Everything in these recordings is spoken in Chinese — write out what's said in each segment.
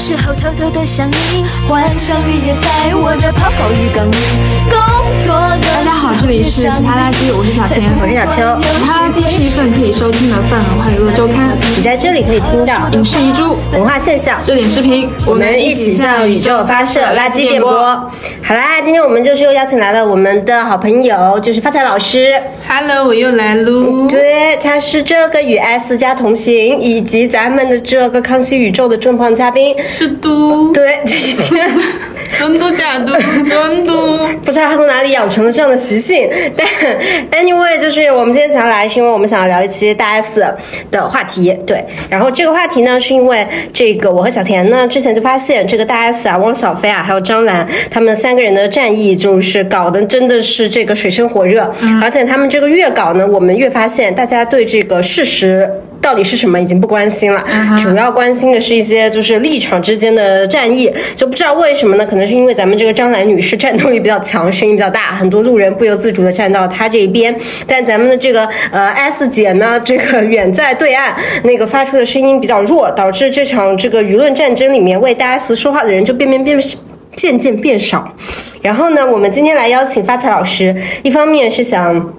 时候偷偷的想你，幻想你也在我的泡泡浴缸里。工作的大家好，这里是其他垃圾，我是小田，我是小秋。其他垃圾是一份可以收听的泛文化娱乐周刊，你在这里可以听到影视遗珠、文化现象、热点视频，我们一起向宇宙发射垃圾电波。好啦，今天我们就是又邀请来了我们的好朋友，就是发财老师。Hello，我又来喽。对，他是这个与 S 家同行，以及咱们的这个康熙宇宙的重磅嘉宾。是都，对，这几天真嘟假嘟？真嘟。不知道他从哪里养成了这样的习性，但 anyway，就是我们今天想要来，是因为我们想要聊一期大 S 的话题。对，然后这个话题呢，是因为这个我和小田呢之前就发现，这个大 S 啊、汪小菲啊，还有张兰，他们三个人的战役就是搞得真的是这个水深火热，而且他们这个越搞呢，我们越发现大家对这个事实。到底是什么已经不关心了，主要关心的是一些就是立场之间的战役，就不知道为什么呢？可能是因为咱们这个张兰女士战斗力比较强，声音比较大，很多路人不由自主的站到她这一边。但咱们的这个呃 S 姐呢，这个远在对岸，那个发出的声音比较弱，导致这场这个舆论战争里面为大 S 说话的人就变变变渐渐变少。然后呢，我们今天来邀请发财老师，一方面是想。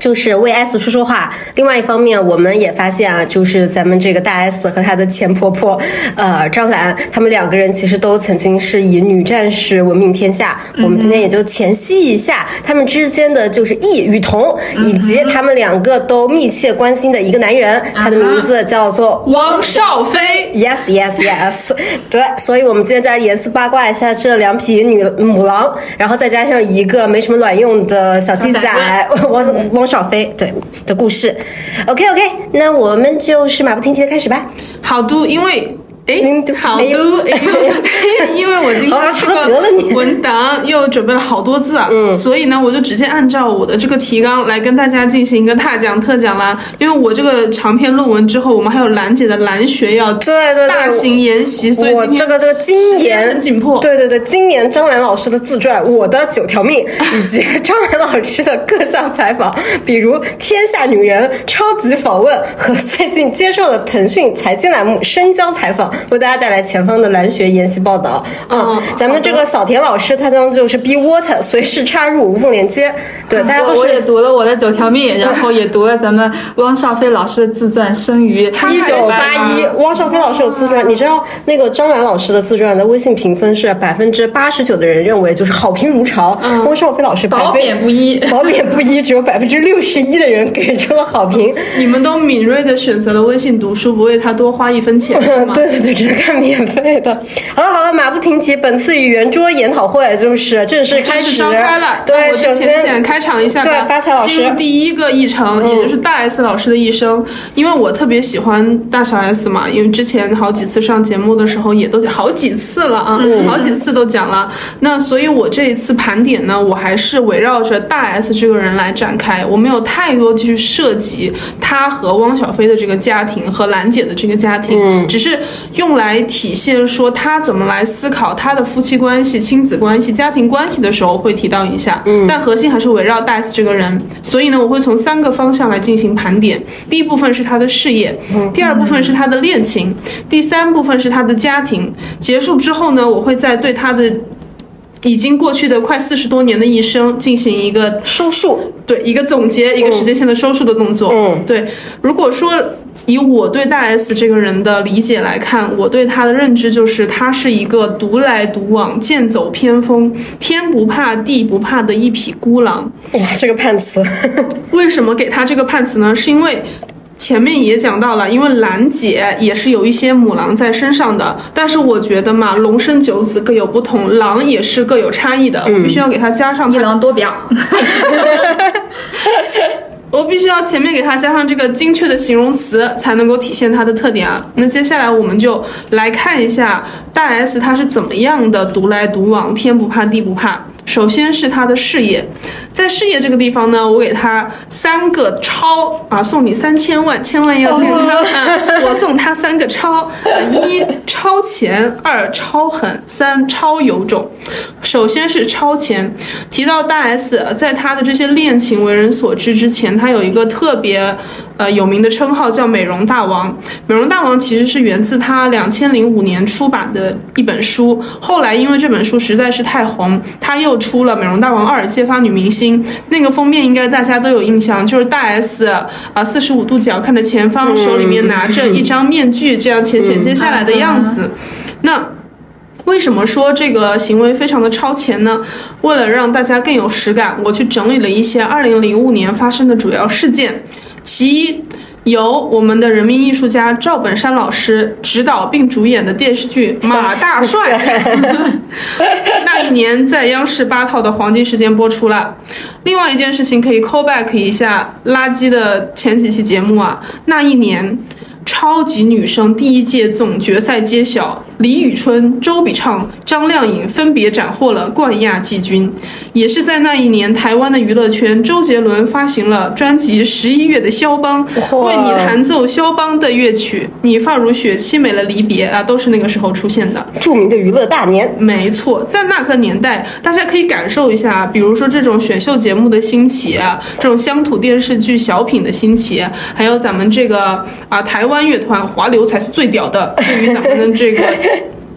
就是为 S 说说话。另外一方面，我们也发现啊，就是咱们这个大 S 和她的前婆婆，呃，张兰，他们两个人其实都曾经是以女战士闻名天下。我们今天也就浅析一下他们之间的就是异与同，以及他们两个都密切关心的一个男人，他的名字叫做汪少菲。Yes, yes, yes。对，所以我们今天再严丝八卦一下这两匹女母狼，然后再加上一个没什么卵用的小鸡仔汪汪少飞对的故事。OK OK，那我们就是马不停蹄的开始吧。好的，因为。哎嗯，好的，因为我今天这个文档又准备了好多字啊，嗯所以呢，我就直接按照我的这个提纲来跟大家进行一个大讲特讲啦。因为我这个长篇论文之后，我们还有兰姐的兰学要对对对大型研习，所以我这个这个今年很紧迫。对对对，今年张兰老师的自传《我的九条命》，以及张兰老师的各项采访，比如《天下女人》超级访问和最近接受的腾讯财经栏目深交采访，为大家带来前方的蓝学研习报道。嗯，嗯咱们这个小田老师他将就是 be water，随时插入，无缝连接。对，大家都我我也是。读了我的九条命，然后也读了咱们汪少菲老师的自传《生于一九八一，汪少菲老师有自传，你知道那个张兰老师的自传的微信评分是百分之八十九的人认为就是好评如潮，汪少菲老师百褒分贬不一。褒贬不一，只有百分之六十一的人给出了好评。你们都敏锐的选择了微信读书，不为他多花一分钱 是吗？对对对，只能看免费的。好了好了，马不停蹄，本次与圆桌研讨会就是正式开始正式召开了，对，我首就浅浅先开场一下吧。对发财老师嗯进入第一个议程，也就是大 S 老师的一生。因为我特别喜欢大小 S 嘛，因为之前好几次上节目的时候也都好几次了啊，嗯好几次都讲了。那所以我这一次盘点呢，我还是围绕着大 S 这个人来展开，我没有太多去涉及他和汪小菲的这个家庭和兰姐的这个家庭，嗯只是用来体现说他怎么来思考他的夫妻关系、亲子关系、家庭关系的时候会提到一下，嗯但核心还是围绕戴斯这个人。所以呢，我会从三个方向来进行盘点。第一部分是他的事业，嗯第二部分是他的恋情，第三部分是他的家庭。结束之后呢，我会再对他的。已经过去的快四十多年的一生进行一个收束。对一个总结，一个时间线的收束的动作。嗯对。如果说以我对大 S 这个人的理解来看，我对她的认知就是她是一个独来独往、剑走偏锋、天不怕地不怕的一匹孤狼。哇，这个判词，为什么给他这个判词呢？是因为。前面也讲到了，因为兰姐也是有一些母狼在身上的，但是我觉得嘛，龙生九子各有不同，狼也是各有差异的，我必须要给它加上一它狼多表，我必须要前面给它加上这个精确的形容词，才能够体现它的特点啊。那接下来我们就来看一下大 S 她是怎么样的独来独往，天不怕地不怕。首先是她的事业，在事业这个地方呢，我给她三个超啊，送你三千万，千万要健康啊！我送她三个超：一超前，二超狠，三超有种。首先是超前，提到大 S，在她的这些恋情为人所知之前，她有一个特别呃有名的称号叫“美容大王”。美容大王其实是源自他两千零五年出版的一本书，后来因为这本书实在是太红，他又出了《美容大王二：揭发女明星》。那个封面应该大家都有印象，就是大 S 啊四十五度角看着前方，手里面拿着一张面具，这样浅浅接下来的样子。那为什么说这个行为非常的超前呢？为了让大家更有实感，我去整理了一些二零零五年发生的主要事件。其一，由我们的人民艺术家赵本山老师执导并主演的电视剧《马大帅》，那一年在央视八套的黄金时间播出了。另外一件事情可以 call back 一下垃圾的前几期节目啊，那一年。超级女声第一届总决赛揭晓，李宇春、周笔畅、张靓颖分别斩获了冠亚季军。也是在那一年，台湾的娱乐圈，周杰伦发行了专辑《十一月的肖邦》，为你弹奏肖邦的乐曲《你发如雪》凄美了离别啊，都是那个时候出现的。著名的娱乐大年，没错，在那个年代，大家可以感受一下，比如说这种选秀节目的兴起啊，这种乡土电视剧小品的兴起，还有咱们这个啊台湾。乐团华流才是最屌的，对于咱们的这个。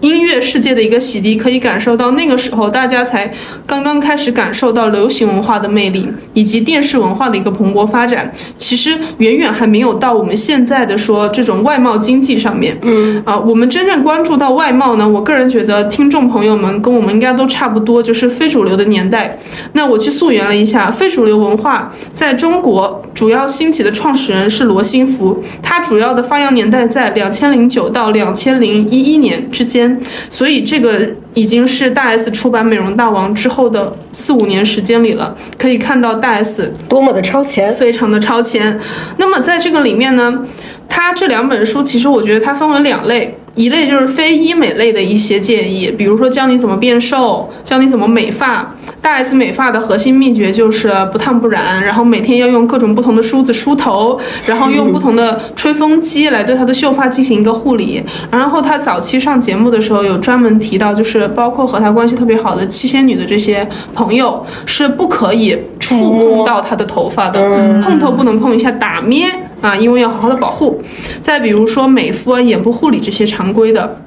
音乐世界的一个洗涤，可以感受到那个时候大家才刚刚开始感受到流行文化的魅力，以及电视文化的一个蓬勃发展。其实远远还没有到我们现在的说这种外贸经济上面。嗯啊，我们真正关注到外贸呢，我个人觉得听众朋友们跟我们应该都差不多，就是非主流的年代。那我去溯源了一下，非主流文化在中国主要兴起的创始人是罗新福，他主要的发扬年代在两千零九到两千零一一年之间。所以这个已经是大 S 出版《美容大王》之后的四五年时间里了，可以看到大 S 多么的超前，非常的超前。那么在这个里面呢，它这两本书其实我觉得它分为两类。一类就是非医美类的一些建议，比如说教你怎么变瘦，教你怎么美发。大 S 美发的核心秘诀就是不烫不染，然后每天要用各种不同的梳子梳头，然后用不同的吹风机来对她的秀发进行一个护理。然后她早期上节目的时候有专门提到，就是包括和她关系特别好的七仙女的这些朋友是不可以触碰到她的头发的，碰头不能碰一下，打咩。啊，因为要好好的保护。再比如说美肤啊、眼部护理这些常规的，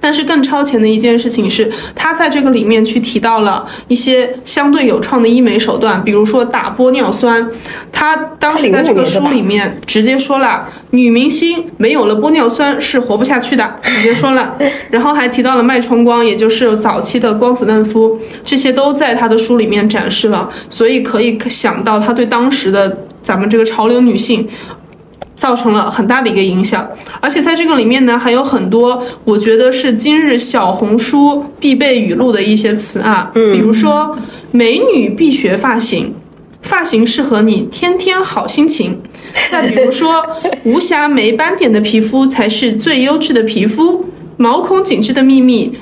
但是更超前的一件事情是，他在这个里面去提到了一些相对有创的医美手段，比如说打玻尿酸。他当时在这个书里面直接说了，女明星没有了玻尿酸是活不下去的，直接说了。然后还提到了脉冲光，也就是早期的光子嫩肤，这些都在他的书里面展示了。所以可以想到他对当时的咱们这个潮流女性。造成了很大的一个影响，而且在这个里面呢，还有很多我觉得是今日小红书必备语录的一些词啊，比如说美女必学发型，发型适合你天天好心情。再比如说无瑕没斑点的皮肤才是最优质的皮肤，毛孔紧致的秘密。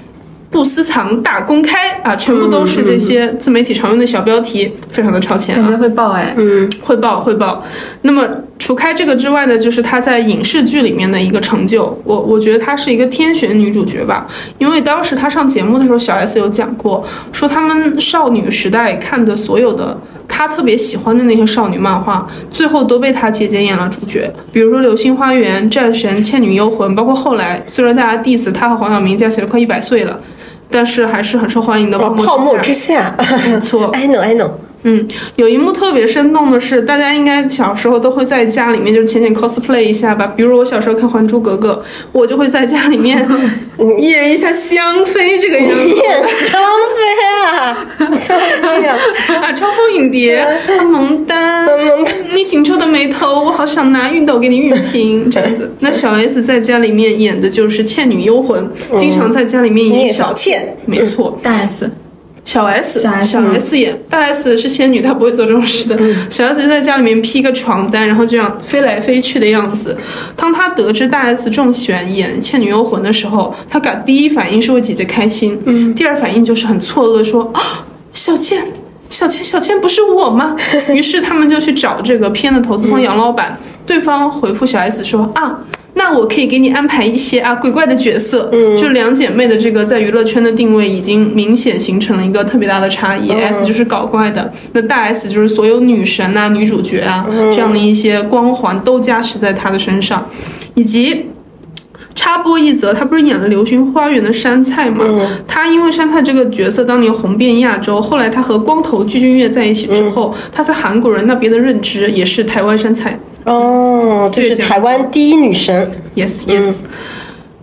不私藏大公开啊，全部都是这些自媒体常用的小标题，非常的超前啊！会爆哎，嗯，会爆会爆。那么除开这个之外呢，就是她在影视剧里面的一个成就，我我觉得她是一个天选女主角吧。因为当时她上节目的时候，小 S 有讲过，说他们少女时代看的所有的她特别喜欢的那些少女漫画，最后都被她姐姐演了主角。比如说《流星花园》《战神》《倩女幽魂》，包括后来虽然大家 diss 她和黄晓明加起来快一百岁了。但是还是很受欢迎的。泡沫之夏，没错。I know, I know。嗯，有一幕特别生动的是，大家应该小时候都会在家里面就是浅浅 cosplay 一下吧。比如我小时候看《还珠格格》，我就会在家里面 演一下香妃这个样子。演香妃啊，香妃啊，啊，超风影蝶，蒙丹，你紧皱的眉头，我好想拿熨斗给你熨平，这样子。那小 S 在家里面演的就是《倩女幽魂》，经常在家里面演小倩，没错，大 S。小 S，小 S 演大 S 是仙女，她不会做这种事的。小 S 就在家里面披个床单，然后这样飞来飞去的样子。当她得知大 S 中选演《倩女幽魂》的时候，她感第一反应是为姐姐开心，第二反应就是很错愕，说啊，小倩，小千，小千不是我吗？于是他们就去找这个片的投资方杨老板，对方回复小 S 说啊。那我可以给你安排一些啊鬼怪的角色，嗯，就两姐妹的这个在娱乐圈的定位已经明显形成了一个特别大的差异。S 就是搞怪的，那大 S 就是所有女神啊、女主角啊这样的一些光环都加持在她的身上，以及。插播一则，他不是演了《流星花园》的杉菜吗？他因为杉菜这个角色当年红遍亚洲，后来他和光头具俊晔在一起之后，他在韩国人那边的认知也是台湾杉菜。哦，就是台湾第一女神。Yes Yes。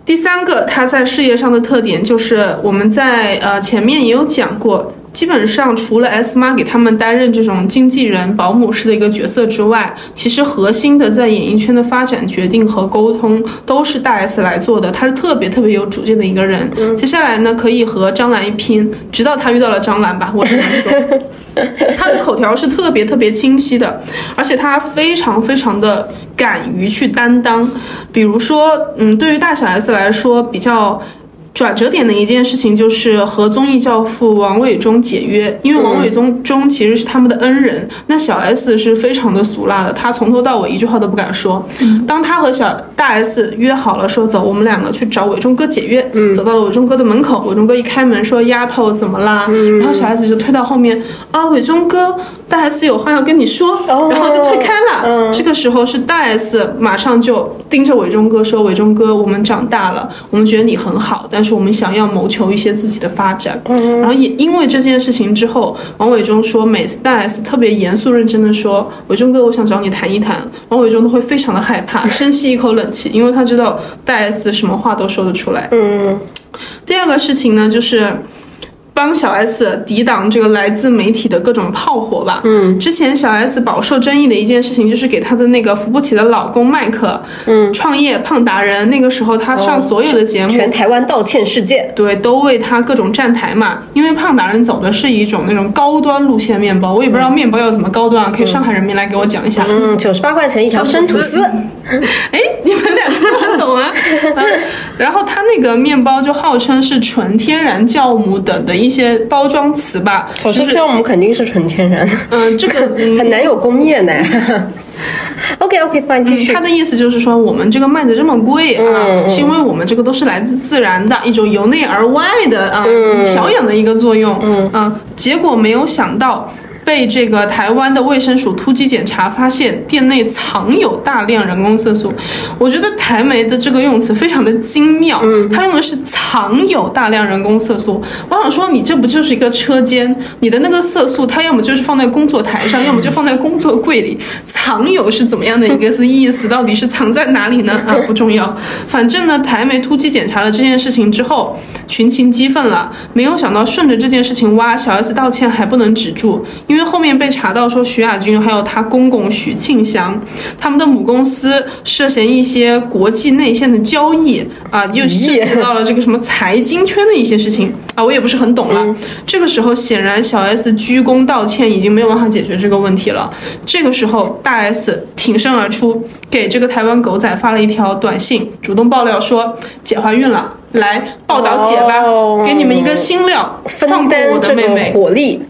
第三个，他在事业上的特点就是我们在呃前面也有讲过。基本上除了 S 妈给他们担任这种经纪人、保姆式的一个角色之外，其实核心的在演艺圈的发展决定和沟通都是大 S 来做的。她是特别特别有主见的一个人。接下来呢，可以和张兰一拼，直到她遇到了张兰吧，我只能说，她的口条是特别特别清晰的，而且她非常非常的敢于去担当。比如说，嗯，对于大小 S 来说，比较。转折点的一件事情就是和综艺教父王伟忠解约，因为王伟忠忠其实是他们的恩人。那小 S 是非常的俗辣的，他从头到尾一句话都不敢说。当他和小大 S 约好了说走，我们两个去找伟忠哥解约，走到了伟忠哥的门口，伟忠哥一开门说丫头怎么啦？然后小 S 就推到后面啊，伟忠哥，大 S 有话要跟你说，然后就推开了。这个时候是大 S 马上就盯着伟忠哥说，伟忠哥，我们长大了，我们觉得你很好，但。是我们想要谋求一些自己的发展，然后也因为这件事情之后，王伟忠说，每次大 S 特别严肃认真的说，伟忠哥，我想找你谈一谈，王伟忠都会非常的害怕，深吸一口冷气，因为他知道大 S 什么话都说得出来。嗯，第二个事情呢，就是。帮小 S 抵挡这个来自媒体的各种炮火吧。嗯，之前小 S 饱受争议的一件事情，就是给她的那个扶不起的老公麦克，嗯，创业胖达人。那个时候她上所有的节目，全台湾道歉事件，对，都为他各种站台嘛。因为胖达人走的是一种那种高端路线面包，我也不知道面包要怎么高端啊，可以上海人民来给我讲一下。嗯，九十八块钱一条生吐司。哎，你们两个很懂啊。然后他那个面包就号称是纯天然酵母等的。一些包装词吧，首先酵母肯定是纯天然的，嗯，这个 很难有工业呢。OK OK fine，继续。他的意思就是说，我们这个卖的这么贵啊，是因为我们这个都是来自自然的一种由内而外的啊调养的一个作用，嗯，结果没有想到。被这个台湾的卫生署突击检查，发现店内藏有大量人工色素。我觉得台媒的这个用词非常的精妙，他用的是藏有大量人工色素。我想说，你这不就是一个车间？你的那个色素，它要么就是放在工作台上，要么就放在工作柜里。藏有是怎么样的一个是意思？到底是藏在哪里呢？啊，不重要。反正呢，台媒突击检查了这件事情之后，群情激愤了。没有想到顺着这件事情挖，小 S 道歉还不能止住。因为后面被查到说徐亚军还有他公公许庆祥，他们的母公司涉嫌一些国际内线的交易啊，又涉及到了这个什么财经圈的一些事情啊，我也不是很懂了。这个时候显然小 S 鞠躬道歉已经没有办法解决这个问题了。这个时候大 S 挺身而出，给这个台湾狗仔发了一条短信，主动爆料说姐怀孕了，来报道姐吧，给你们一个新料，放过我的妹妹，火力。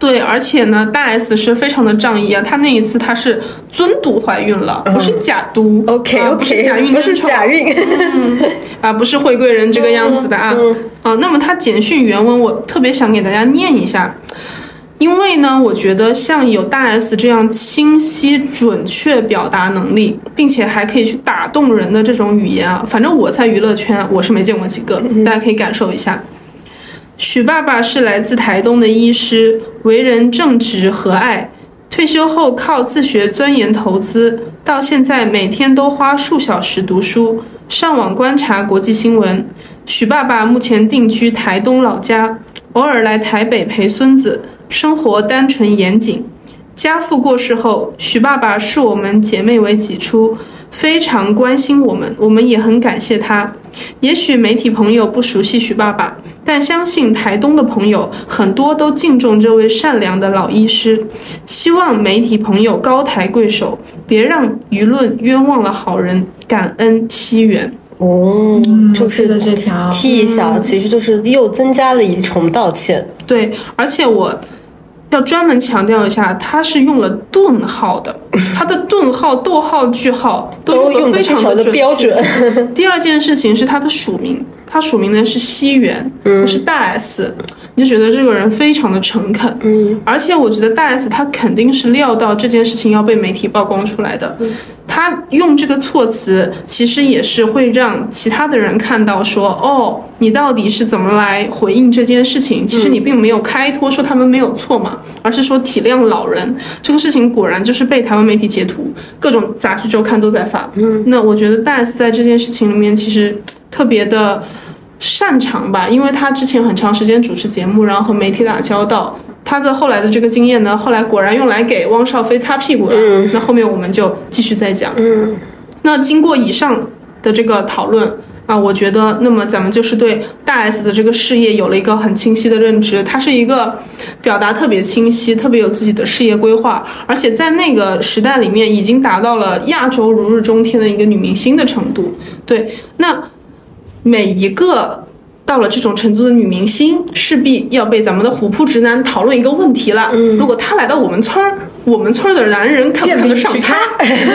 对，而且呢，大 S 是非常的仗义啊，她那一次她是尊嘟怀孕了，不是假嘟，OK OK，不是假孕，不是假孕，啊，不是惠贵人这个样子的啊，啊，那么她简讯原文我特别想给大家念一下，因为呢，我觉得像有大 S 这样清晰准确表达能力，并且还可以去打动人的这种语言啊，反正我在娱乐圈我是没见过几个，大家可以感受一下。许爸爸是来自台东的医师，为人正直和蔼。退休后靠自学钻研投资，到现在每天都花数小时读书，上网观察国际新闻。许爸爸目前定居台东老家，偶尔来台北陪孙子，生活单纯严谨。家父过世后，许爸爸视我们姐妹为己出，非常关心我们，我们也很感谢他。也许媒体朋友不熟悉许爸爸，但相信台东的朋友很多都敬重这位善良的老医师。希望媒体朋友高抬贵手，别让舆论冤枉了好人，感恩惜缘。哦，就是的这条替小，其实就是又增加了一重道歉。对，而且我。要专门强调一下，它是用了顿号的，它的顿号、逗号、句号都用用得得非常的准标确准。第二件事情是它的署名，它署名的是西元，不是大 S，你就觉得这个人非常的诚恳。嗯，而且我觉得大 S 他肯定是料到这件事情要被媒体曝光出来的，他用这个措辞，其实也是会让其他的人看到说，哦，你到底是怎么来回应这件事情？其实你并没有开脱说他们没有错嘛，而是说体谅老人。这个事情果然就是被台湾媒体截图，各种杂志周刊都在发。嗯，那我觉得大 S 在这件事情里面其实特别的擅长吧，因为他之前很长时间主持节目，然后和媒体打交道。他的后来的这个经验呢，后来果然用来给汪少菲擦屁股了。那后面我们就继续再讲。嗯，那经过以上的这个讨论啊，我觉得那么咱们就是对大 S 的这个事业有了一个很清晰的认知。她是一个表达特别清晰、特别有自己的事业规划，而且在那个时代里面已经达到了亚洲如日中天的一个女明星的程度。对，那每一个。到了这种程度的女明星，势必要被咱们的虎扑直男讨论一个问题了。如果她来到我们村儿，我们村儿的男人看不看得上她？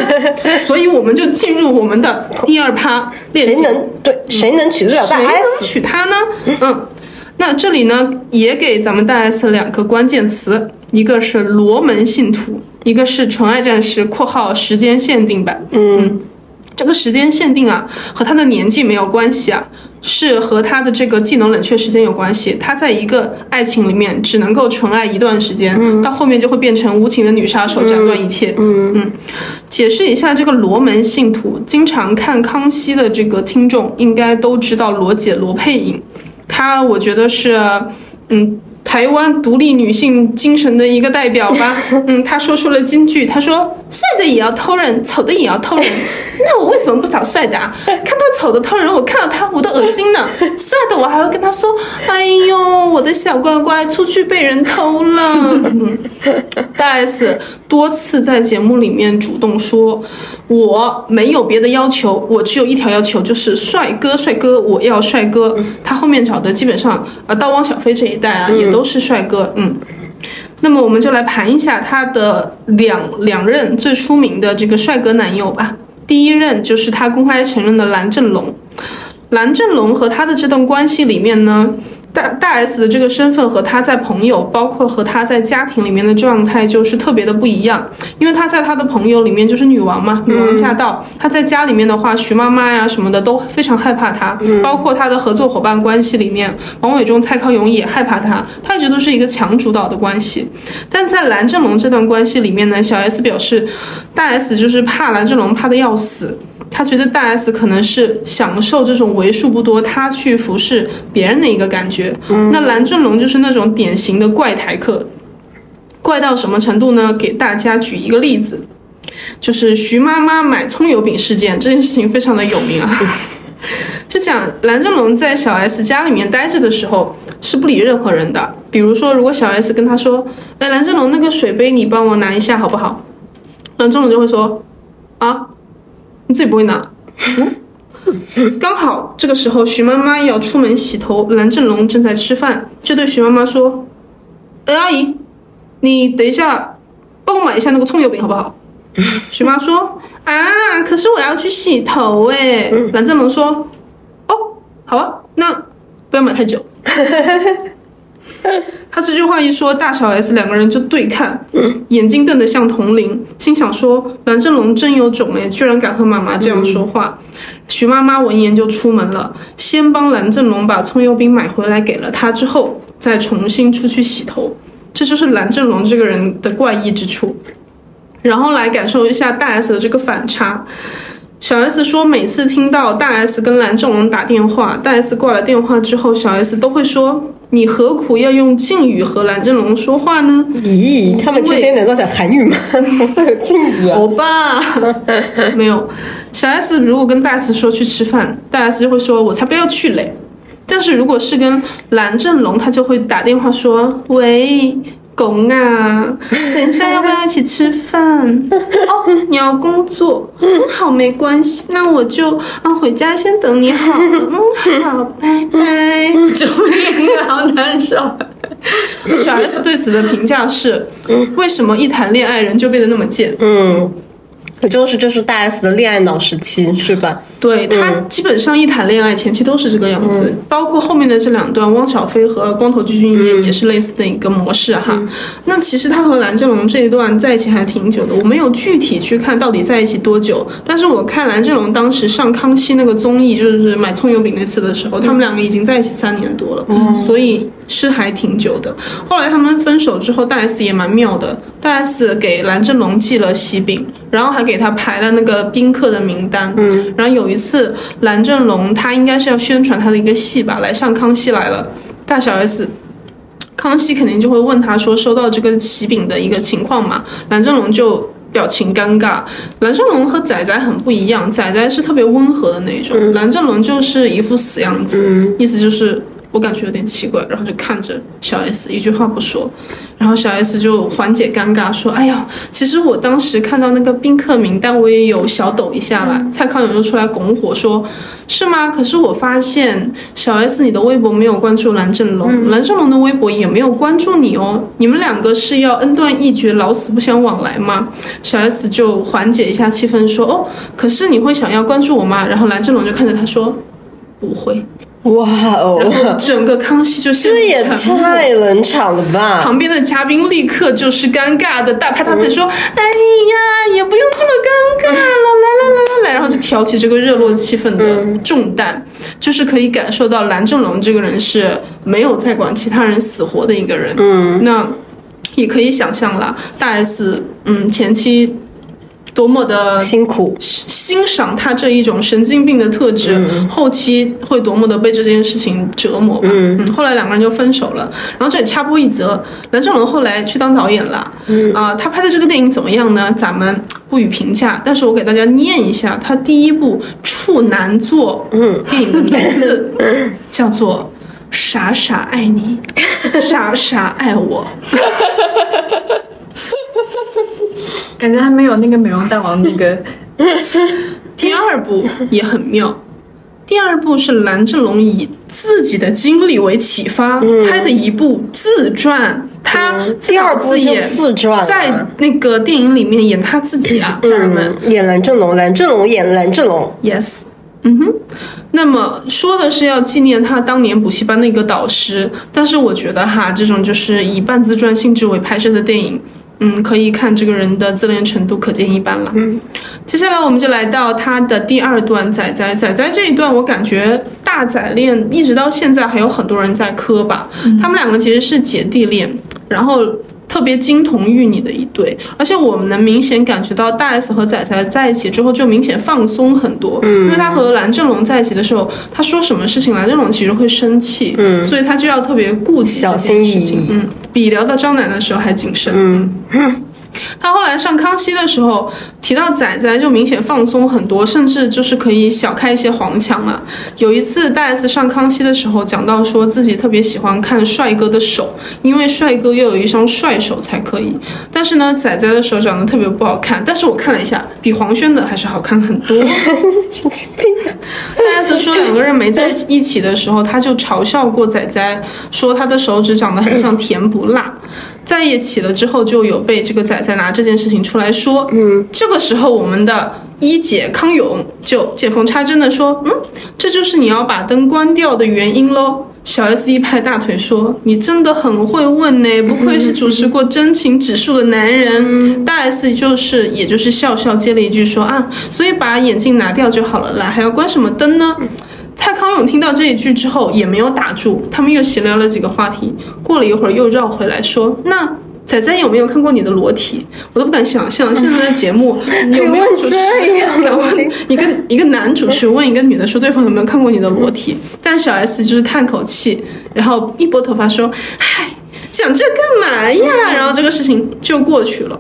所以我们就进入我们的第二趴。谁能对谁能娶得了大谁能娶她呢？嗯，那这里呢也给咱们大 S 两个关键词，一个是罗门信徒，一个是纯爱战士（括号时间限定版）。嗯，这个时间限定啊，和他的年纪没有关系啊，是和他的这个技能冷却时间有关系。他在一个爱情里面只能够纯爱一段时间，到后面就会变成无情的女杀手，斩断一切。嗯嗯，解释一下这个罗门信徒，经常看康熙的这个听众应该都知道罗姐罗佩颖，她我觉得是嗯。台湾独立女性精神的一个代表吧，嗯，她说出了金句，她说：“帅的也要偷人，丑的也要偷人。那我为什么不找帅的啊？看到丑的偷人，我看到他我都恶心呢。帅的我还会跟他说：‘哎呦，我的小乖乖出去被人偷了。’嗯，大 S 多次在节目里面主动说：‘我没有别的要求，我只有一条要求，就是帅哥，帅哥，我要帅哥。’他后面找的基本上，呃，到汪小菲这一代啊，也都是帅哥。嗯。那么我们就来盘一下他的两两任最出名的这个帅哥男友吧。第一任就是他公开承认的蓝正龙，蓝正龙和他的这段关系里面呢，大大 S 的这个身份和他在朋友，包括和他在家庭里面的状态就是特别的不一样。因为他在他的朋友里面就是女王嘛，女王驾到；他在家里面的话，徐妈妈呀什么的都非常害怕他，包括他的合作伙伴关系里面，王伟忠、蔡康永也害怕他，他一直都是一个强主导的关系。但在蓝正龙这段关系里面呢，小 S 表示，大 S 就是怕蓝正龙怕的要死。他觉得大 S 可能是享受这种为数不多他去服侍别人的一个感觉。那蓝正龙就是那种典型的怪台客，怪到什么程度呢？给大家举一个例子，就是徐妈妈买葱油饼事件，这件事情非常的有名啊。就讲蓝正龙在小 S 家里面待着的时候是不理任何人的，比如说如果小 S 跟他说：“哎，蓝正龙那个水杯你帮我拿一下好不好？”蓝正龙就会说：“啊。”你自己不会拿。嗯，刚好这个时候徐妈妈要出门洗头，蓝正龙正在吃饭，就对徐妈妈说：“哎，阿姨，你等一下帮我买一下那个葱油饼好不好？”徐妈说：“啊，可是我要去洗头哎。”蓝正龙说：“哦，好啊，那不要买太久。” 他这句话一说，大小 S 两个人就对看，眼睛瞪得像铜铃，心想说：蓝正龙真有种哎，居然敢和妈妈这样说话。徐妈妈闻言就出门了，先帮蓝正龙把葱油饼买回来给了他，之后再重新出去洗头。这就是蓝正龙这个人的怪异之处。然后来感受一下大 S 的这个反差。小 S 说，每次听到大 S 跟蓝正龙打电话，大 S 挂了电话之后，小 S 都会说。你何苦要用敬语和蓝正龙说话呢？咦，他们之间难道讲韩语吗？怎么会有敬语啊？欧巴，没有。小 S 如果跟大 S 说去吃饭，大 S 就会说：“我才不要去嘞。”但是如果是跟蓝正龙，他就会打电话说：“喂。”公啊，等一下要不要一起吃饭？哦，你要工作，嗯，好，没关系，那我就啊回家先等你好了，嗯，好，拜拜。救命，好难受。小 S 对此的评价是：为什么一谈恋爱人就变得那么贱？嗯，就是这是大 S 的恋爱脑时期是吧？对他基本上一谈恋爱前期都是这个样子，包括后面的这两段，汪小菲和光头鞠婧祎也是类似的一个模式哈。那其实他和蓝正龙这一段在一起还挺久的，我没有具体去看到底在一起多久，但是我看蓝正龙当时上康熙那个综艺，就是买葱油饼那次的时候，他们两个已经在一起三年多了，所以是还挺久的。后来他们分手之后，大 S 也蛮妙的，大 S 给蓝正龙寄了喜饼，然后还给他排了那个宾客的名单，嗯，然后有一次蓝正龙他应该是要宣传他的一个戏吧，来上康熙来了，大小 S。康熙肯定就会问他说收到这个喜饼的一个情况嘛，蓝正龙就表情尴尬。蓝正龙和仔仔很不一样，仔仔是特别温和的那种，蓝正龙就是一副死样子，意思就是我感觉有点奇怪，然后就看着小 S 一句话不说，然后小 S 就缓解尴尬说：“哎呀，其实我当时看到那个宾客名单，我也有小抖一下啦。蔡康永就出来拱火说。是吗？可是我发现小 S 你的微博没有关注蓝正龙，蓝正龙的微博也没有关注你哦。你们两个是要恩断义绝，老死不相往来吗？小 S 就缓解一下气氛说：“哦，可是你会想要关注我吗？”然后蓝正龙就看着他说：“不会。”哇哦，然后整个康熙就是这也太冷场了吧！旁边的嘉宾立刻就是尴尬的大拍大腿说：“哎呀，也不用这么尴尬了，来来来来来。”然后就挑起这个热络气氛的重担，就是可以感受到蓝正龙这个人是没有在管其他人死活的一个人。嗯，那也可以想象了，大 S 嗯前期多么的辛苦，欣赏他这一种神经病的特质，后期会多么的被这件事情折磨吧。嗯后来两个人就分手了。然后这里插播一则，蓝正龙后来去当导演了。嗯啊、他拍的这个电影怎么样呢？咱们不予评价，但是我给大家念一下他第一部处男作嗯电影的名字，叫做《傻傻爱你，傻傻爱我》。感觉还没有那个美容大王那个 第二部也很妙，第二部是蓝正龙以自己的经历为启发、拍的一部自传，他自第二部就导自演，自传在那个电影里面演他自己啊，家人们。嗯，演蓝正龙，蓝正龙演蓝正龙，Yes，嗯哼。那么说的是要纪念他当年补习班的一个导师，但是我觉得哈，这种就是以半自传性质为拍摄的电影，嗯，可以看这个人的自恋程度可见一斑了。嗯，接下来我们就来到他的第二段仔仔仔仔这一段，我感觉大仔恋一直到现在还有很多人在磕吧，他们两个其实是姐弟恋，然后。特别金童玉女的一对，而且我们能明显感觉到大 S 和仔仔在一起之后就明显放松很多，嗯，因为他和蓝正龙在一起的时候，他说什么事情蓝正龙其实会生气，嗯，所以他就要特别顾及小心翼事情。翼嗯，比聊到张楠的时候还谨慎，嗯。他后来上康熙的时候提到仔仔，就明显放松很多，甚至就是可以小开一些黄腔了。有一次大 S 上康熙的时候讲到说自己特别喜欢看帅哥的手，因为帅哥要有一双帅手才可以。但是呢，仔仔的手长得特别不好看，但是我看了一下，比黄轩的还是好看很多。神经病。大 S 说两个人没在一起的时候，他就嘲笑过仔仔，说他的手指长得很像甜不辣。在一起了之后，就有被这个仔仔拿这件事情出来说。嗯，这个时候我们的一姐康永就见缝插针的说：“嗯，这就是你要把灯关掉的原因喽。”小 S 一拍大腿说：“你真的很会问呢，不愧是主持过真情指数的男人。大 S 就是也就是笑笑接了一句说：“啊，所以把眼镜拿掉就好了啦，还要关什么灯呢？”蔡康永听到这一句之后也没有打住，他们又闲聊了几个话题。过了一会儿又绕回来说：“那仔仔有没有看过你的裸体？”我都不敢想象现在的节目 有没有主持这样敢问一个一个男主持问一个女的说对方有没有看过你的裸体？但小 S 就是叹口气，然后一拨头发说：“嗨，讲这干嘛呀？”然后这个事情就过去了。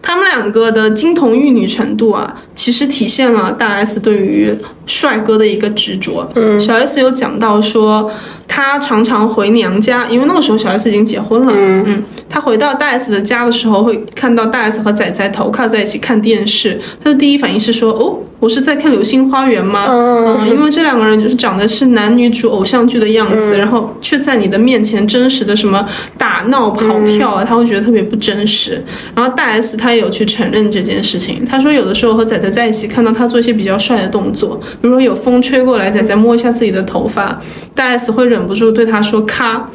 他们两个的金童玉女程度啊，其实体现了大 S 对于帅哥的一个执着。嗯，小 S 有讲到说，她常常回娘家，因为那个时候小 S 已经结婚了。嗯，她回到大 S 的家的时候，会看到大 S 和仔仔头靠在一起看电视，她的第一反应是说：“哦，我是在看《流星花园》吗？”嗯，因为这两个人就是长得是男女主偶像剧的样子，然后却在你的面前真实的什么打闹跑跳啊，他会觉得特别不真实。然后大 S 她也有去承认这件事情，她说有的时候和仔仔在一起，看到他做一些比较帅的动作，比如说有风吹过来，仔仔摸一下自己的头发，大 S 会忍不住对他说“咔”，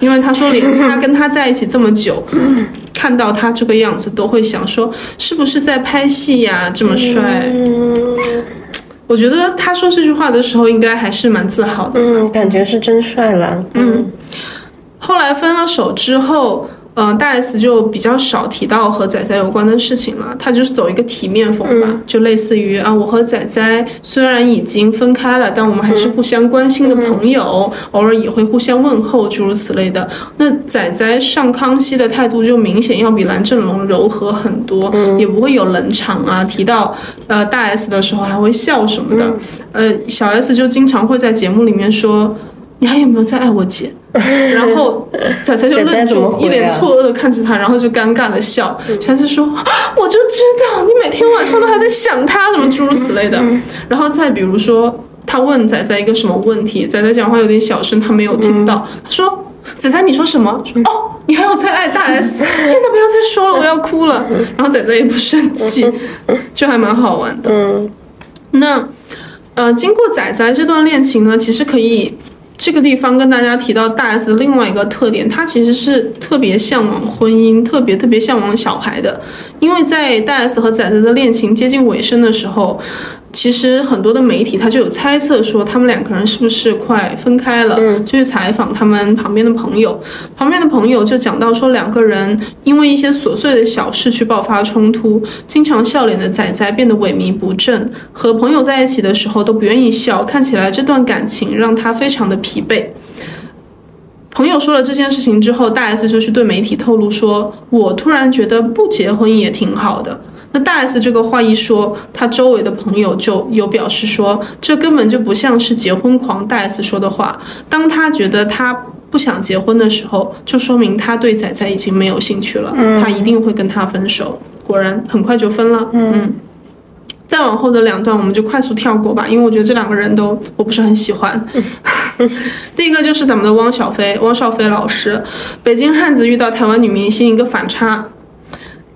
因为他说连 他跟他在一起这么久，看到他这个样子都会想说是不是在拍戏呀？这么帅，我觉得他说这句话的时候应该还是蛮自豪的。嗯，感觉是真帅了。嗯，后来分了手之后。嗯，大 S 就比较少提到和仔仔有关的事情了，他就是走一个体面风吧，就类似于啊，我和仔仔虽然已经分开了，但我们还是互相关心的朋友，偶尔也会互相问候，诸如此类的。那仔仔上康熙的态度就明显要比蓝正龙柔和很多，也不会有冷场啊，提到呃大 S 的时候还会笑什么的。呃，小 S 就经常会在节目里面说，你还有没有在爱我姐？然后仔仔就愣住，一脸错愕的看着他，然后就尴尬的笑。仔仔说：“我就知道你每天晚上都还在想他，什么诸如此类的。”然后再比如说，他问仔仔一个什么问题，仔仔讲话有点小声，他没有听到。他说：“仔仔，你说什么？哦，你还有在爱大 S？天哪，不要再说了，我要哭了。”然后仔仔也不生气，就还蛮好玩的。嗯，那呃，经过仔仔这段恋情呢，其实可以。这个地方跟大家提到大 S 的另外一个特点，她其实是特别向往婚姻，特别特别向往小孩的。因为在大 S 和仔仔的恋情接近尾声的时候。其实很多的媒体他就有猜测说他们两个人是不是快分开了，就去采访他们旁边的朋友，旁边的朋友就讲到说两个人因为一些琐碎的小事去爆发冲突，经常笑脸的仔仔变得萎靡不振，和朋友在一起的时候都不愿意笑，看起来这段感情让他非常的疲惫。朋友说了这件事情之后，大 S 就去对媒体透露说，我突然觉得不结婚也挺好的。那大 S 这个话一说，他周围的朋友就有表示说，这根本就不像是结婚狂大 S 说的话。当他觉得他不想结婚的时候，就说明他对仔仔已经没有兴趣了，他一定会跟他分手。果然很快就分了。嗯，再往后的两段我们就快速跳过吧，因为我觉得这两个人都我不是很喜欢。第一个就是咱们的汪小菲，汪少菲老师，北京汉子遇到台湾女明星一个反差。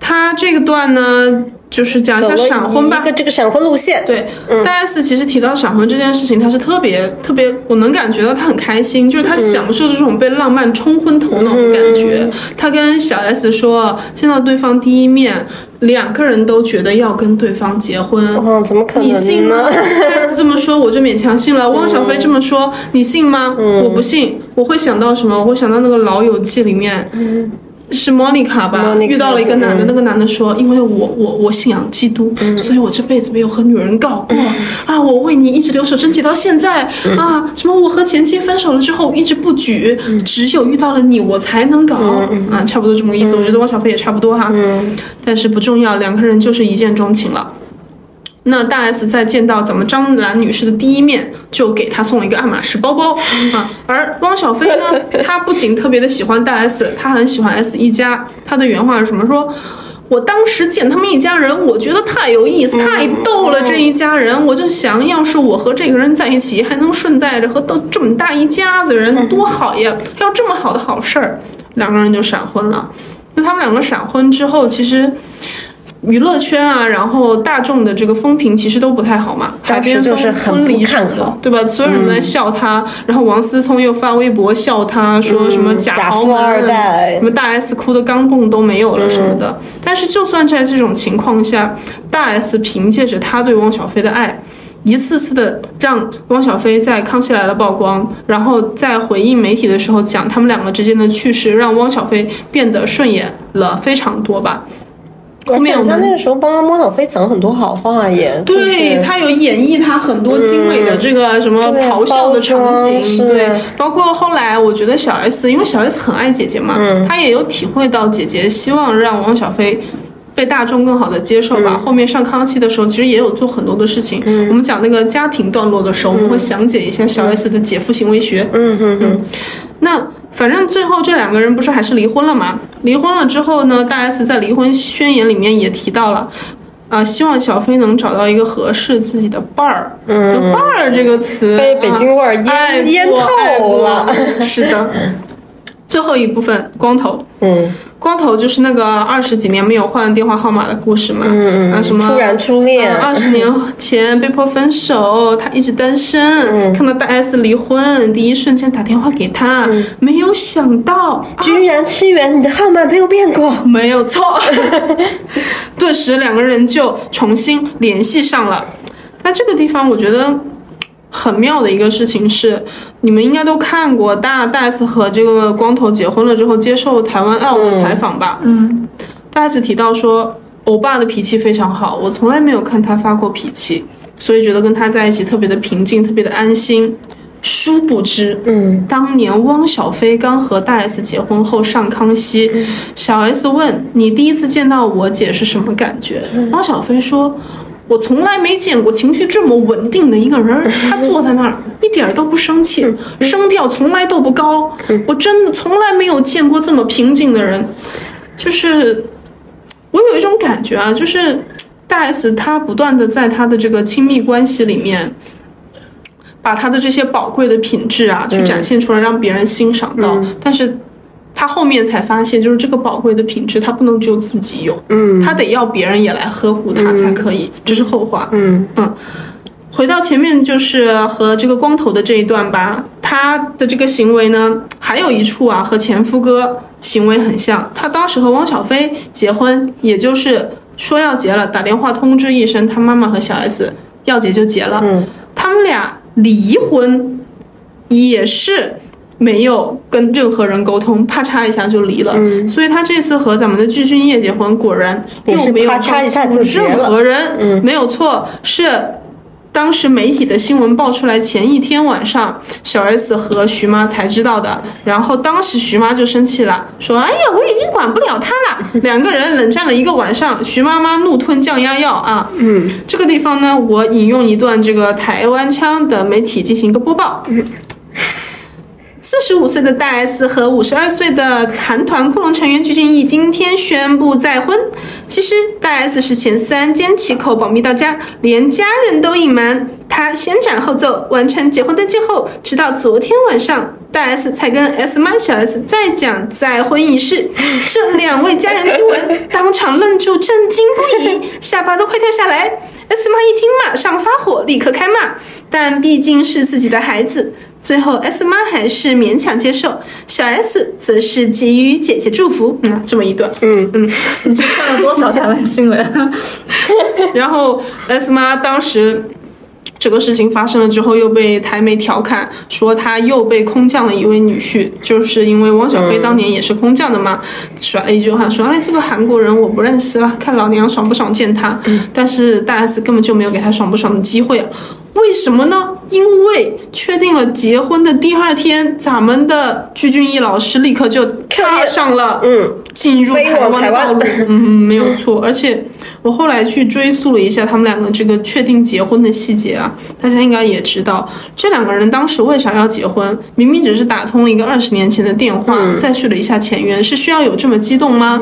他这个段呢，就是讲一下闪婚吧，一个这个闪婚路线。对，大 S 其实提到闪婚这件事情，他是特别特别，我能感觉到他很开心，就是他享受这种被浪漫冲昏头脑的感觉。他跟小 S 说，见到对方第一面，两个人都觉得要跟对方结婚。嗯，怎么可能？你信吗？大 S 这么说，我就勉强信了。汪小菲这么说，你信吗？我不信。我会想到什么？我会想到那个《老友记》里面。是莫妮卡吧？遇到了一个男的，那个男的说：“因为我我我信仰基督，所以我这辈子没有和女人搞过啊！我为你一直留守贞洁到现在啊！什么我和前妻分手了之后一直不举，只有遇到了你我才能搞啊！差不多这么个意思。我觉得汪小菲也差不多哈，但是不重要，两个人就是一见钟情了。”那大 S 在见到咱们张兰女士的第一面，就给她送了一个爱马仕包包啊。而汪小菲呢，他不仅特别的喜欢大 S，他很喜欢 S 一家。他的原话是什么？说我当时见他们一家人，我觉得太有意思，太逗了。这一家人，我就想要是我和这个人在一起，还能顺带着和都这么大一家子人，多好呀！要这么好的好事儿，两个人就闪婚了。那他们两个闪婚之后，其实。娱乐圈啊，然后大众的这个风评其实都不太好嘛。海边就是婚礼看好，对吧？所有人都在笑他，然后王思聪又发微博笑他，说什么假豪门，什么大 S 哭的钢镚都没有了什么的。但是就算在这种情况下，大 S 凭借着他对汪小菲的爱，一次次的让汪小菲在《康熙来了》曝光，然后在回应媒体的时候讲他们两个之间的趣事，让汪小菲变得顺眼了非常多吧。后面他那个时候帮汪小菲讲很多好话，也对他有演绎他很多精美的这个什么咆哮的场景，对，包括后来我觉得小 S，因为小 S 很爱姐姐嘛，他也有体会到姐姐希望让汪小菲被大众更好的接受吧。后面上康熙的时候，其实也有做很多的事情。我们讲那个家庭段落的时候，我们会详解一下小 S 的姐夫行为学。嗯嗯嗯，那反正最后这两个人不是还是离婚了吗？离婚了之后呢，大 S 在离婚宣言里面也提到了。啊，希望小飞能找到一个合适自己的伴儿。嗯，伴儿这个词被北京味儿淹淹透了。是的。最后一部分，光头。嗯光头就是那个二十几年没有换电话号码的故事嘛。嗯啊，什么突然初恋二十年前被迫分手，他一直单身。看到大 S 离婚，第一瞬间打电话给他，没有想到居然吃圆，你的号码没有变过。没有错，顿时两个人就重新联系上了。但这个地方我觉得很妙的一个事情是，你们应该都看过大大 S 和这个光头结婚了之后接受台湾 L 的采访吧？嗯，大 S 提到说，欧巴的脾气非常好，我从来没有看他发过脾气，所以觉得跟他在一起特别的平静，特别的安心。殊不知，嗯，当年汪小菲刚和大 S 结婚后上康熙，小 S 问你第一次见到我姐是什么感觉？汪小菲说。我从来没见过情绪这么稳定的一个人，他坐在那儿一点儿都不生气，声调从来都不高。我真的从来没有见过这么平静的人，就是我有一种感觉啊，就是大 S 她不断的在她的这个亲密关系里面，把她的这些宝贵的品质啊，去展现出来，让别人欣赏到。但是她后面才发现，就是这个宝贵的品质，他不能只有自己有，嗯他得要别人也来呵护他才可以，这是后话。嗯嗯，回到前面就是和这个光头的这一段吧，他的这个行为呢，还有一处啊和前夫哥行为很像。他当时和汪小菲结婚，也就是说要结了，打电话通知一声他妈妈和小 S 要结就结了。嗯，他们俩离婚也是。没有跟任何人沟通，啪嚓一下就离了。所以他这次和咱们的具俊晔结婚，果然又没有告诉任何人。没有错，是当时媒体的新闻爆出来前一天晚上，小 S 和徐妈才知道的。然后当时徐妈就生气了，说：“哎呀，我已经管不了他了。”两个人冷战了一个晚上，徐妈妈怒吞降压药啊。嗯，这个地方呢，我引用一段这个台湾腔的媒体进行一个播报。四十五岁的大 S 和五十二岁的韩团酷龙成员具俊晔今天宣布再婚。其实大 S 是前三缄其口保密到家，连家人都隐瞒。她先斩后奏，完成结婚登记后，直到昨天晚上，大 S 才跟 S 妈小 S 再讲再婚仪式。这两位家人听闻，当场愣住，震惊不已，下巴都快掉下来。S 妈一听，马上发火，立刻开骂。但毕竟是自己的孩子，最后 S 妈还是勉强接受，小 S 则是给予姐姐祝福。嗯，这么一段。嗯嗯，你这看了多少台湾新闻？然后 S 妈当时。这个事情发生了之后，又被台媒调侃说她又被空降了一位女婿，就是因为汪小菲当年也是空降的嘛，甩了一句话说：“哎，这个韩国人我不认识了，看老娘爽不爽见他。但是大 S 根本就没有给他爽不爽的机会啊，为什么呢？因为确定了结婚的第二天，咱们的鞠俊晔老师立刻就踏上了嗯进入台湾的道路。嗯，没有错。而且我后来去追溯了一下他们两个这个确定结婚的细节啊，大家应该也知道，这两个人当时为啥要结婚？明明只是打通了一个二十年前的电话，再续了一下前缘，是需要有这么激动吗？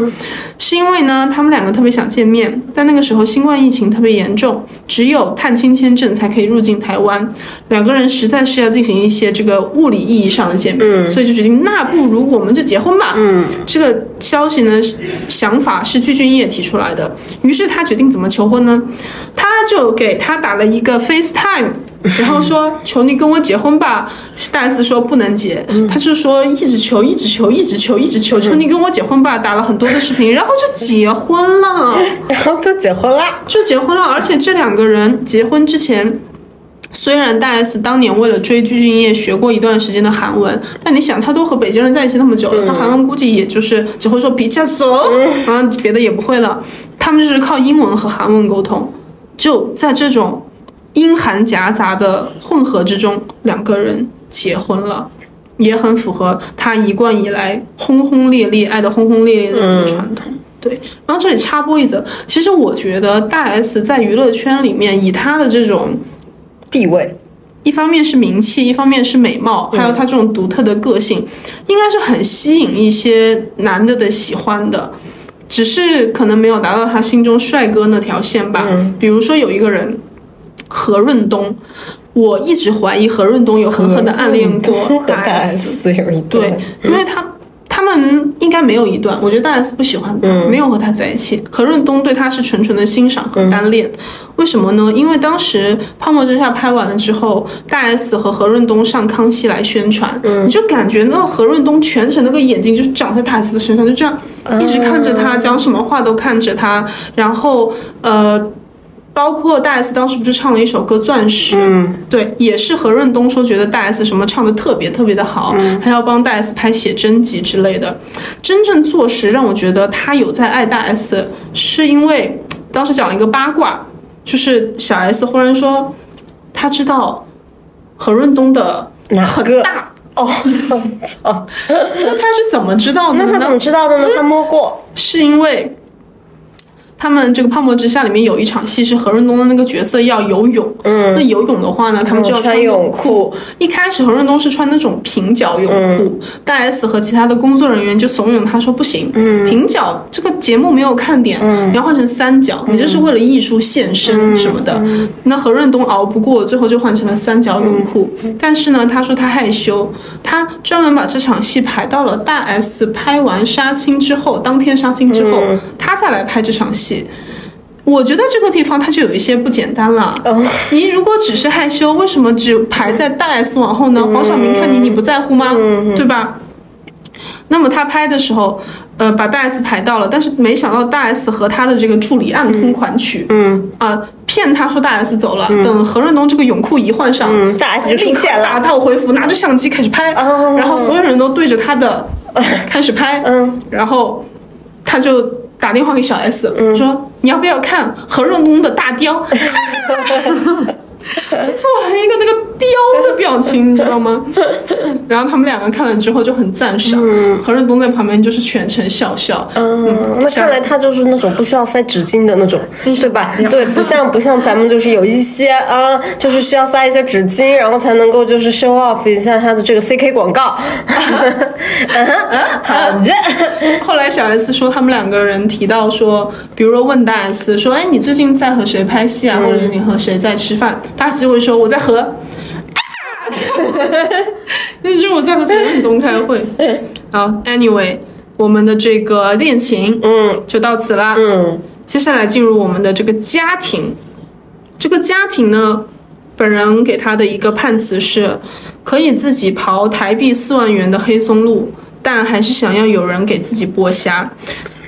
是因为呢，他们两个特别想见面，但那个时候新冠疫情特别严重，只有探亲签证才可以入境台湾。两个人实在是要进行一些这个物理意义上的见面，所以就决定那不如我们就结婚吧。嗯，这个消息呢，是想法是具俊晔提出来的，于是他决定怎么求婚呢？他就给他打了一个 FaceTime。然后说求你跟我结婚吧，大 S 说不能结，他就说一直求，一直求，一直求，一直求，求你跟我结婚吧，打了很多的视频，然后就结婚了。然后就结婚了。就结婚了，而且这两个人结婚之前，虽然大 S 当年为了追具俊晔学过一段时间的韩文，但你想，他都和北京人在一起那么久了，他韩文估计也就是只会说比较熟，啊，别的也不会了。他们就是靠英文和韩文沟通，就在这种英韩夹杂的混合之中，两个人结婚了。也很符合他一贯以来轰轰烈烈、爱的轰轰烈烈的这个传统。对，然后这里插播一则，其实我觉得大 S 在娱乐圈里面以她的这种地位，一方面是名气，一方面是美貌，还有他这种独特的个性，应该是很吸引一些男的的喜欢的，只是可能没有达到他心中帅哥那条线吧。比如说有一个人何润东，我一直怀疑何润东有狠狠的暗恋过和大 S。S 有一对，因为他他们应该没有一段，我觉得大 S 不喜欢他，没有和他在一起。何润东对他是纯纯的欣赏和单恋，为什么呢？因为当时《泡沫之夏》拍完了之后，大 S 和何润东上康熙来宣传，你就感觉那何润东全程那个眼睛就是长在大 S 的身上，就这样一直看着他，讲什么话都看着他，然后呃。包括大 S 当时不是唱了一首歌《钻石》，嗯，对，也是何润东说觉得大 S 什么唱的特别特别的好，还要帮大 S 拍写真集之类的。真正坐实让我觉得他有在爱大 S，是因为当时讲了一个八卦，就是小 S 忽然说他知道何润东的哪个很大，哦，我 操！那他是怎么知道的呢？那他怎么知道的呢？他摸过，是因为他们这个《泡沫之夏》里面有一场戏是何润东的那个角色要游泳，嗯，那游泳的话呢，他们就要穿穿泳裤。一开始何润东是穿那种平角泳裤，大 S 和其他的工作人员就怂恿他说不行，平角这个节目没有看点，你要换成三角，你这是为了艺术献身什么的。那何润东熬不过，最后就换成了三角泳裤。但是呢，他说他害羞，他专门把这场戏排到了大 S 拍完杀青之后，当天杀青之后，他再来拍这场戏。我觉得这个地方它就有一些不简单了。你如果只是害羞，为什么只排在大 S 往后呢？黄晓明看你，你不在乎吗？对吧？那么他拍的时候，呃，把大 S 排到了，但是没想到大 S 和他的这个助理暗通款曲，嗯啊、骗他说大 S 走了，等何润东这个泳裤一换上，嗯，大 S 就出现打，道回府，拿着相机开始拍，哦然后所有人都对着他的开始拍，嗯，然后他就打电话给小 S、说你要不要看何润东的大雕？就做了一个那个雕的表情，你知道吗？然后他们两个看了之后就很赞赏，何润东在旁边就是全程笑笑，嗯，那看来他就是那种不需要塞纸巾的那种，对吧？对，不像不像咱们就是有一些啊，就是需要塞一些纸巾，然后才能够就是 show off 一下他的这个 CK 广告。嗯哼，好的，后来小 S 说他们两个人提到说，比如说问大 S 说，哎，你最近在和谁拍戏啊？或者是你和谁在吃饭？大 S 就会说我在和。啊 那就是我在和何润东开会。好，Anyway，我们的这个恋情，嗯，就到此啦。嗯，接下来进入我们的这个家庭，这个家庭呢，本人给他的一个判词是，可以自己刨台币四万元的黑松露，但还是想要有人给自己剥虾。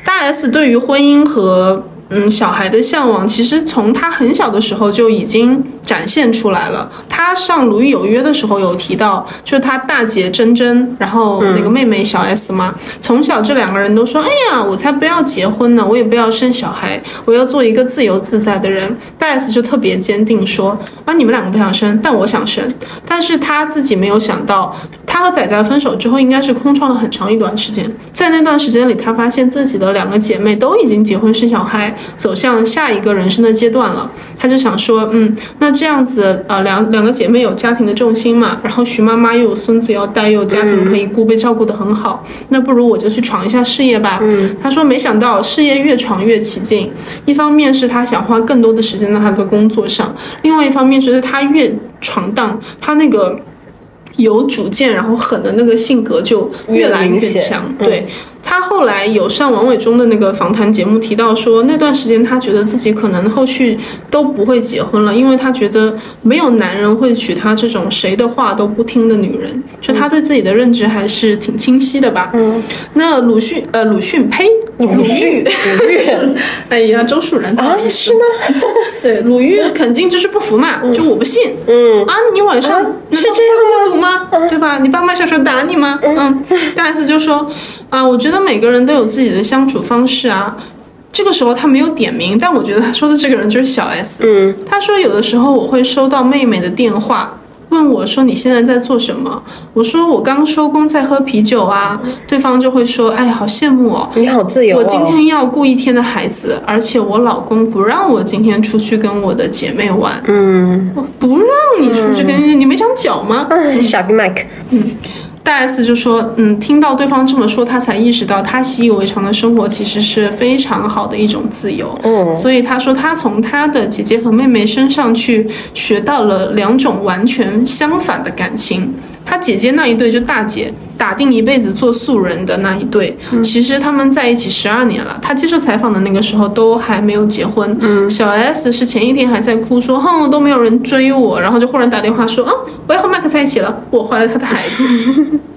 大 S 对于婚姻和嗯小孩的向往，其实从他很小的时候就已经展现出来了。他上《鲁豫有约》的时候有提到，就是她大姐珍珍，然后那个妹妹小 S 嘛，从小这两个人都说，哎呀，我才不要结婚呢，我也不要生小孩，我要做一个自由自在的人。大 S 就特别坚定说，啊，你们两个不想生，但我想生。但是他自己没有想到，他和仔仔分手之后，应该是空窗了很长一段时间。在那段时间里，他发现自己的两个姐妹都已经结婚生小孩，走向下一个人生的阶段了。他就想说，嗯，那这样子，呃，两两个姐妹有家庭的重心嘛，然后徐妈妈又有孙子要带，又有家庭可以顾，被照顾的很好，那不如我就去闯一下事业吧。她说，没想到事业越闯越起劲，一方面是她想花更多的时间在她的工作上，另外一方面就是她越闯荡，她那个。有主见，然后狠的那个性格就越来越强。对他后来有上王伟忠的那个访谈节目提到说，那段时间他觉得自己可能后续都不会结婚了，因为他觉得没有男人会娶她这种谁的话都不听的女人，就他对自己的认知还是挺清晰的吧。嗯，那鲁迅呃鲁迅呸鲁豫鲁豫哎呀周树人啊，是吗？对鲁豫肯定就是不服嘛，就我不信。嗯，啊，你晚上啊是这样吗？对吧？你爸妈小时候打你吗？嗯，大 S 就说啊，我觉得每个人都有自己的相处方式啊。这个时候他没有点名，但我觉得他说的这个人就是小 S。嗯，他说有的时候我会收到妹妹的电话，问问我说你现在在做什么？我说我刚收工在喝啤酒啊。对方就会说，哎，好羡慕哦。你好自由、哦。我今天要顾一天的孩子，而且我老公不让我今天出去跟我的姐妹玩。嗯，我不让你出去跟、你没长脚吗？哎傻逼 Mike，大 S 就说，嗯，听到对方这么说，他才意识到他习以为常的生活其实是非常好的一种自由。嗯所以他说他从他的姐姐和妹妹身上去学到了两种完全相反的感情。他姐姐那一对就大姐打定一辈子做素人的那一对，其实他们在一起十二年了。他接受采访的那个时候都还没有结婚。小 S 是前一天还在哭说，哼，都没有人追我，然后就忽然打电话说，嗯，我要和麦克在一起了，我怀了他的孩子。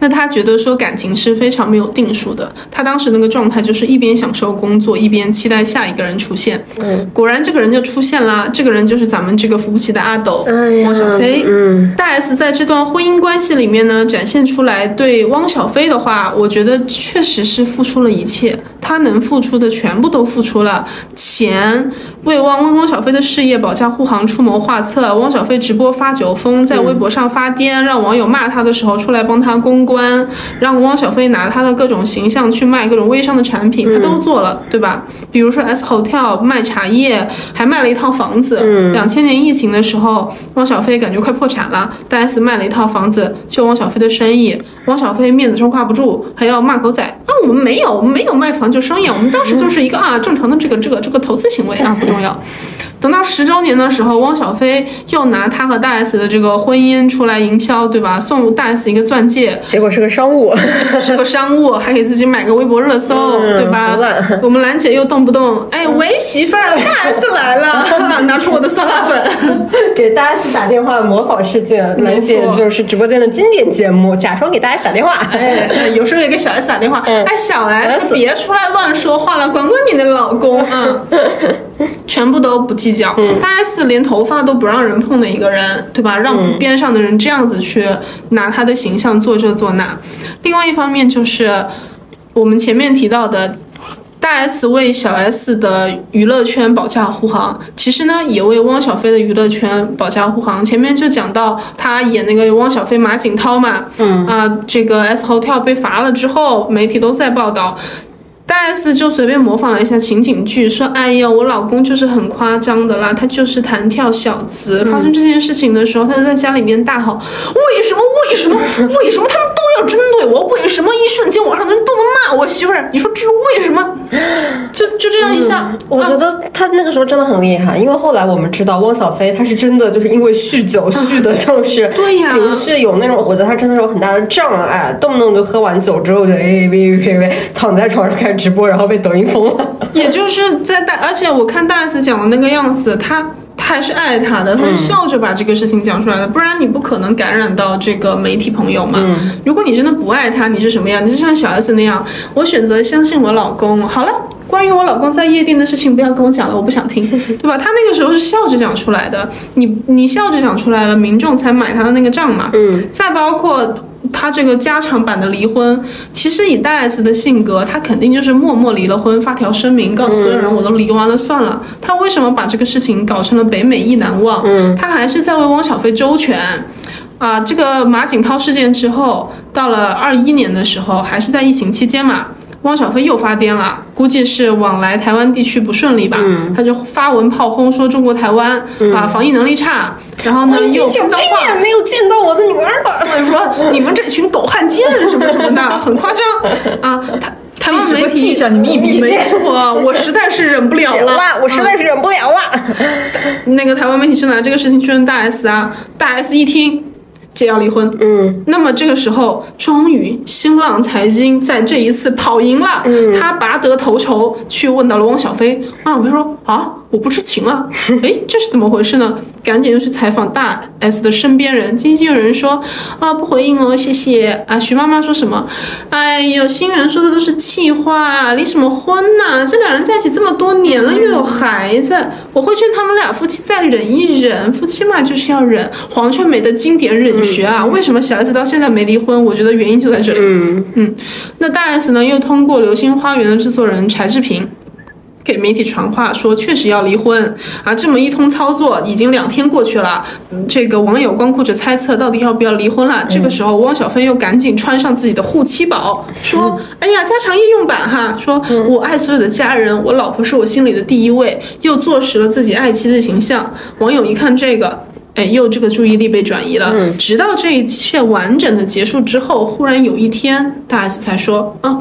那他觉得说感情是非常没有定数的，他当时那个状态就是一边享受工作，一边期待下一个人出现。嗯，果然这个人就出现啦，这个人就是咱们这个扶不起的阿斗，哎汪小菲。嗯，大 S 在这段婚姻关系里面呢，展现出来对汪小菲的话，我觉得确实是付出了一切，他能付出的全部都付出了，钱为汪汪小菲的事业保驾护航出谋划策，汪小菲直播发酒疯，在微博上发癫，让网友骂他的时候出来帮他公关，让汪小菲拿他的各种形象去卖各种微商的产品，他都做了，对吧？比如说 S Hotel 卖茶叶，还卖了一套房子。两千年疫情的时候，汪小菲感觉快破产了，大 S 卖了一套房子救汪小菲的生意，汪小菲面子上挂不住，还要骂狗仔啊！我们没有，我们没有卖房就商业，我们当时就是一个啊正常的这个这个这个投资行为啊，不重要。等到十周年的时候，汪小菲又拿他和大 S 的这个婚姻出来营销，对吧？送大 S 一个钻戒，结果是个商务，是个商务，还给自己买个微博热搜，嗯对吧？我们兰姐又动不动，哎，喂，媳妇儿，大 S 来了，拿出我的酸辣粉。给大 S 打电话模仿事件，兰姐就是直播间的经典节目，假装给大 S 打电话。哎，哎 有时候也给小 S 打电话，嗯哎，小 S 别出来乱说话了，管管你的老公啊，全部都不计较。大 S 连头发都不让人碰的一个人，对吧？让边上的人这样子去拿他的形象做这做那。另外一方面就是我们前面提到的。大 S 为小 S 的娱乐圈保驾护航，其实呢也为汪小菲的娱乐圈保驾护航。前面就讲到他演那个汪小菲马景涛嘛，嗯啊，这个 S Hotel 被罚了之后，媒体都在报道。大 S 就随便模仿了一下情景剧，说：“哎呀，我老公就是很夸张的啦，他就是弹跳小子。发生这件事情的时候，他就在家里面大吼：为什么？为什么？为什么他们都要针对我？为什么？一瞬间网上的人都在骂我媳妇儿，你说这是为什么？就就这样一下，我觉得他那个时候真的很厉害，因为后来我们知道汪小菲他是真的就是因为酗酒酗的，就是 对呀情绪有那种，我觉得他真的是有很大的障碍，动不动就喝完酒之后就哎喂喂喂躺在床上开始直播，然后被抖音封了。也就是在大，而且我看大 S 讲的那个样子，他他还是爱他的，他嗯是笑着把这个事情讲出来的，不然你不可能感染到这个媒体朋友嘛。嗯如果你真的不爱他，你是什么样？你是像小 S 那样，我选择相信我老公。好了。关于我老公在夜店的事情，不要跟我讲了，我不想听，对吧？他那个时候是笑着讲出来的，你你笑着讲出来了，民众才买他的那个账嘛。嗯，再包括他这个加长版的离婚，其实以戴 S 的性格，他肯定就是默默离了婚，发条声明告诉所有人我都离完了算了。他为什么把这个事情搞成了北美意难忘？嗯，他还是在为汪小菲周全。啊，这个马景涛事件之后，到了二一年的时候，还是在疫情期间嘛，汪小菲又发癫了，估计是往来台湾地区不顺利吧，他就发文炮轰说中国台湾、啊防疫能力差，然后呢又脏话。没有见到我的女儿了。或者说你们这群狗汉奸什么什么的，很夸张啊！台台湾媒体记上你们一笔没错，我实在是忍不了了。我实在是忍不了了。那个台湾媒体就拿这个事情去问大 S 啊，大 S 一听。姐要离婚，嗯，那么这个时候，终于新浪财经在这一次跑赢了，嗯他拔得头筹，去问到了汪小菲。汪小菲说：“啊，我不知情了。”哎，这是怎么回事呢？赶紧又去采访大 S 的身边人，经纪人说：“啊，不回应哦，谢谢。”啊，徐妈妈说什么？哎呦，新人说的都是气话，离什么婚呐、这两人在一起这么多年了，又有孩子，我会劝他们俩夫妻再忍一忍，夫妻嘛就是要忍。黄春梅的经典忍学啊，为什么小 S 到现在没离婚？我觉得原因就在这里。嗯嗯，那大 S 呢，又通过《流星花园》的制作人柴智屏。给媒体传话说确实要离婚啊。这么一通操作，已经两天过去了，嗯这个网友光顾着猜测到底要不要离婚了。这个时候，汪小菲又赶紧穿上自己的护妻宝，说：“哎呀，家常夜用版哈，说我爱所有的家人，我老婆是我心里的第一位，又坐实了自己爱妻的形象。”网友一看这个。哎，又这个注意力被转移了。直到这一切完整的结束之后，忽然有一天，大 S 才说：“啊，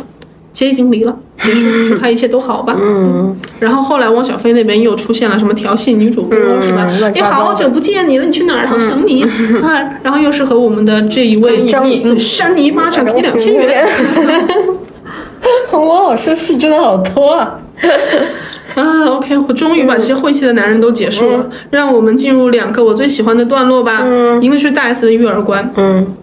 姐已经离了，结束，祝他一切都好吧。”嗯。然后后来汪小菲那边又出现了什么调戏女主播、是吧？哎，乱七八糟的好久不见你了，你去哪儿了？好想你啊！然后又是和我们的这一位张对山泥马上给两千元。汪老师戏真的好多啊！啊，OK，我终于把这些晦气的男人都结束了，让我们进入两个我最喜欢的段落吧。一个是大 S 的育儿观，嗯，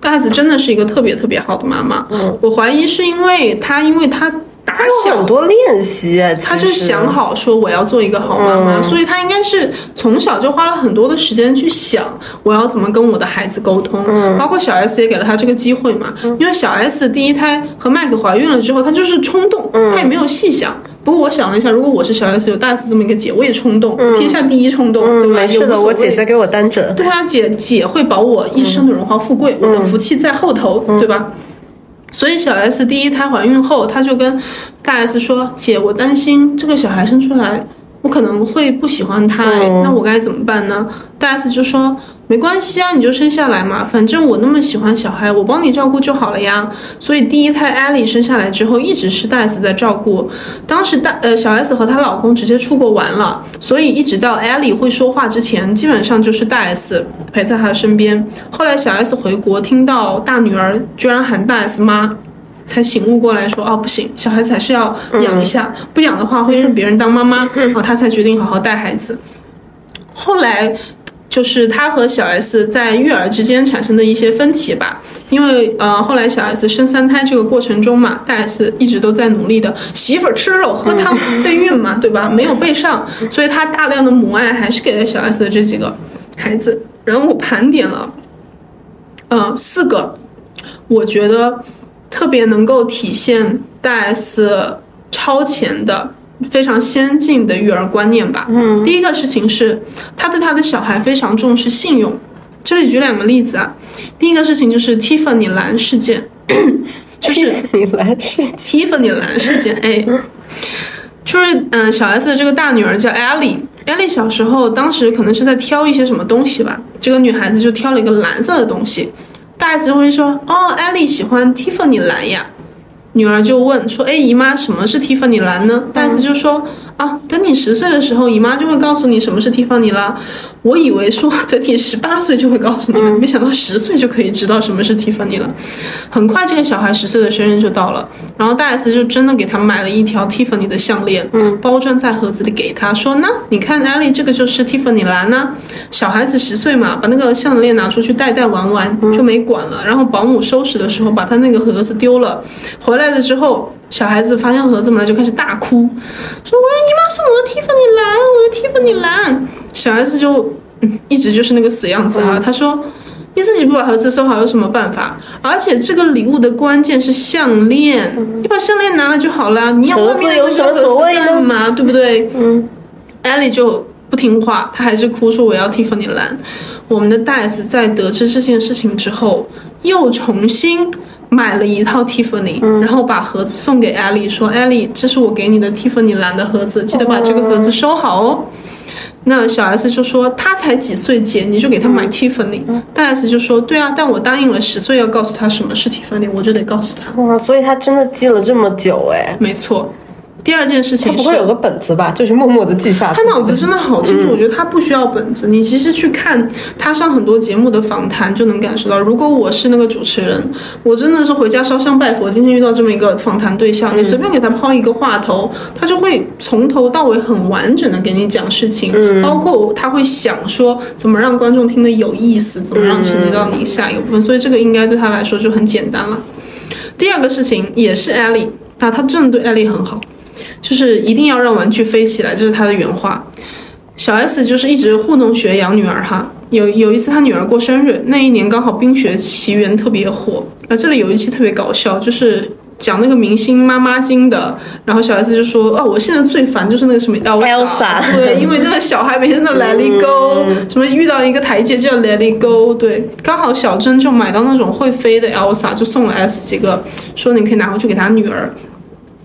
大 S 真的是一个特别特别好的妈妈。嗯，我怀疑是因为她，因为她打小很多练习，她就想好说我要做一个好妈妈，所以她应该是从小就花了很多的时间去想我要怎么跟我的孩子沟通，包括小 S 也给了她这个机会嘛，因为小 S 第一胎和麦克怀孕了之后，她就是冲动，她也没有细想。不过我想了一下，如果我是小 S 有大 S 这么一个姐，我也冲动，天下第一冲动，对吧？没事的，我姐姐给我担着。对啊，姐姐会保我一生的荣华富贵，我的福气在后头，对吧？所以小 S 第一胎怀孕后，她就跟大 S 说：“姐，我担心这个小孩生出来，我可能会不喜欢他，哎那我该怎么办呢？”大 S 就说：“没关系啊，你就生下来嘛，反正我那么喜欢小孩，我帮你照顾就好了呀。”所以第一胎艾莉生下来之后，一直是大 S 在照顾。当时大呃小 S 和她老公直接出国玩了，所以一直到艾莉会说话之前，基本上就是大 S 陪在她身边。后来小 S 回国，听到大女儿居然喊大 S 妈。才醒悟过来说，哦，不行，小孩子还是要养一下，不养的话会认别人当妈妈，然后他才决定好好带孩子。后来就是他和小 S 在育儿之间产生的一些分歧吧，因为呃后来小 S 生三胎这个过程中嘛，大 S 一直都在努力的媳妇儿吃肉喝汤备孕嘛，对吧？没有备上，所以他大量的母爱还是给了小 S 的这几个孩子。然后我盘点了，呃，四个，我觉得特别能够体现大 S 超前的。非常先进的育儿观念吧。嗯，第一个事情是，他对他的小孩非常重视信用。这里举两个例子啊。第一个事情就是 Tiffany 蓝事件，就是 Tiffany 蓝事件，哎，就是嗯，小 S 的这个大女儿叫 Ellie。Ellie 小时候，当时可能是在挑一些什么东西吧，这个女孩子就挑了一个蓝色的东西，大 S 就会说，哦，Ellie 喜欢 Tiffany 蓝呀。女儿就问说：“哎，姨妈，什么是蒂芙尼蓝呢？”大 S 就说：“啊，等你十岁的时候，姨妈就会告诉你什么是蒂芙尼了。”我以为说等你十八岁就会告诉你了，没想到十岁就可以知道什么是蒂芙尼了。很快，这个小孩十岁的生日就到了，然后大 S 就真的给他买了一条蒂芙尼的项链，包装在盒子里给他说：“呢你看，艾丽，这个就是蒂芙尼蓝呐。”小孩子十岁嘛，把那个项链拿出去戴戴玩玩就没管了。然后保姆收拾的时候把他那个盒子丢了，回来了之后，小孩子发现盒子嘛，就开始大哭，说：“我姨妈送我的蒂芙尼蓝，我的蒂芙尼蓝。”小孩子就、嗯、一直就是那个死样子啊，他说。你自己不把盒子收好有什么办法？而且这个礼物的关键是项链，你把项链拿了就好了。你要盒子有什么所谓呢？对不对？嗯，艾莉就不听话，她还是哭说我要蒂芙尼蓝。我们的戴斯在得知这件事情之后，又重新买了一套蒂芙尼，然后把盒子送给艾莉，说：“艾莉，这是我给你的蒂芙尼蓝的盒子，记得把这个盒子收好哦。”那小 S 就说他才几岁姐，你就给他买 Tiffany。大 S 就说对啊，但我答应了十岁要告诉他什么是 Tiffany，我就得告诉他。哇，所以他真的记了这么久哎。没错。第二件事情是，不会有个本子吧？就是默默的记下。他脑子真的好清楚，我觉得他不需要本子。你其实去看他上很多节目的访谈，就能感受到。如果我是那个主持人，我真的是回家烧香拜佛。今天遇到这么一个访谈对象，你随便给他抛一个话头，他就会从头到尾很完整的给你讲事情，包括他会想说怎么让观众听得有意思，怎么让承接到你下一个部分。所以这个应该对他来说就很简单了。第二个事情也是艾丽啊，他真的对艾丽很好。就是一定要让玩具飞起来，这是他的原话。小 S 就是一直糊弄学养女儿哈。有有一次他女儿过生日，那一年刚好《冰雪奇缘》特别火。啊，这里有一期特别搞笑，就是讲那个明星妈妈经的，然后小 S 就说：“哦，我现在最烦就是那个什么 Elsa，, 对，因为那个小孩每天在 Let it go，、什么遇到一个台阶就要 Let it go，对，刚好小珍就买到那种会飞的 Elsa，就送了 S 几个，说你可以拿回去给他女儿。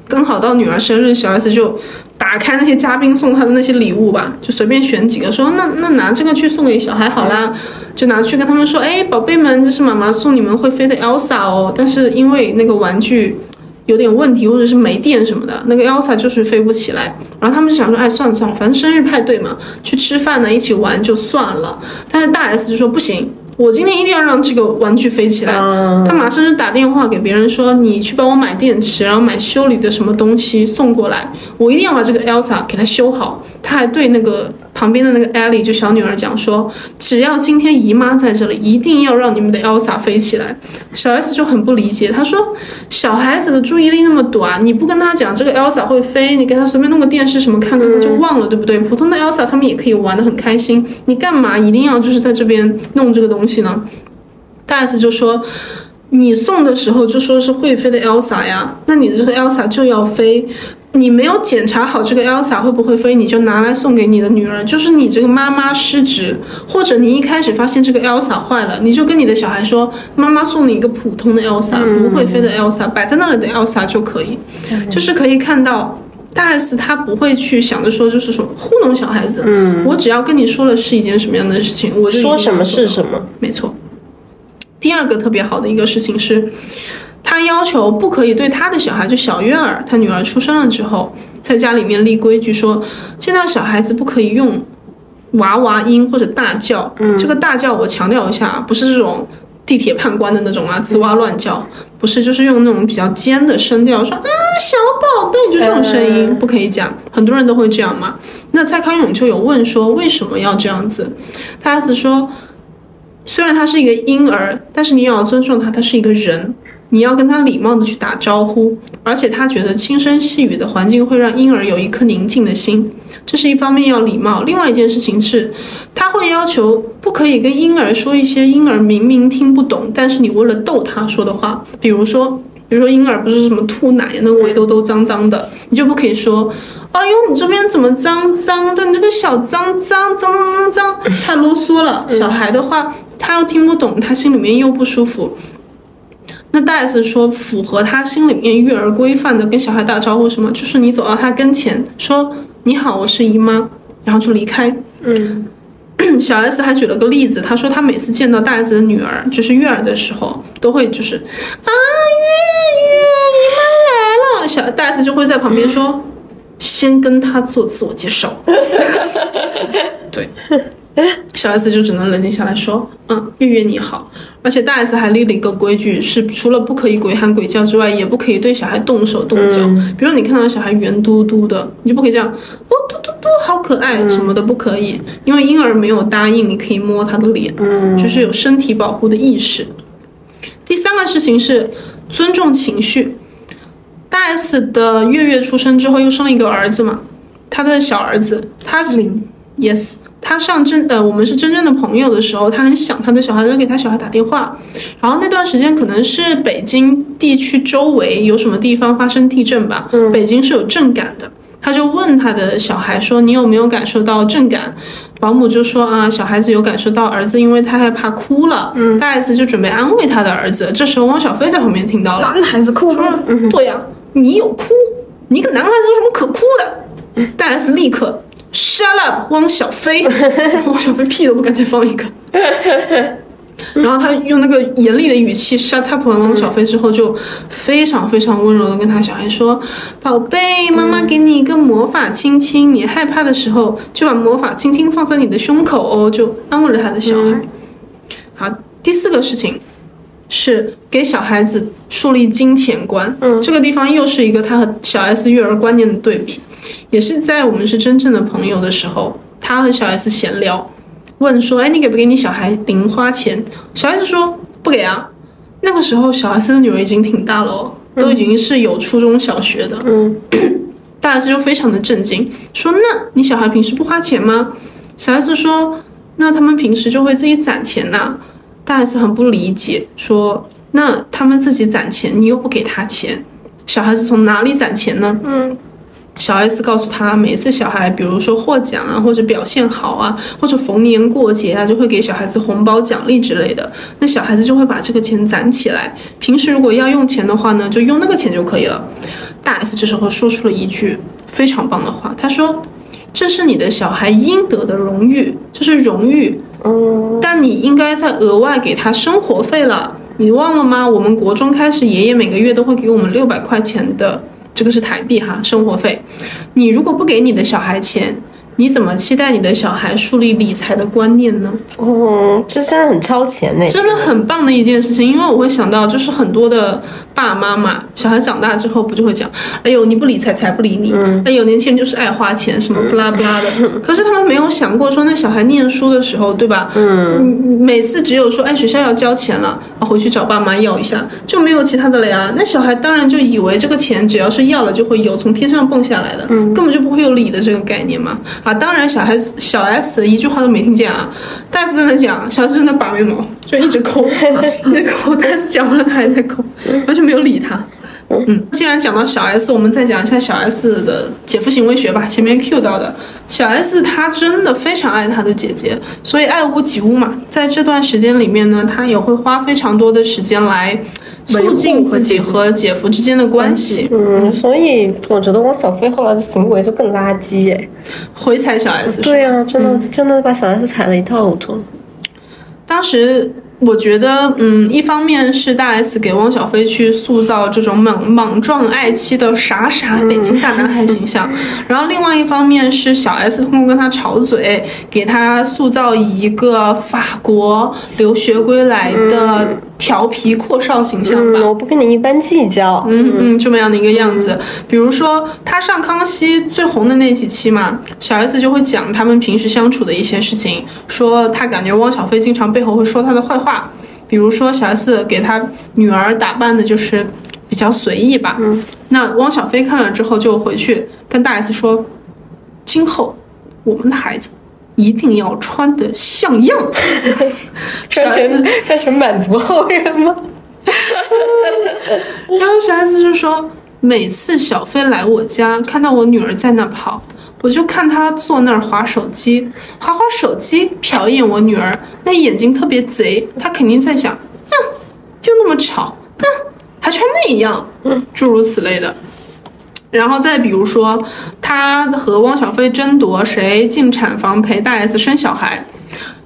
刚好到女儿生日，小 S 就打开那些嘉宾送她的那些礼物吧，就随便选几个，说那那拿这个去送给小孩好啦，就拿去跟他们说，哎，宝贝们，这是妈妈送你们会飞的 Elsa 哦，但是因为那个玩具。有点问题，或者是没电什么的，那个 Elsa 就是飞不起来。然后他们就想说，哎，算了算了，反正生日派对嘛，去吃饭呢，一起玩就算了。但是大 S 就说不行，我今天一定要让这个玩具飞起来。他马上就打电话给别人说，你去帮我买电池，然后买修理的什么东西送过来，我一定要把这个 Elsa 给它修好。他还对那个旁边的那个 Ellie 就小女儿讲说，只要今天姨妈在这里，一定要让你们的 Elsa 飞起来。小 S 就很不理解，他说小孩子的注意力那么短，你不跟他讲这个 Elsa 会飞，你给他随便弄个电视什么看看，他就忘了，对不对？普通的 Elsa 他们也可以玩得很开心，你干嘛一定要就是在这边弄这个东西呢？大 S 就说。你送的时候就说是会飞的 Elsa 呀，那你这个 Elsa 就要飞，你没有检查好这个 Elsa 会不会飞，你就拿来送给你的女儿，就是你这个妈妈失职，或者你一开始发现这个 Elsa 坏了，你就跟你的小孩说，妈妈送你一个普通的 Elsa，、不会飞的 Elsa，摆在那里的 Elsa 就可以，就是可以看到。大 S 她不会去想着说，就是说糊弄小孩子。嗯，我只要跟你说了是一件什么样的事情，我就说什么是什么。没错。第二个特别好的一个事情是，他要求不可以对他的小孩，就小月儿，他女儿出生了之后，在家里面立规矩说，见到小孩子不可以用娃娃音或者大叫。嗯，这个大叫我强调一下，不是这种地铁判官的那种啊，吱哇乱叫，不是，就是用那种比较尖的声调说啊，小宝贝，就这种声音不可以讲。很多人都会这样嘛。那蔡康永就有问说，为什么要这样子？他儿子说。虽然他是一个婴儿，但是你也要尊重他，他是一个人，你要跟他礼貌的去打招呼。而且他觉得轻声细语的环境会让婴儿有一颗宁静的心，这是一方面要礼貌。另外一件事情是，他会要求不可以跟婴儿说一些婴儿明明听不懂，但是你为了逗他说的话，比如说，比如说婴儿不是什么吐奶，那个围兜兜脏脏的，你就不可以说。哎呦，你这边怎么脏脏的？你这个小脏脏脏脏脏脏，太啰嗦了。小孩的话，他又听不懂，他心里面又不舒服。那大 S 说，符合他心里面育儿规范的，跟小孩打招呼什么，就是你走到他跟前说你好，我是姨妈，然后就离开。嗯，小 S 还举了个例子，他说他每次见到大 S 的女儿，就是月儿的时候，都会就是啊月月姨妈来了，小大 S 就会在旁边说。先跟他做自我介绍，对，小 S 就只能冷静下来说，嗯，月月你好。而且大 S 还立了一个规矩，是除了不可以鬼喊鬼叫之外，也不可以对小孩动手动脚。比如你看到小孩圆嘟嘟的，你就不可以这样，哦嘟嘟嘟，好可爱什么的，不可以，因为婴儿没有答应你可以摸他的脸，就是有身体保护的意识。第三个事情是尊重情绪。大 S 的月月出生之后又生了一个儿子嘛，他的小儿子，他是 yes，他上真呃我们是真正的朋友的时候，他很想他的小孩，就给他小孩打电话，然后那段时间可能是北京地区周围有什么地方发生地震吧，北京是有震感的，他就问他的小孩说你有没有感受到震感？保姆就说啊，小孩子有感受到，儿子因为太害怕哭了，大 S 就准备安慰他的儿子，这时候汪小菲在旁边听到了，男孩子哭说吗？对呀、你有哭，你一个男孩子有什么可哭的？大 S 立刻 shut up，汪小菲，汪小菲屁都不敢再放一个。然后他用那个严厉的语气 shut up 完汪小菲之后，就非常非常温柔的跟他小孩说：“宝贝，妈妈给你一个魔法亲亲，你害怕的时候就把魔法亲亲放在你的胸口哦。”就安慰了他的小孩。好，第四个事情是给小孩子树立金钱观。嗯，这个地方又是一个他和小 S 育儿观念的对比，也是在我们是真正的朋友的时候，他和小 S 闲聊，问说：“哎，你给不给你小孩零花钱？”小 S 说：“不给啊。”那个时候小 S 的女儿已经挺大了哦，都已经是有初中小学的。嗯，大 S 就非常的震惊，说：“那你小孩平时不花钱吗？”小 S 说：“那他们平时就会自己攒钱呐、大 S 很不理解，说：“那他们自己攒钱，你又不给他钱，小孩子从哪里攒钱呢？嗯。小 S 告诉他，每次小孩，比如说获奖啊，或者表现好啊，或者逢年过节啊，就会给小孩子红包奖励之类的。那小孩子就会把这个钱攒起来，平时如果要用钱的话呢，就用那个钱就可以了。大 S 这时候说出了一句非常棒的话，他说：“这是你的小孩应得的荣誉，这是荣誉。嗯，但你应该再额外给他生活费了，你忘了吗？我们国中开始，爷爷每个月都会给我们六百块钱的。”这个是台币哈，生活费。你如果不给你的小孩钱，你怎么期待你的小孩树立理财的观念呢？哦，这真的很超前呢，真的很棒的一件事情。因为我会想到，就是很多的爸爸妈妈，小孩长大之后不就会讲，哎呦，你不理财，财不理你。哎呦，年轻人就是爱花钱，什么不拉不拉的。可是他们没有想过说，那小孩念书的时候，对吧？嗯，每次只有说，哎，学校要交钱了，回去找爸妈要一下，就没有其他的了呀。那小孩当然就以为这个钱只要是要了就会有，从天上蹦下来的，根本就不会有理的这个概念嘛。啊，当然，小孩子小 S 一句话都没听见啊，大 S 在那讲，小 S 在那拔眉毛，就一直抠，一直抠。大 S 讲完了，他还在抠，完全没有理他。嗯，既然讲到小 S，我们再讲一下小 S 的姐夫行为学吧。前面 Q 到的小 S，她真的非常爱她的姐姐，所以爱屋及乌嘛。在这段时间里面呢，她也会花非常多的时间来。促进自己和姐夫之间的关系。嗯，所以我觉得汪小菲后来的行为就更垃圾哎，回踩小 S。对啊，真的真的把小 S 踩了一塌糊涂。当时我觉得，嗯，一方面是大 S 给汪小菲去塑造这种莽莽撞爱妻的傻傻北京大男孩形象，然后另外一方面是小 S 通过跟他吵嘴，给他塑造一个法国留学归来的。调皮阔少形象吧，我不跟你一般计较。嗯嗯，这么样的一个样子。比如说他上康熙最红的那几期嘛，小 S 就会讲他们平时相处的一些事情，说他感觉汪小菲经常背后会说他的坏话。比如说小 S 给他女儿打扮的就是比较随意吧，嗯那汪小菲看了之后就回去跟大 S 说，今后我们的孩子。一定要穿的像样，穿成穿成满族后人吗？然后小 S 就说，每次小飞来我家，看到我女儿在那跑，我就看她坐那儿划手机，划划手机，瞟一眼我女儿，那眼睛特别贼，她肯定在想，哼，就那么吵，哼，还穿那样，诸如此类的。然后再比如说，他和汪小菲争夺谁进产房陪大 S 生小孩，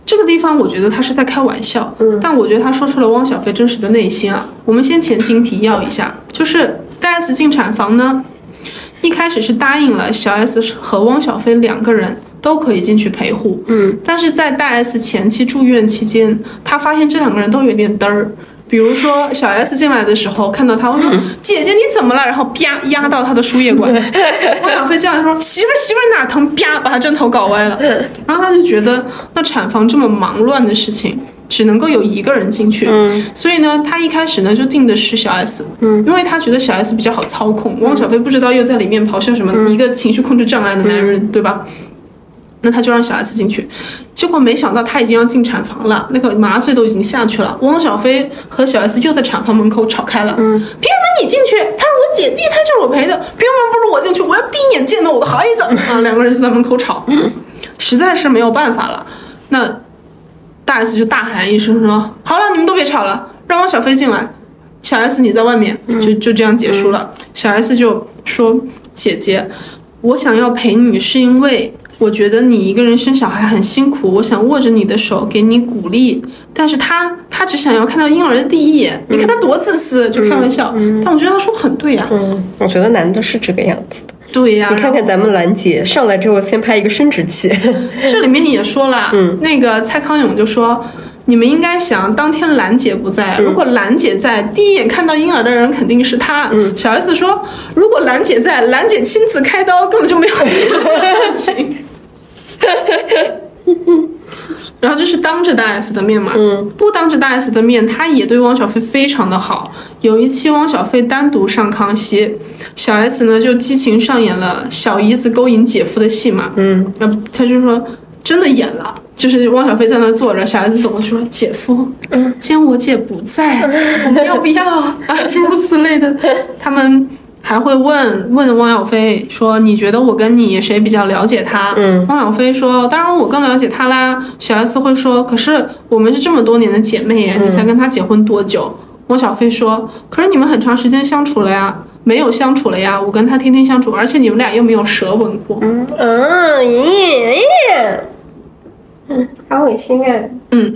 这个地方我觉得他是在开玩笑，嗯但我觉得他说出了汪小菲真实的内心啊。我们先前情提要一下，就是大 S 进产房呢，一开始是答应了小 S 和汪小菲两个人都可以进去陪护，嗯，但是在大 S 前期住院期间，他发现这两个人都有点嘚儿。比如说小 S 进来的时候看到他，我说姐姐你怎么了？然后啪压到他的输液管。汪小菲进来说 媳妇媳妇哪疼？啪把他针头搞歪了。然后他就觉得那产房这么忙乱的事情，只能够有一个人进去。所以呢，他一开始呢就定的是小 S，因为他觉得小 S 比较好操控。汪小菲不知道又在里面咆哮什么，一个情绪控制障碍的男人，对吧？那他就让小 S 进去，结果没想到他已经要进产房了，那个麻醉都已经下去了。汪小菲和小 S 又在产房门口吵开了。嗯，凭什么你进去？他是我姐弟，他就是我陪的，凭什么不是我进去？我要第一眼见到我的孩子啊！两个人就在门口吵，实在是没有办法了。那大 S 就大喊一声说：“好了，你们都别吵了，让汪小菲进来。小 S 你在外面。”就就这样结束了。小 S 就说：“姐姐，我想要陪你是因为。”我觉得你一个人生小孩很辛苦，我想握着你的手给你鼓励，但是他他只想要看到婴儿的第一眼，你看他多自私，就开玩笑。但我觉得他说的很对呀。嗯，我觉得男的是这个样子的。对呀，你看看咱们兰姐上来之后先拍一个生殖器，这里面也说了，嗯，那个蔡康永就说，你们应该想，当天兰姐不在，如果兰姐在，第一眼看到婴儿的人肯定是他。嗯，小 S 说，如果兰姐在，兰姐亲自开刀，根本就没有什么事情。然后这是当着大 S 的面嘛，嗯，不当着大 S 的面，他也对汪小菲非常的好。有一期汪小菲单独上康熙，小 S 呢就激情上演了小姨子勾引姐夫的戏嘛，嗯，他就说真的演了，就是汪小菲在那坐着，小 S 走过去说姐夫，嗯，今天我姐不在，我们要不要啊？诸如此类的，他们。还会问问汪小菲说：“你觉得我跟你谁比较了解他？”嗯，汪小菲说：“当然我更了解他啦。”小 S 会说：“可是我们是这么多年的姐妹耶，你才跟他结婚多久？”汪小菲说：“可是你们很长时间相处了呀，没有相处了呀，我跟他天天相处，而且你们俩又没有舌吻过。”嗯，咦咦，嗯，好恶心啊！嗯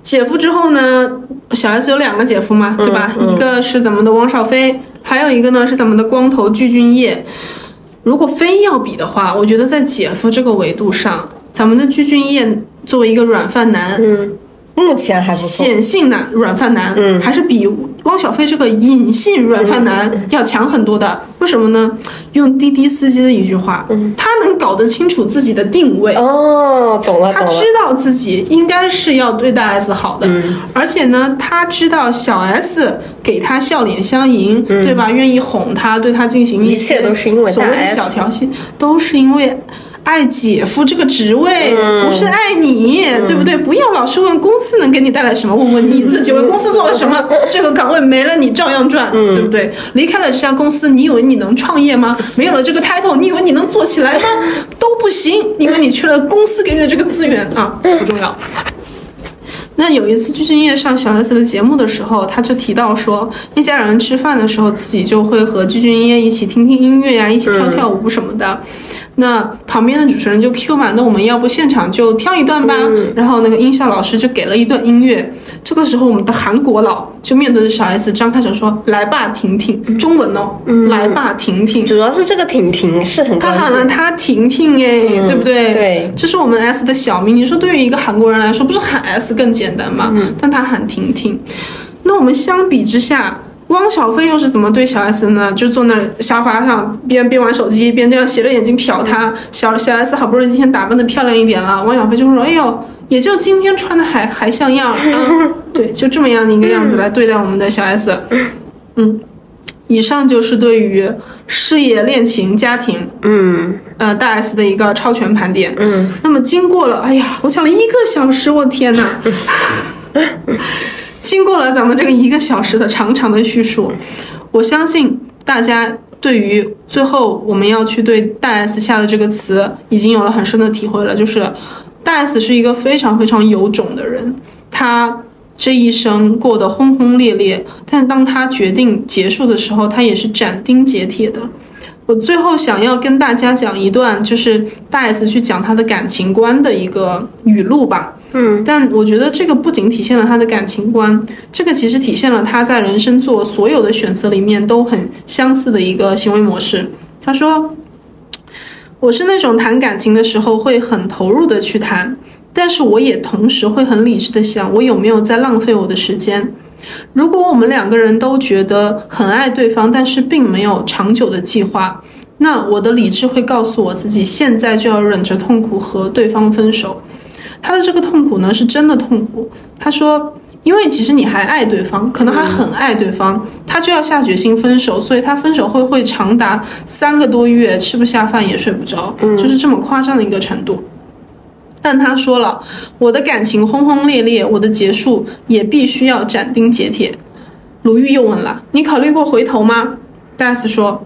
姐夫之后呢，小 S 有两个姐夫嘛，对吧？一个是咱们的汪少菲，还有一个呢是咱们的光头具俊晔。如果非要比的话，我觉得在姐夫这个维度上，咱们的具俊晔作为一个软饭男，嗯，目前还不错。显性男软饭男，嗯还是比汪小菲这个隐性软饭男要强很多的。为什么呢？用滴滴司机的一句话，他能搞得清楚自己的定位。哦，懂了他知。道自己应该是要对大 S 好的，嗯而且呢，他知道小 S 给他笑脸相迎，对吧？愿意哄他，对他进行嗯一切都是因为所谓的小调戏，都是因为。爱姐夫这个职位，嗯不是爱你，对不对？不要老是问公司能给你带来什么，问问你自己为公司做了什么。这个岗位没了，你照样赚，嗯对不对？离开了这家公司，你以为你能创业吗？没有了这个 title，你以为你能做起来吗？都不行，因为你缺了公司给你的这个资源啊，不重要。那有一次鞠俊晔上小 S 的节目的时候，他就提到说，一家人吃饭的时候，自己就会和具俊晔一起听听音乐呀、一起跳跳舞什么的。那旁边的主持人就 Q 嘛，那我们要不现场就跳一段吧？然后那个音效老师就给了一段音乐。这个时候，我们的韩国佬就面对着小 S 张开手说：“来吧，婷婷。”中文哦，来吧，婷婷。主要是这个婷婷是很他。喊了他婷婷哎，对不对？对这是我们 S 的小名。你说对于一个韩国人来说，不是喊 S 更简单吗？但他喊婷婷。那我们相比之下，汪小菲又是怎么对小 S 的呢？就坐那沙发上，边边玩手机，边这样斜着眼睛瞟他。小小 S 好不容易今天打扮的漂亮一点了，汪小菲就会说：“哎呦，也就今天穿的还还像样啊。” 对，就这么样的一个样子来对待我们的小 S。嗯，以上就是对于事业、恋情、家庭，嗯呃，大 S 的一个超全盘点。嗯，那么经过了，哎呀，我讲了一个小时，我天哪！经过了咱们这个一个小时的长长的叙述，我相信大家对于最后我们要去对大 S 下的这个词，已经有了很深的体会了。就是大 S 是一个非常非常有种的人，他这一生过得轰轰烈烈，但当他决定结束的时候，他也是斩钉截铁的。我最后想要跟大家讲一段，就是大 S 去讲她的感情观的一个语录吧。嗯，但我觉得这个不仅体现了他的感情观，这个其实体现了他在人生做所有的选择里面都很相似的一个行为模式。他说：“我是那种谈感情的时候会很投入的去谈，但是我也同时会很理智的想，我有没有在浪费我的时间。”如果我们两个人都觉得很爱对方，但是并没有长久的计划，那我的理智会告诉我自己，现在就要忍着痛苦和对方分手。他的这个痛苦呢，是真的痛苦。他说，因为其实你还爱对方，可能还很爱对方，他就要下决心分手，所以他分手会会长达三个多月，吃不下饭也睡不着，就是这么夸张的一个程度。但他说了，我的感情轰轰烈烈，我的结束也必须要斩钉截铁。鲁豫又问了：“你考虑过回头吗？”大 S 说：“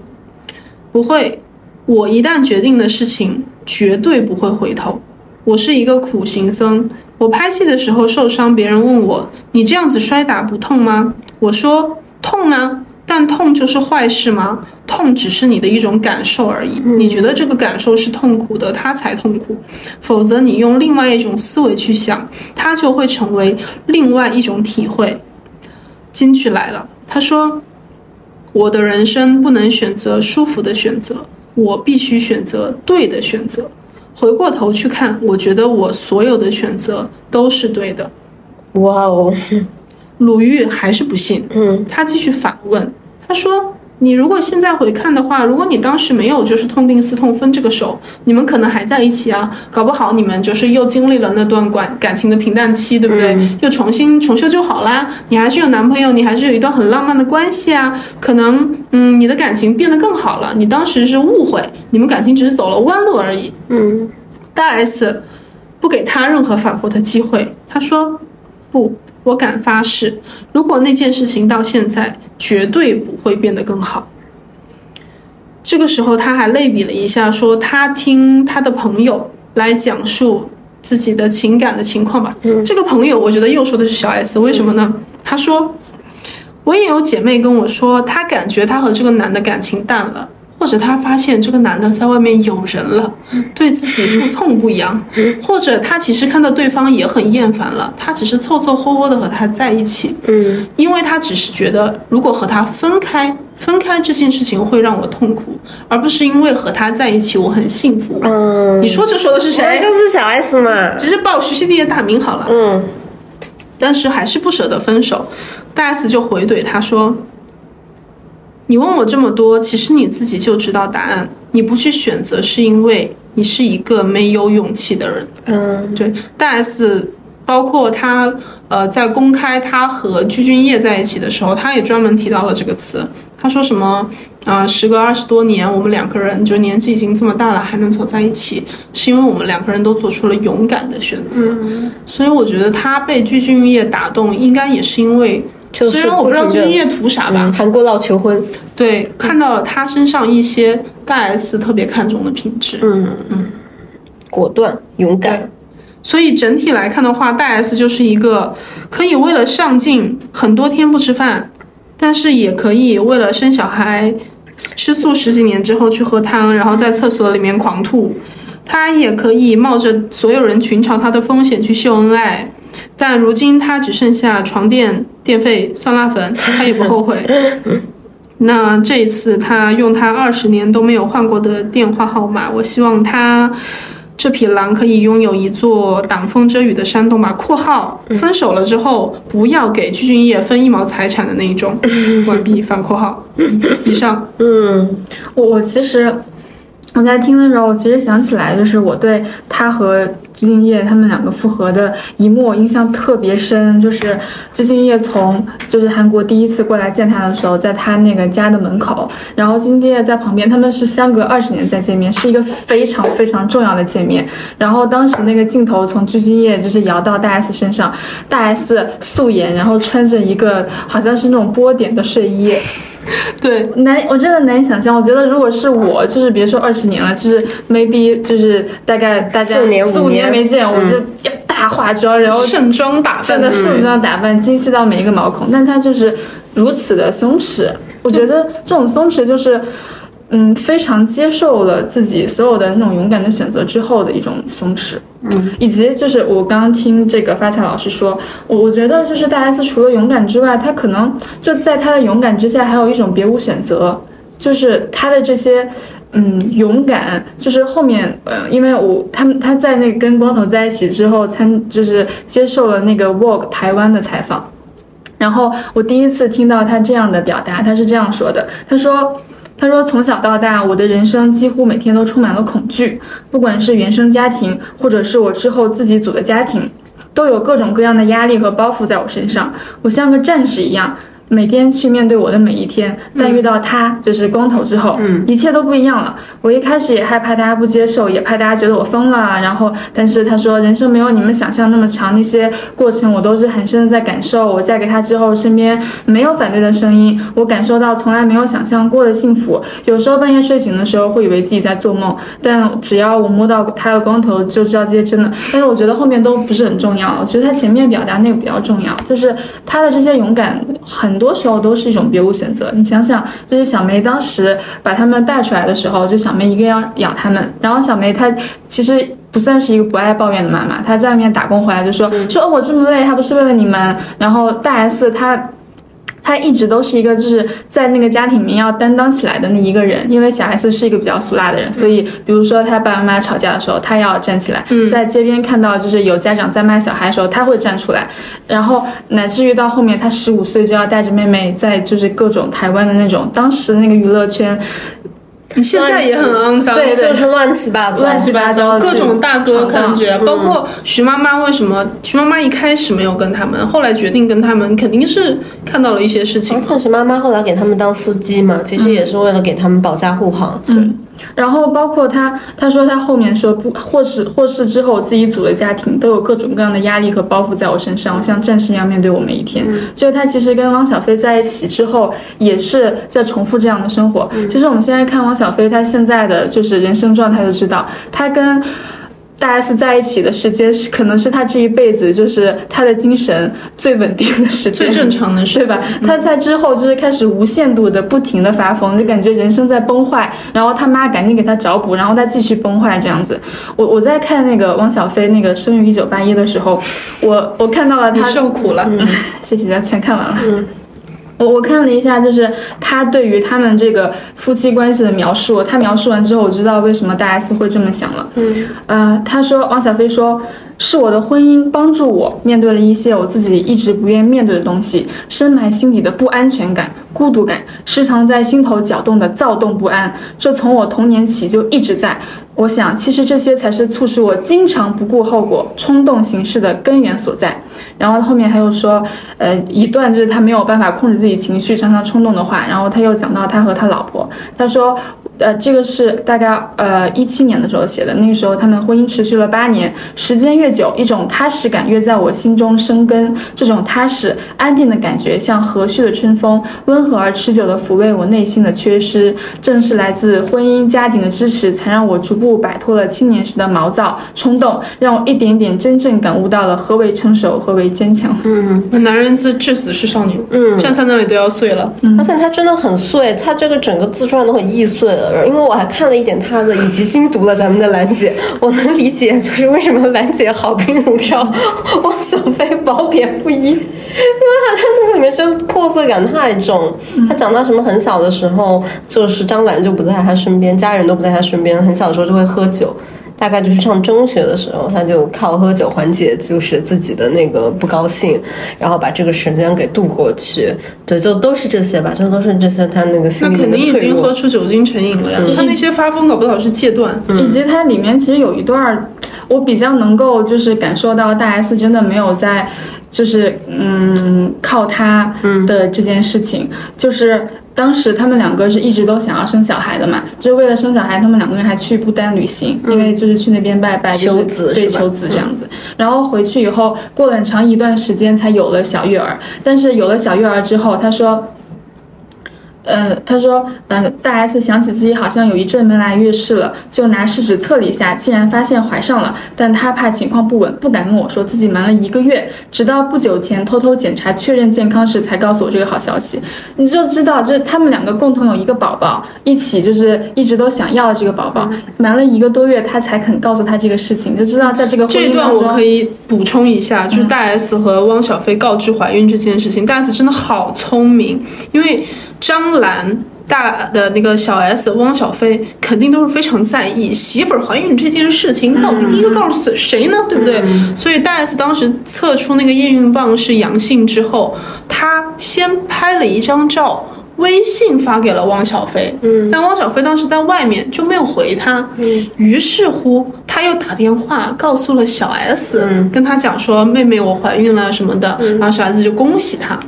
不会，我一旦决定的事情，绝对不会回头。我是一个苦行僧，我拍戏的时候受伤，别人问我：你这样子摔打不痛吗？我说痛啊，但痛就是坏事吗？痛只是你的一种感受而已。你觉得这个感受是痛苦的，它才痛苦。否则，你用另外一种思维去想，它就会成为另外一种体会。金曲来了，他说：“我的人生不能选择舒服的选择，我必须选择对的选择。回过头去看，我觉得我所有的选择都是对的。”哇哦，鲁豫还是不信，嗯，他继续反问，他说：“你如果现在回看的话，如果你当时没有就是痛定思痛分这个手，你们可能还在一起啊，搞不好你们就是又经历了那段感感情的平淡期，对不对？又重新重修就好啦，你还是有男朋友，你还是有一段很浪漫的关系啊，可能嗯你的感情变得更好了，你当时是误会，你们感情只是走了弯路而已。”嗯，大 S 不给他任何反驳的机会，他说：“不，我敢发誓，如果那件事情到现在绝对不会变得更好。”这个时候他还类比了一下，说他听他的朋友来讲述自己的情感的情况吧。这个朋友我觉得又说的是小 S，为什么呢？他说。我也有姐妹跟我说，她感觉她和这个男的感情淡了，或者他发现这个男的在外面有人了，对自己不痛不痒，或者他其实看到对方也很厌烦了，他只是凑凑合合的和他在一起，嗯，因为他只是觉得如果和他分开，分开这件事情会让我痛苦，而不是因为和他在一起我很幸福。嗯，你说这说的是谁？就是小 S 嘛，只是报徐熙娣的大名好了。嗯，但是还是不舍得分手。大 S 就回怼他说：“你问我这么多，其实你自己就知道答案。你不去选择，是因为你是一个没有勇气的人。”嗯，对，大 S 包括他呃，在公开他和鞠俊晔在一起的时候，他也专门提到了这个词。他说什么？啊、时隔二十多年，我们两个人就年纪已经这么大了，还能走在一起，是因为我们两个人都做出了勇敢的选择。所以我觉得他被鞠俊晔打动，应该也是因为，就是虽然我不知道不停地具俊晔图啥吧，嗯韩国佬求婚，对，看到了他身上一些大 S 特别看重的品质。嗯。嗯，果断勇敢，所以整体来看的话，大 S 就是一个可以为了上进很多天不吃饭，但是也可以为了生小孩吃素十几年之后去喝汤，然后在厕所里面狂吐。他也可以冒着所有人群嘲他的风险去秀恩爱，但如今他只剩下床垫、电费、酸辣粉，他也不后悔。那这一次，他用他二十年都没有换过的电话号码，我希望他这匹狼可以拥有一座挡风遮雨的山洞吧。（括号分手了之后不要给鞠俊晔分一毛财产的那一种。）完毕，反括号。以上。嗯我我其实我在听的时候，我其实想起来，就是我对他和鞠婧祎他们两个复合的一幕，印象特别深。就是鞠婧祎从就是韩国第一次过来见他的时候，在他那个家的门口，然后具俊晔在旁边，他们是相隔二十年再见面，是一个非常非常重要的见面。然后当时那个镜头从鞠婧祎就是摇到大 S 身上，大 S 素颜，然后穿着一个好像是那种波点的睡衣。对，难，我真的难以想象。我觉得如果是我，就是别说二十年了，就是 maybe 就是大概大家四年五四五年年没见，我就要大化妆，然后盛装打扮真的盛装打扮，精细到每一个毛孔，但他就是如此的松弛。我觉得这种松弛就是。嗯，非常接受了自己所有的那种勇敢的选择之后的一种松弛，嗯，以及就是我刚刚听这个发财老师说，我我觉得就是大 S 除了勇敢之外，他可能就在他的勇敢之下，还有一种别无选择，就是他的这些。嗯，勇敢就是后面，呃，因为我他们他在那个跟光头在一起之后，参就是接受了那个 Vogue 台湾的采访，然后我第一次听到他这样的表达，他是这样说的，他说。他说：“从小到大，我的人生几乎每天都充满了恐惧，不管是原生家庭，或者是我之后自己组的家庭，都有各种各样的压力和包袱在我身上。我像个战士一样，每天去面对我的每一天。但遇到他，就是光头之后，嗯一切都不一样了。我一开始也害怕大家不接受，也怕大家觉得我疯了。然后，但是他说，人生没有你们想象那么长，那些过程我都是很深的在感受。我嫁给他之后，身边没有反对的声音，我感受到从来没有想象过的幸福。有时候半夜睡醒的时候，会以为自己在做梦，但只要我摸到他的光头，就知道这些真的。但是我觉得后面都不是很重要，我觉得他前面表达那个比较重要，就是他的这些勇敢，很多时候都是一种别无选择。你想想，就是小梅当时把他们带出来的时候，就小梅一个人要养他们，然后小梅她其实。不算是一个不爱抱怨的妈妈，她在外面打工回来就说、说哦我这么累，还不是为了你们。然后大 S 她她一直都是一个就是在那个家庭里面要担当起来的那一个人，因为小 S 是一个比较俗辣的人，所以比如说他爸爸妈妈吵架的时候，他要站起来；在街边看到就是有家长在骂小孩的时候，他会站出来。然后乃至于到后面，他十五岁就要带着妹妹在就是各种台湾的那种当时那个娱乐圈你现在也很肮脏，对对就是乱七八糟，乱七八糟各种大哥感觉，包括徐妈妈为什么徐妈妈一开始没有跟他们，后来决定跟他们，肯定是看到了一些事情而。且徐妈妈后来给他们当司机嘛，其实也是为了给他们保驾护航。嗯，然后包括他，他说他后面说不或是或是之后，自己组的家庭都有各种各样的压力和包袱在我身上，我像战士一样面对我每一天。就是他其实跟汪小菲在一起之后，也是在重复这样的生活。其实我们现在看汪小菲他现在的就是人生状态，就知道他跟。大 S 在一起的时间是，可能是他这一辈子就是他的精神最稳定的时间，最正常的时对吧？他在之后就是开始无限度的不停的发疯，就感觉人生在崩坏，然后他妈赶紧给他找补，然后他继续崩坏这样子。我我在看那个汪小菲那个《生于一九八一》的时候，我我看到了你他，受苦了。谢谢大家全看完了。我我看了一下，就是他对于他们这个夫妻关系的描述。他描述完之后，我知道为什么大 S 会这么想了。嗯，呃，他说汪小菲说，是我的婚姻帮助我面对了一些我自己一直不愿面对的东西，深埋心底的不安全感、孤独感，时常在心头搅动的躁动不安，这从我童年起就一直在。我想，其实这些才是促使我经常不顾后果、冲动行事的根源所在。然后后面还有说，呃，一段就是他没有办法控制自己情绪、常常冲动的话。然后他又讲到他和他老婆，他说，呃，这个是大概呃一七年的时候写的，那个时候他们婚姻持续了八年，时间越久，一种踏实感越在我心中生根。这种踏实、安定的感觉，像和煦的春风，温和而持久地抚慰我内心的缺失。正是来自婚姻家庭的支持，才让我逐步摆脱了青年时的毛躁冲动，让我一点点真正感悟到了何为成熟，何为坚强。嗯男人自至死是少女，嗯，站在那里都要碎了。而且他真的很碎，他这个整个自传都很易碎了。因为我还看了一点他的，以及精读了咱们的兰姐，我能理解就是为什么兰姐好评如潮，汪小菲褒贬不一，因为他他那个里面真的破碎感太重。他讲到什么很小的时候，就是张兰就不在他身边，家人都不在他身边，很小的时候就会喝酒。大概就是上中学的时候，他就靠喝酒缓解，就是自己的那个不高兴，然后把这个时间给度过去。对，就都是这些吧，就都是这些他那个心里肯定已经喝。出酒精成瘾了呀。他那些发疯搞不好是戒断。以及它里面其实有一段儿，我比较能够就是感受到大 S 真的没有在，就是嗯。靠他的这件事情，就是当时他们两个是一直都想要生小孩的嘛，就是为了生小孩，他们两个人还去不丹旅行，因为就是去那边拜拜，就是求子对求子这样子。然后回去以后，过了很长一段时间才有了小月儿，但是有了小月儿之后，他说。呃，他说，呃，大 S 想起自己好像有一阵没来月事了，就拿试纸测了一下，竟然发现怀上了，但她怕情况不稳，不敢跟我说，自己瞒了一个月，直到不久前偷偷检查确认健康时才告诉我这个好消息。你就知道，就是他们两个共同有一个宝宝，一起就是一直都想要这个宝宝，瞒了一个多月，他才肯告诉他这个事情，就知道在这个婚这一段我可以补充一下，就是大 S 和汪小菲告知怀孕这件事情，大 S 真的好聪明，因为张兰。大的那个小 S 汪小菲肯定都是非常在意媳妇儿怀孕这件事情，到底第一个告诉谁呢？对不对？所以大 S 当时测出那个验孕棒是阳性之后，她先拍了一张照。微信发给了汪小菲，嗯，但汪小菲当时在外面就没有回他，嗯，于是乎他又打电话告诉了小 S，嗯，跟他讲说妹妹我怀孕了什么的，然后小 S 就恭喜他。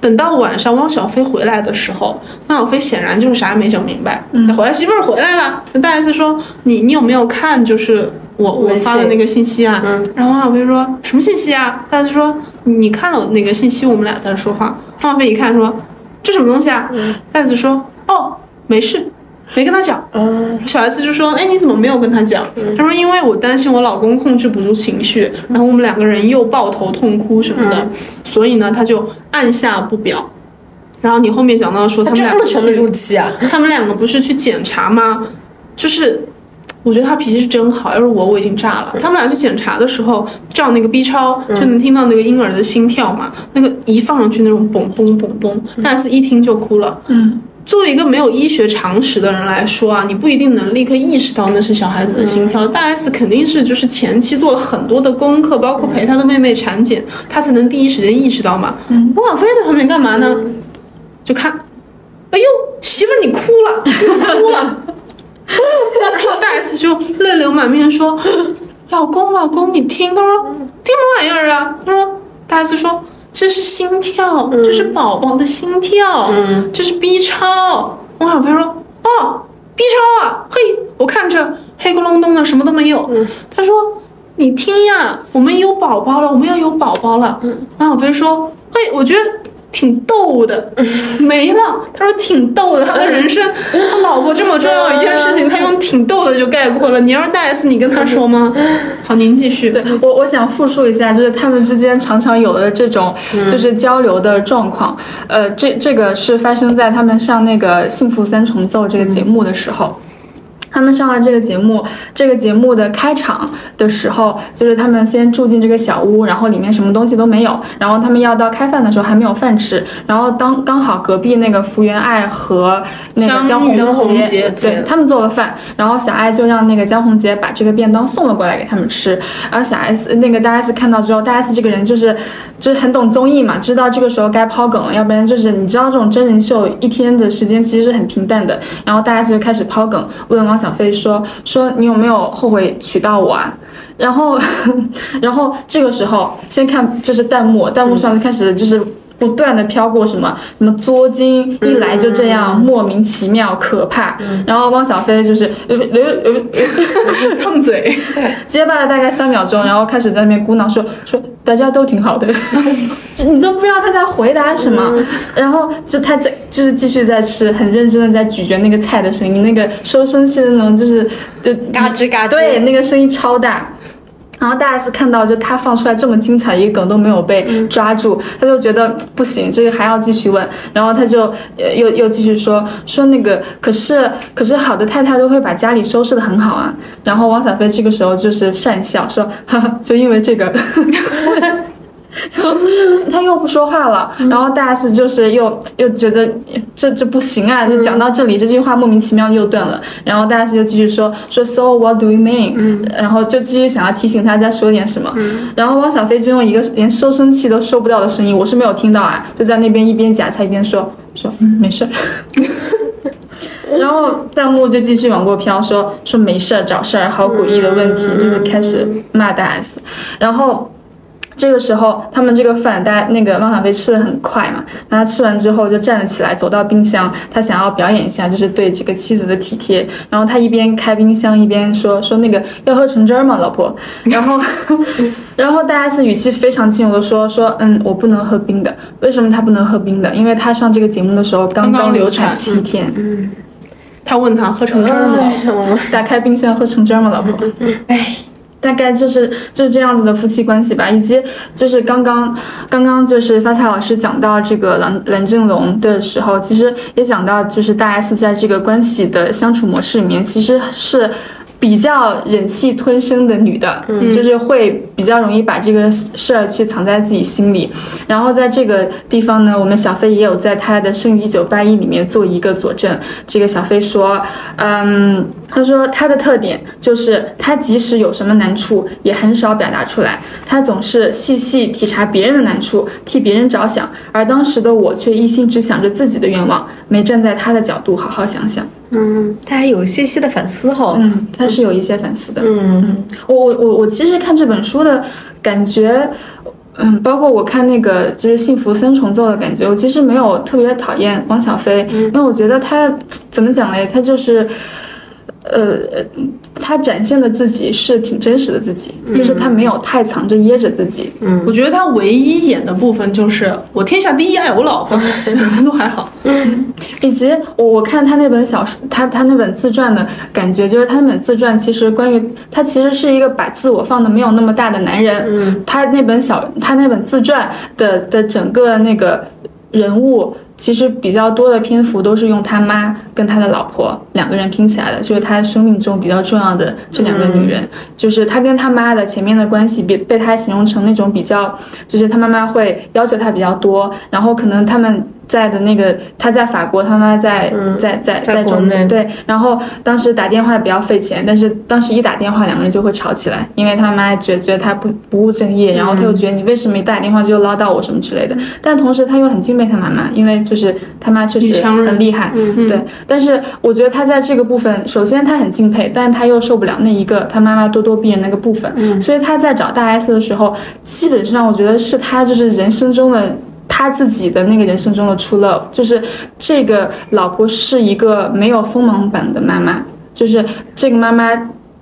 等到晚上汪小菲回来的时候，汪小菲显然就是啥也没整明白，嗯，回来媳妇儿回来了，那大 S 说你你有没有看就是我我发的那个信息啊？然后汪小菲说什么信息啊？大 S 说你看了那个信息，我们俩在这说话。汪小菲一看说这什么东西啊？大 S 说哦没事。没跟他讲，小 S 就说：“哎，你怎么没有跟他讲？”他说：“因为我担心我老公控制不住情绪，然后我们两个人又抱头痛哭什么的，所以呢，他就按下不表。然后你后面讲到说他们这俩不么沉得住气啊！他们两个不是去检查吗？就是我觉得他脾气是真好，要是我我已经炸了。他们俩去检查的时候照那个 B 超，就能听到那个婴儿的心跳嘛，那个一放上去那种嘣嘣嘣嘣，大 S 一听就哭了。嗯，作为一个没有医学常识的人来说啊，你不一定能立刻意识到那是小孩子的心跳。大 S 肯定是就是前期做了很多的功课，包括陪她的妹妹产检，她才能第一时间意识到嘛。嗯，汪小菲在旁边干嘛呢？就看，哎呦，媳妇儿你哭了，你哭了。然后大 S 就泪流满面说：“老公，老公，你听。”他说：“听什么玩意儿啊？”他说：“大 S 说这是心跳，这是宝宝的心跳，这是 B 超。”王小菲说：“哦，，B 超啊，嘿，我看着黑咕隆咚的，什么都没有。他说你听呀，我们有宝宝了，我们要有宝宝了。王小飞说，嘿，我觉得。挺逗的，没了。他说挺逗的，他的人生，他老婆这么重要一件事情，他用挺逗的就概括了。你要是大 S，你跟他说吗？好，您继续。对我，我想复述一下，就是他们之间常常有的这种就是交流的状况。呃，这这个是发生在他们上那个《幸福三重奏》这个节目的时候。他们上了这个节目，这个节目的开场的时候，就是他们先住进这个小屋，然后里面什么东西都没有，然后他们要到开饭的时候还没有饭吃，然后当刚好隔壁那个福原爱和那个江宏杰，对他们做了饭，然后小爱就让那个江宏杰把这个便当送了过来给他们吃，然后小 S 那个大 S 看到之后，大 S 这个人就是就是很懂综艺嘛，知道这个时候该抛梗了，要不然就是你知道这种真人秀一天的时间其实是很平淡的，然后大 S 就开始抛梗，问王小。小飞说说你有没有后悔娶到我啊？然后，然后这个时候先看就是弹幕，弹幕上开始就是不断的飘过什么什么作精，一来就这样莫名其妙可怕。然后汪小菲就是呃呃呃 烫嘴，结巴了大概三秒钟，然后开始在那边咕囔说说大家都挺好的，你都不知道他在回答什么。然后就他在就是继续在吃，很认真的在咀嚼那个菜的声音，那个收声器的那种就是就嘎吱嘎吱，对，那个声音超大。然后大 S 看到就他放出来这么精彩一个梗都没有被抓住，他就觉得不行，这个还要继续问。然后他就又又继续说说那个，可是可是好的太太都会把家里收拾的很好啊。然后汪小菲这个时候就是讪笑说，哈哈，就因为这个。然后他又不说话了，然后大 S 就是又又觉得这这不行啊，就讲到这里，这句话莫名其妙又断了。然后大 S 就继续说说 So what do you mean？然后就继续想要提醒他再说点什么。然后汪小菲就用一个连收声器都收不到的声音，我是没有听到啊，就在那边一边夹菜一边说说没事。然后弹幕就继续往过飘，说说没事找事儿，好诡异的问题，就是开始骂大 S。然后。这个时候，他们这个饭，大家那个汪小菲吃的很快嘛，那他吃完之后就站了起来，走到冰箱，他想要表演一下，就是对这个妻子的体贴。然后他一边开冰箱一边说说那个要喝橙汁儿吗，老婆？然后，然后大家是语气非常轻柔的说说，嗯，我不能喝冰的。为什么他不能喝冰的？因为他上这个节目的时候刚刚流产七天。嗯，他问他喝橙汁吗？打开冰箱喝橙汁吗，老婆？哎。大概就是就是这样子的夫妻关系吧，以及就是刚刚刚刚就是发财老师讲到这个蓝蓝正龙的时候，其实也讲到就是大 S 在这个关系的相处模式里面，其实是。比较忍气吞声的女的，嗯就是会比较容易把这个事儿去藏在自己心里。然后在这个地方呢，我们小飞也有在他的《生于一九八一》里面做一个佐证。这个小飞说，嗯，他说他的特点就是他即使有什么难处，也很少表达出来。他总是细细体察别人的难处，替别人着想。而当时的我却一心只想着自己的愿望，没站在他的角度好好想想。嗯，他还有些些的反思哈。嗯，他是有一些反思的。嗯，我我我我其实看这本书的感觉，嗯，包括我看那个就是《幸福三重奏》的感觉，我其实没有特别讨厌汪小菲，因为我觉得他怎么讲嘞，他就是。呃，他展现的自己是挺真实的自己，就是他没有太藏着掖着自己。嗯，我觉得他唯一演的部分就是我天下第一爱我老婆，其他都还好。嗯，以及我我看他那本小说，他他那本自传的感觉，就是他那本自传其实关于他其实是一个把自我放的没有那么大的男人。嗯，他那本小他那本自传的的整个那个人物。其实比较多的篇幅都是用他妈跟他的老婆两个人拼起来的，就是他生命中比较重要的这两个女人，就是他跟他妈的前面的关系被被他形容成那种比较，就是他妈妈会要求他比较多，然后可能他们。在的那个，他在法国，他妈在在在在中国，对。然后当时打电话比较费钱，但是当时一打电话，两个人就会吵起来，因为他妈觉觉得他不不务正业，然后他又觉得你为什么一打电话就唠叨我什么之类的。但同时他又很敬佩他妈妈，因为就是他妈确实很厉害，对。但是我觉得他在这个部分，首先他很敬佩，但是他又受不了那一个他妈妈咄咄逼人那个部分，所以他在找大 S 的时候，基本上我觉得是他就是人生中的。他自己的那个人生中的 true love，就是这个老婆是一个没有锋芒版的妈妈，就是这个妈妈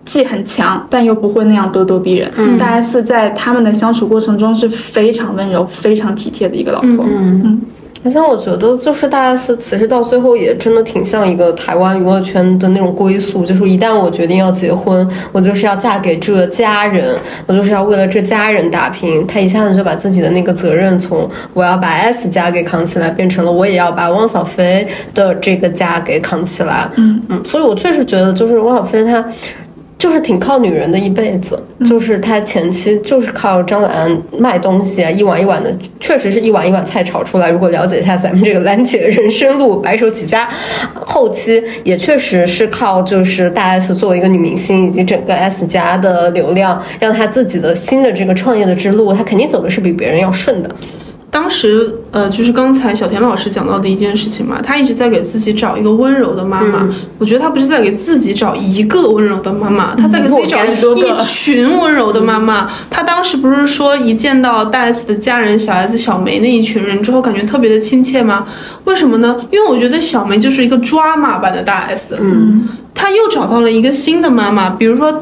既很强，但又不会那样咄咄逼人。大 S 在他们的相处过程中是非常温柔、非常体贴的一个老婆。嗯而且我觉得，就是大 S 其实到最后也真的挺像一个台湾娱乐圈的那种归宿，就是一旦我决定要结婚，我就是要嫁给这家人，我就是要为了这家人打拼。他一下子就把自己的那个责任从我要把 S 家给扛起来，变成了我也要把汪小菲的这个家给扛起来。嗯嗯，所以我确实觉得，就是汪小菲他。就是挺靠女人的一辈子，就是他前期就是靠张兰卖东西啊，一碗一碗的，确实是一碗一碗菜炒出来。如果了解一下咱们这个兰姐人生路，白手起家，后期也确实是靠就是大 S 作为一个女明星以及整个 S 家的流量，让她自己的新的这个创业的之路，她肯定走的是比别人要顺的。当时，呃，就是刚才小田老师讲到的一件事情嘛，他一直在给自己找一个温柔的妈妈。我觉得他不是在给自己找一个温柔的妈妈，他在给自己找一群温柔的妈妈。他当时不是说一见到大 S 的家人小 S、小梅那一群人之后，感觉特别的亲切吗？为什么呢？因为我觉得小梅就是一个抓马版的大 S。嗯，他又找到了一个新的妈妈，比如说。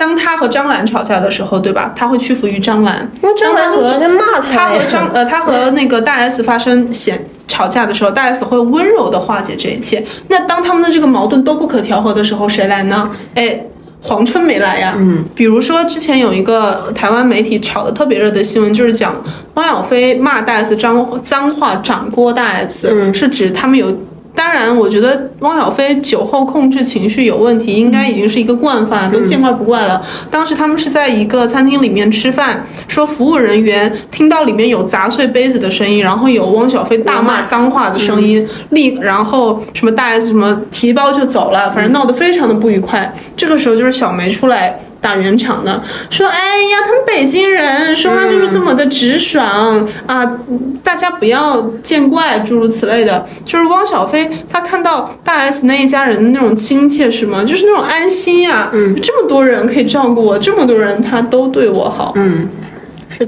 当他和张兰吵架的时候，对吧？他会屈服于张兰，那张兰就直接骂他。他和张呃，他和那个大 S 发生嫌吵架的时候，大 S 会温柔的化解这一切。那当他们的这个矛盾都不可调和的时候，谁来呢？哎，黄春没来呀。嗯，比如说之前有一个台湾媒体炒的特别热的新闻，就是讲汪小菲骂大 S 脏脏话，掌掴大 S，是指他们有。当然，我觉得汪小菲酒后控制情绪有问题，应该已经是一个惯犯了，都见怪不怪了。当时他们是在一个餐厅里面吃饭，说服务人员听到里面有砸碎杯子的声音，然后有汪小菲大骂脏话的声音，立然后什么大 S 什么提包就走了，反正闹得非常的不愉快。这个时候就是小梅出来。打圆场的说：“哎呀，他们北京人说话就是这么的直爽啊，大家不要见怪，诸如此类的。就是汪小菲他看到大 S 那一家人的那种亲切，是吗？就是那种安心呀，嗯，这么多人可以照顾我，这么多人他都对我好，嗯。”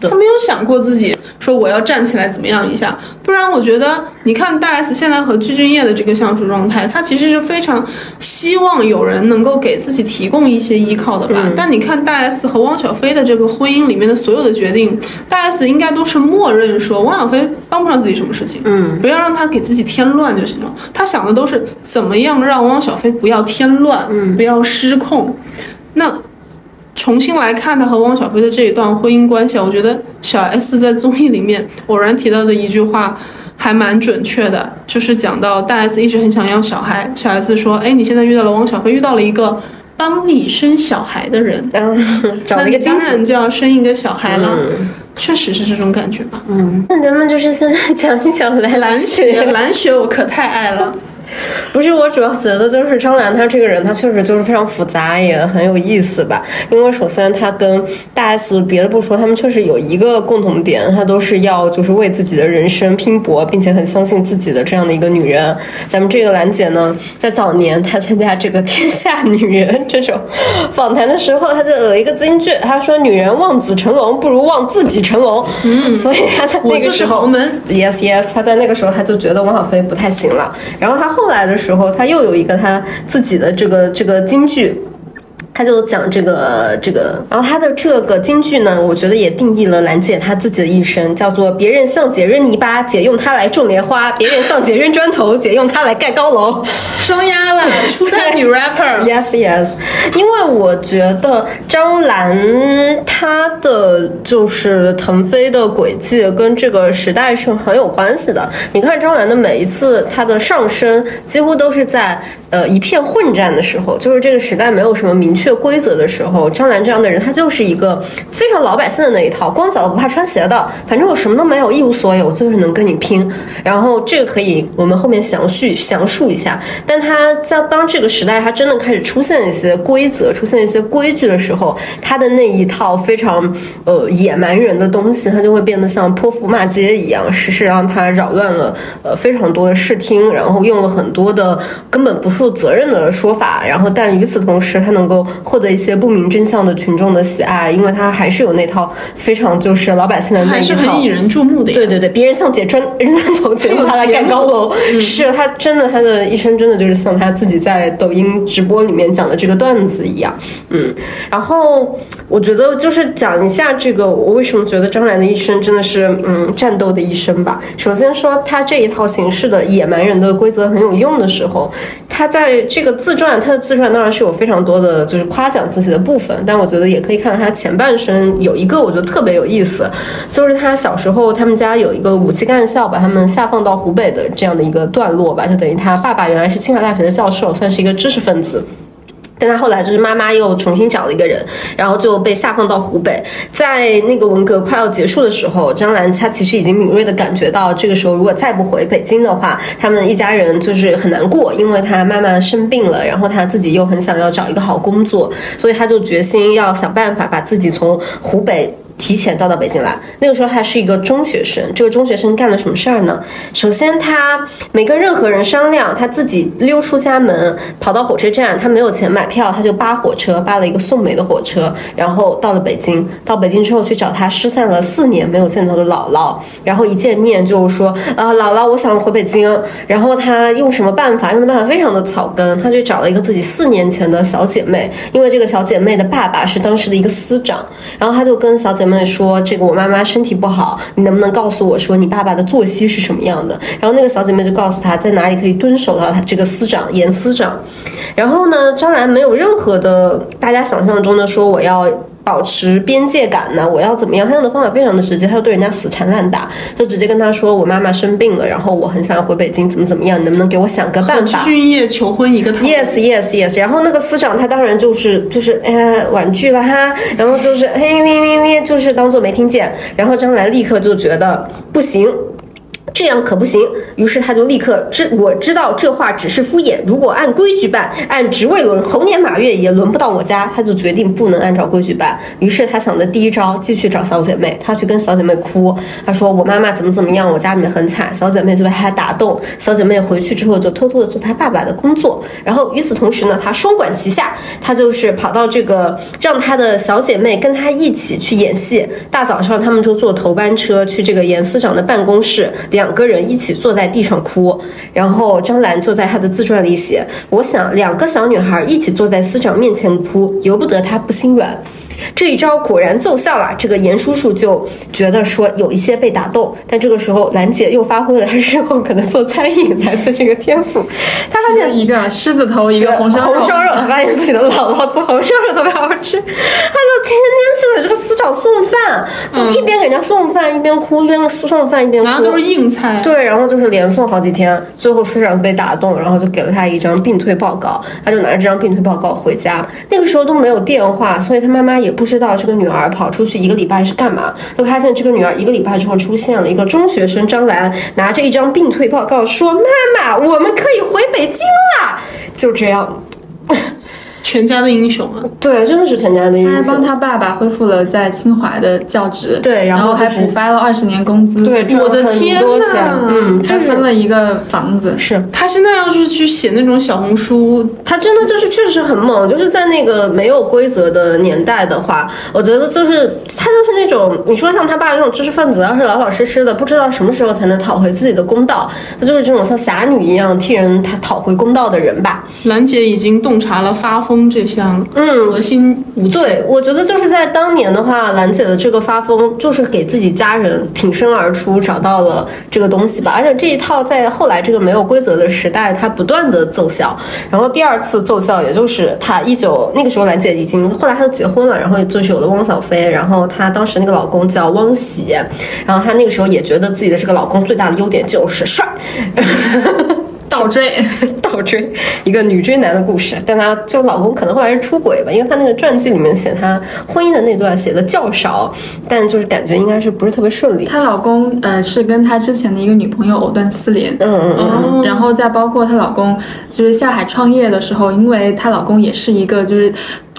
他没有想过自己说我要站起来怎么样一下，不然我觉得你看大 S 现在和具俊晔的这个相处状态，他其实是非常希望有人能够给自己提供一些依靠的吧。但你看大 S 和汪小菲的这个婚姻里面的所有的决定，大 S 应该都是默认说汪小菲帮不上自己什么事情，嗯，不要让他给自己添乱就行了。他想的都是怎么样让汪小菲不要添乱，嗯，不要失控。那。重新来看他和汪小菲的这一段婚姻关系，我觉得小 S 在综艺里面偶然提到的一句话还蛮准确的，就是讲到大 S 一直很想要小孩，小 S 说：“哎，你现在遇到了汪小菲，遇到了一个帮你生小孩的人，找了一个当然就要生一个小孩了。”确实是这种感觉吧。嗯，那咱们就是现在讲一讲蓝雪，蓝雪我可太爱了。不是我主要觉得就是张兰她这个人，她确实就是非常复杂，也很有意思吧。因为首先她跟大 S 别的不说，他们确实有一个共同点，她都是要就是为自己的人生拼搏，并且很相信自己的这样的一个女人。咱们这个兰姐呢，在早年她参加这个《天下女人》这种访谈的时候，她就有一个金句，她说：“女人望子成龙，不如望自己成龙。”嗯，所以她在那个时候，yes yes，她在那个时候她就觉得汪小菲不太行了，然后她后。后来的时候，他又有一个他自己的这个这个京剧。他就讲这个这个，然后他的这个京剧呢，我觉得也定义了兰姐她自己的一生，叫做别人向姐扔泥巴，姐用它来种莲花；别人向姐扔砖头，姐用它来盖高楼。双压了，初代女 rapper，yes yes。因为我觉得张兰她的就是腾飞的轨迹跟这个时代是很有关系的。你看张兰的每一次她的上升，几乎都是在呃一片混战的时候，就是这个时代没有什么明确。规则的时候，张兰这样的人，他就是一个非常老百姓的那一套，光脚不怕穿鞋的。反正我什么都没有，一无所有，我就是能跟你拼。然后这个可以我们后面详叙详述一下。但他在当这个时代，他真的开始出现一些规则、出现一些规矩的时候，他的那一套非常呃野蛮人的东西，他就会变得像泼妇骂街一样，实是让他扰乱了呃非常多的视听，然后用了很多的根本不负责任的说法。然后但与此同时，他能够。获得一些不明真相的群众的喜爱，因为他还是有那套非常就是老百姓的那还是一套很引人注目的。对对对，别人像捡砖砖头，结果他来盖高楼。是他真的，他的一生真的就是像他自己在抖音直播里面讲的这个段子一样。嗯，然后我觉得就是讲一下这个，我为什么觉得张兰的一生真的是嗯战斗的一生吧。首先说他这一套形式的野蛮人的规则很有用的时候，他在这个自传，他的自传当然是有非常多的就是夸奖自己的部分，但我觉得也可以看到他前半生有一个我觉得特别有意思，就是他小时候他们家有一个武器干校把他们下放到湖北的这样的一个段落吧，就等于他爸爸原来是清华大学的教授，算是一个知识分子。但他后来就是妈妈又重新找了一个人，然后就被下放到湖北。在那个文革快要结束的时候，张兰她其实已经敏锐的感觉到，这个时候如果再不回北京的话，他们一家人就是很难过，因为她妈妈生病了，然后她自己又很想要找一个好工作，所以她就决心要想办法把自己从湖北。提前到到北京来，那个时候还是一个中学生。这个中学生干了什么事儿呢？首先，他没跟任何人商量，他自己溜出家门，跑到火车站。他没有钱买票，他就扒火车，扒了一个送煤的火车，然后到了北京。到北京之后，去找他失散了四年没有见到的姥姥，然后一见面就说：“啊，姥姥，我想回北京。”然后他用什么办法？用的办法非常的草根，他就找了一个自己四年前的小姐妹，因为这个小姐妹的爸爸是当时的一个司长，然后他就跟小姐姐妹。说这个我妈妈身体不好，你能不能告诉我说你爸爸的作息是什么样的？然后那个小姐妹就告诉他在哪里可以蹲守到他这个司长严司长。然后呢，张兰没有任何的大家想象中的说我要。保持边界感呢？我要怎么样？他用的方法非常的直接，他就对人家死缠烂打，就直接跟他说：“我妈妈生病了，然后我很想要回北京，怎么怎么样？你能不能给我想个办法？”俊业求婚一个。Yes, yes, yes。然后那个司长他当然就是就是哎婉拒了哈，然后就是嘿咩咩咩，就是当做没听见。然后张兰立刻就觉得不行。这样可不行，于是他就立刻知我知道这话只是敷衍。如果按规矩办，按职位轮，猴年马月也轮不到我家。他就决定不能按照规矩办。于是他想的第一招，继续找小姐妹，他去跟小姐妹哭，他说我妈妈怎么怎么样，我家里面很惨。小姐妹就被他打动，小姐妹回去之后就偷偷的做他爸爸的工作。然后与此同时呢，他双管齐下，他就是跑到这个让他的小姐妹跟他一起去演戏。大早上他们就坐头班车去这个严司长的办公室。两两个人一起坐在地上哭，然后张兰就在她的自传里写：“我想两个小女孩一起坐在司长面前哭，由不得她不心软。”这一招果然奏效了，这个严叔叔就觉得说有一些被打动，但这个时候兰姐又发挥了她日后可能做餐饮来自这个天赋，她发现一个狮子头，一个红烧肉，红烧肉，她发现自己的姥姥做红烧肉特别好吃，她就天天去给这个司长送饭，就一边给人家送饭，一边哭，一边送饭一边哭，然后都是硬菜。对，然后就是连送好几天，最后司长被打动，然后就给了他一张病退报告，他就拿着这张病退报告回家。那个时候都没有电话，所以他妈妈也不知道这个女儿跑出去一个礼拜是干嘛，就发现这个女儿一个礼拜之后出现了一个中学生张兰，拿着一张病退报告说：“妈妈，我们可以回北京了！”就这样。全家的英雄啊！对，真的是全家的英雄。他还帮他爸爸恢复了在清华的教职，对，然后还就是补发了二十年工资，对，我的赚了很天多钱呐嗯，还分了一个房子。是他现在要是去写那种小红书，他真的就是确实很猛，就是在那个没有规则的年代的话，我觉得就是他就是那种你说像他爸这种知识分子，要是老老实实的，不知道什么时候才能讨回自己的公道，他就是这种像侠女一样替人他讨回公道的人吧。兰姐已经洞察了发疯这项嗯核心武器。对，我觉得就是在当年的话，兰姐的这个发疯，就是给自己家人挺身而出，找到了这个东西吧。而且这一套在后来这个没有规则的时代，它不断的奏效。然后第二次奏效，也就是她一九那个时候，兰姐已经后来她就结婚了，然后就是有了汪小菲，然后她当时那个老公叫汪喜，然后她那个时候也觉得自己的这个老公最大的优点就是帅。倒追，倒追一个女追男的故事，但她就老公可能后来是出轨吧，因为她那个传记里面写她婚姻的那段写的较少，但就是感觉应该是不是特别顺利。她老公呃是跟她之前的一个女朋友藕断丝连，嗯嗯嗯，嗯，然后再包括她老公就是下海创业的时候，因为她老公也是一个就是，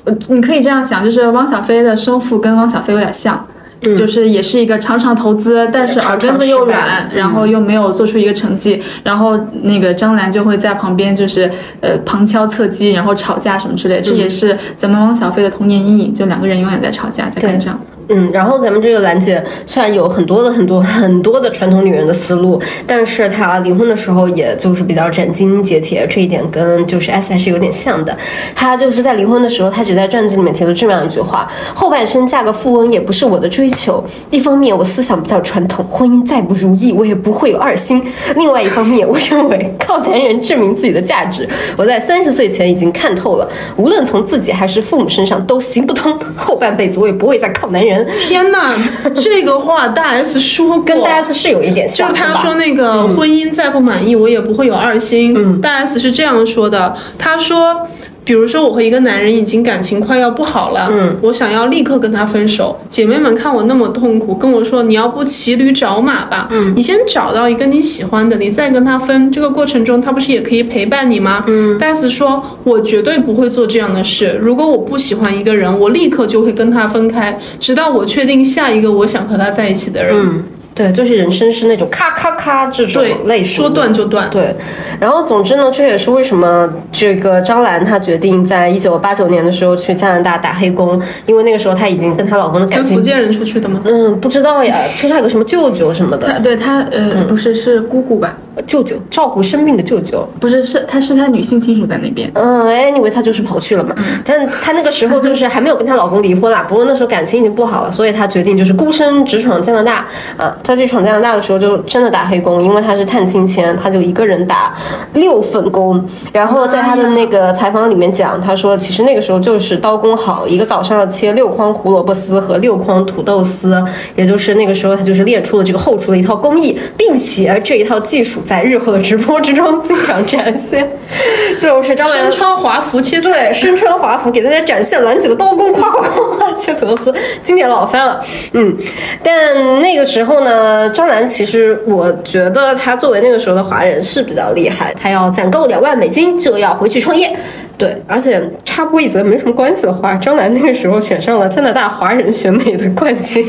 呃，你可以这样想，就是汪小菲的生父跟汪小菲有点像。就是也是一个常常投资，但是耳根子又软，然后又没有做出一个成绩，然后那个张兰就会在旁边就是呃旁敲侧击，然后吵架什么之类，这也是咱们汪小菲的童年阴影，就两个人永远在吵架，在干仗。嗯，然后咱们这个兰姐虽然有很多的很多 很多的传统女人的思路，但是她离婚的时候也就是比较斩钉截铁，这一点跟就是 S 还是有点像的。她就是在离婚的时候，她只在传记里面提了这么样一句话：后半生嫁个富翁也不是我的追求。一方面我思想比较传统，婚姻再不如意我也不会有二心；另外一方面，我认为靠男人证明自己的价值，我在三十岁前已经看透了，无论从自己还是父母身上都行不通。后半辈子我也不会再靠男人。天哪，这个话大 S 说过，跟大 S 是有一点像，就是他说那个婚姻再不满意，我也不会有二心。嗯大 S 是这样说的，他说。比如说，我和一个男人已经感情快要不好了，嗯，我想要立刻跟他分手。姐妹们看我那么痛苦，跟我说你要不骑驴找马吧，嗯，你先找到一个你喜欢的，你再跟他分。这个过程中，他不是也可以陪伴你吗？嗯，戴斯说，我绝对不会做这样的事。如果我不喜欢一个人，我立刻就会跟他分开，直到我确定下一个我想和他在一起的人。嗯。对，就是人生是那种咔咔咔这种类型，说断就断。对，然后总之呢，这也是为什么这个张兰她决定在一九八九年的时候去加拿大打黑工，因为那个时候她已经跟她老公的感情。跟福建人出去的吗？嗯，不知道呀，说她有个什么舅舅什么的。对她，呃，不是，是姑姑吧？舅舅照顾生病的舅舅，不是，是她是她女性亲属在那边。嗯，anyway，她就是跑去了嘛。但她那个时候就是还没有跟她老公离婚啦，不过那时候感情已经不好了，所以她决定就是孤身直闯加拿大啊。他去闯加拿大的时候，就真的打黑工，因为他是探亲签，他就一个人打六份工。然后在他的那个采访里面讲，他说其实那个时候就是刀工好，一个早上要切六筐胡萝卜丝和六筐土豆丝，也就是那个时候他就是练出了这个后厨的一套工艺，并且这一套技术在日后的直播之中经常展现。就是张兰身穿华服切对，身穿华服给大家展现兰姐的刀工，夸夸夸切土豆丝，经典老番了。嗯，但那个时候呢，张兰其实我觉得她作为那个时候的华人是比较厉害，她要攒够两万美金就要回去创业。对，而且插播一则没什么关系的话，张兰那个时候选上了加拿大华人选美的冠军。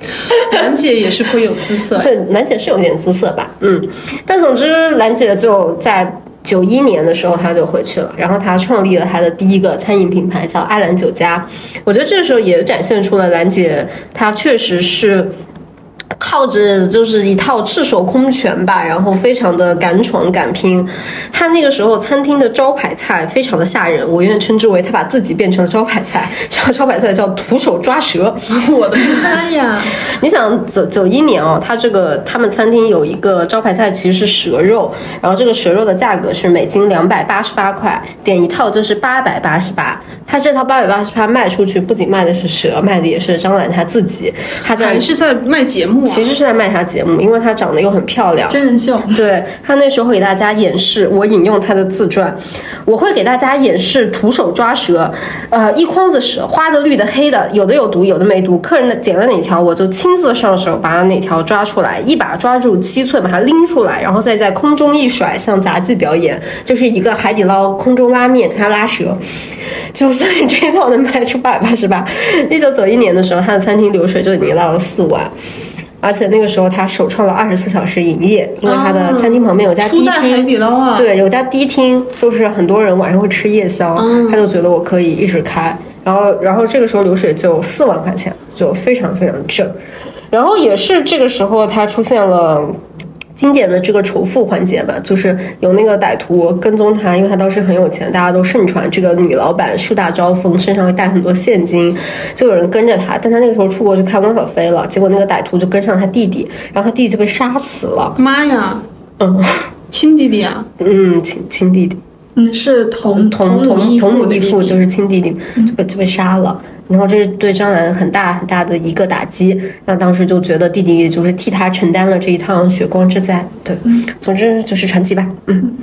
兰姐也是颇有姿色，对，兰姐是有点姿色吧，嗯，但总之兰姐就在九一年的时候，她就回去了，然后她创立了她的第一个餐饮品牌，叫爱兰酒家。我觉得这时候也展现出了兰姐，她确实是。靠着就是一套赤手空拳吧，然后非常的敢闯敢拼。他那个时候餐厅的招牌菜非常的吓人，我愿称之为他把自己变成了招牌菜。这个招牌菜叫徒手抓蛇。我的妈呀！你想九九一年哦，他这个他们餐厅有一个招牌菜其实是蛇肉，然后这个蛇肉的价格是每斤两百八十八块，点一套就是八百八十八。他这套八百八十八卖出去，不仅卖的是蛇，卖的也是张兰他自己。他在还是在卖节目、啊，其实是在卖他节目，因为他长得又很漂亮，真人秀。对他那时候给大家演示，我引用他的自传，我会给大家演示徒手抓蛇，呃，一筐子蛇，花的、绿的、黑的，有的有毒，有的没毒。客人的点了哪条，我就亲自上手把哪条抓出来，一把抓住七寸，把它拎出来，然后再在空中一甩，像杂技表演，就是一个海底捞空中拉面加拉蛇。就算这一套能卖出八百八十八，一九九一年的时候，他的餐厅流水就已经到了四万。而且那个时候他首创了二十四小时营业，因为他的餐厅旁边有家迪厅，对，有家迪厅，就是很多人晚上会吃夜宵，他就觉得我可以一直开，然后然后这个时候流水就四万块钱，就非常非常正，然后也是这个时候他出现了。经典的这个仇富环节吧，就是有那个歹徒跟踪他，因为他当时很有钱，大家都盛传这个女老板树大招风，身上会带很多现金，就有人跟着他。但他那个时候出国去看汪小菲了，结果那个歹徒就跟上他弟弟，然后他弟弟就被杀死了。妈呀，嗯亲弟弟啊，嗯，亲亲弟弟，嗯，是同同同同母异父就是亲弟弟，就被就被杀了。然后这是对张兰很大很大的一个打击，那当时就觉得弟弟就是替他承担了这一趟血光之灾。对，总之就是传奇吧。嗯，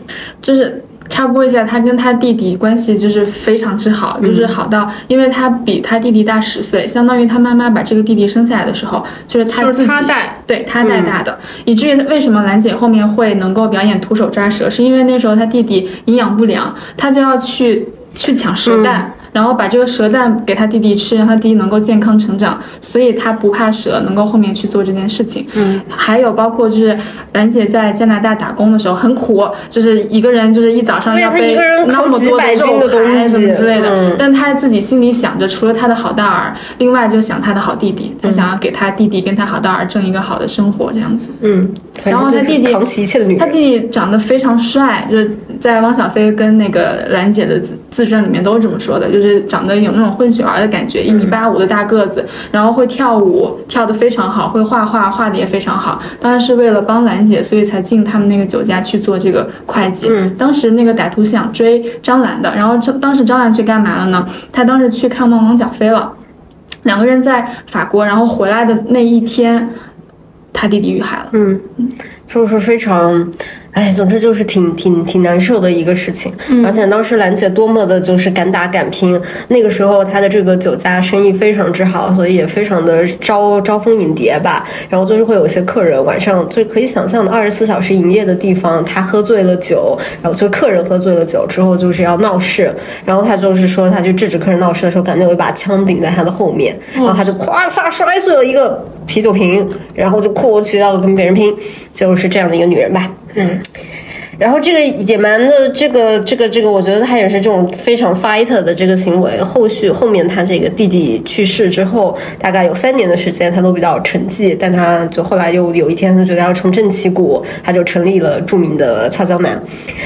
就是插播一下，他跟他弟弟关系就是非常之好，就是好到，因为他比他弟弟大十岁，相当于他妈妈把这个弟弟生下来的时候，就是他自己他带，对他带大的，以至于为什么兰姐后面会能够表演徒手抓蛇，是因为那时候他弟弟营养不良，他就要去去抢蛇蛋。然后把这个蛇蛋给他弟弟吃，让他弟弟能够健康成长，所以他不怕蛇，能够后面去做这件事情。嗯，还有包括就是兰姐在加拿大打工的时候很苦，就是一个人就是一早上要背对她一个人那么多的肉东排什么之类的，嗯但他自己心里想着，除了他的好大儿，另外就想他的好弟弟，他想要给他弟弟跟他好大儿挣一个好的生活这样子。嗯，然后他弟弟扛起一切的女他。弟弟长得非常帅，就是在汪小菲跟那个兰姐的自自传里面都是这么说的，就是长得有那种混血儿的感觉，一米八五的大个子，然后会跳舞，跳得非常好，会画画，画的也非常好。当然是为了帮兰姐，所以才进他们那个酒家去做这个会计。当时那个歹徒想追张兰的，然后张当时张兰去干嘛了呢？她当时去看望汪小菲了。两个人在法国，然后回来的那一天，他弟弟遇害了。嗯，就是非常，哎，总之就是挺挺挺难受的一个事情。而且当时兰姐多么的就是敢打敢拼，那个时候她的这个酒家生意非常之好，所以也非常的招招蜂引蝶吧。然后就是会有一些客人晚上就可以想象的二十四小时营业的地方，他喝醉了酒，然后就客人喝醉了酒之后就是要闹事，然后他就是说他去制止客人闹事的时候，感觉有一把枪顶在他的后面，然后他就咵嚓摔碎了一个啤酒瓶，然后就阔过去要跟别人拼，就是这样的一个女人吧，嗯。然后这个野蛮的这个这个这个，我觉得他也是这种非常 fighter 的这个行为。后续后面他这个弟弟去世之后，大概有三年的时间，他都比较沉寂。但他就后来又有一天，他觉得要重振旗鼓，他就成立了著名的俏江南。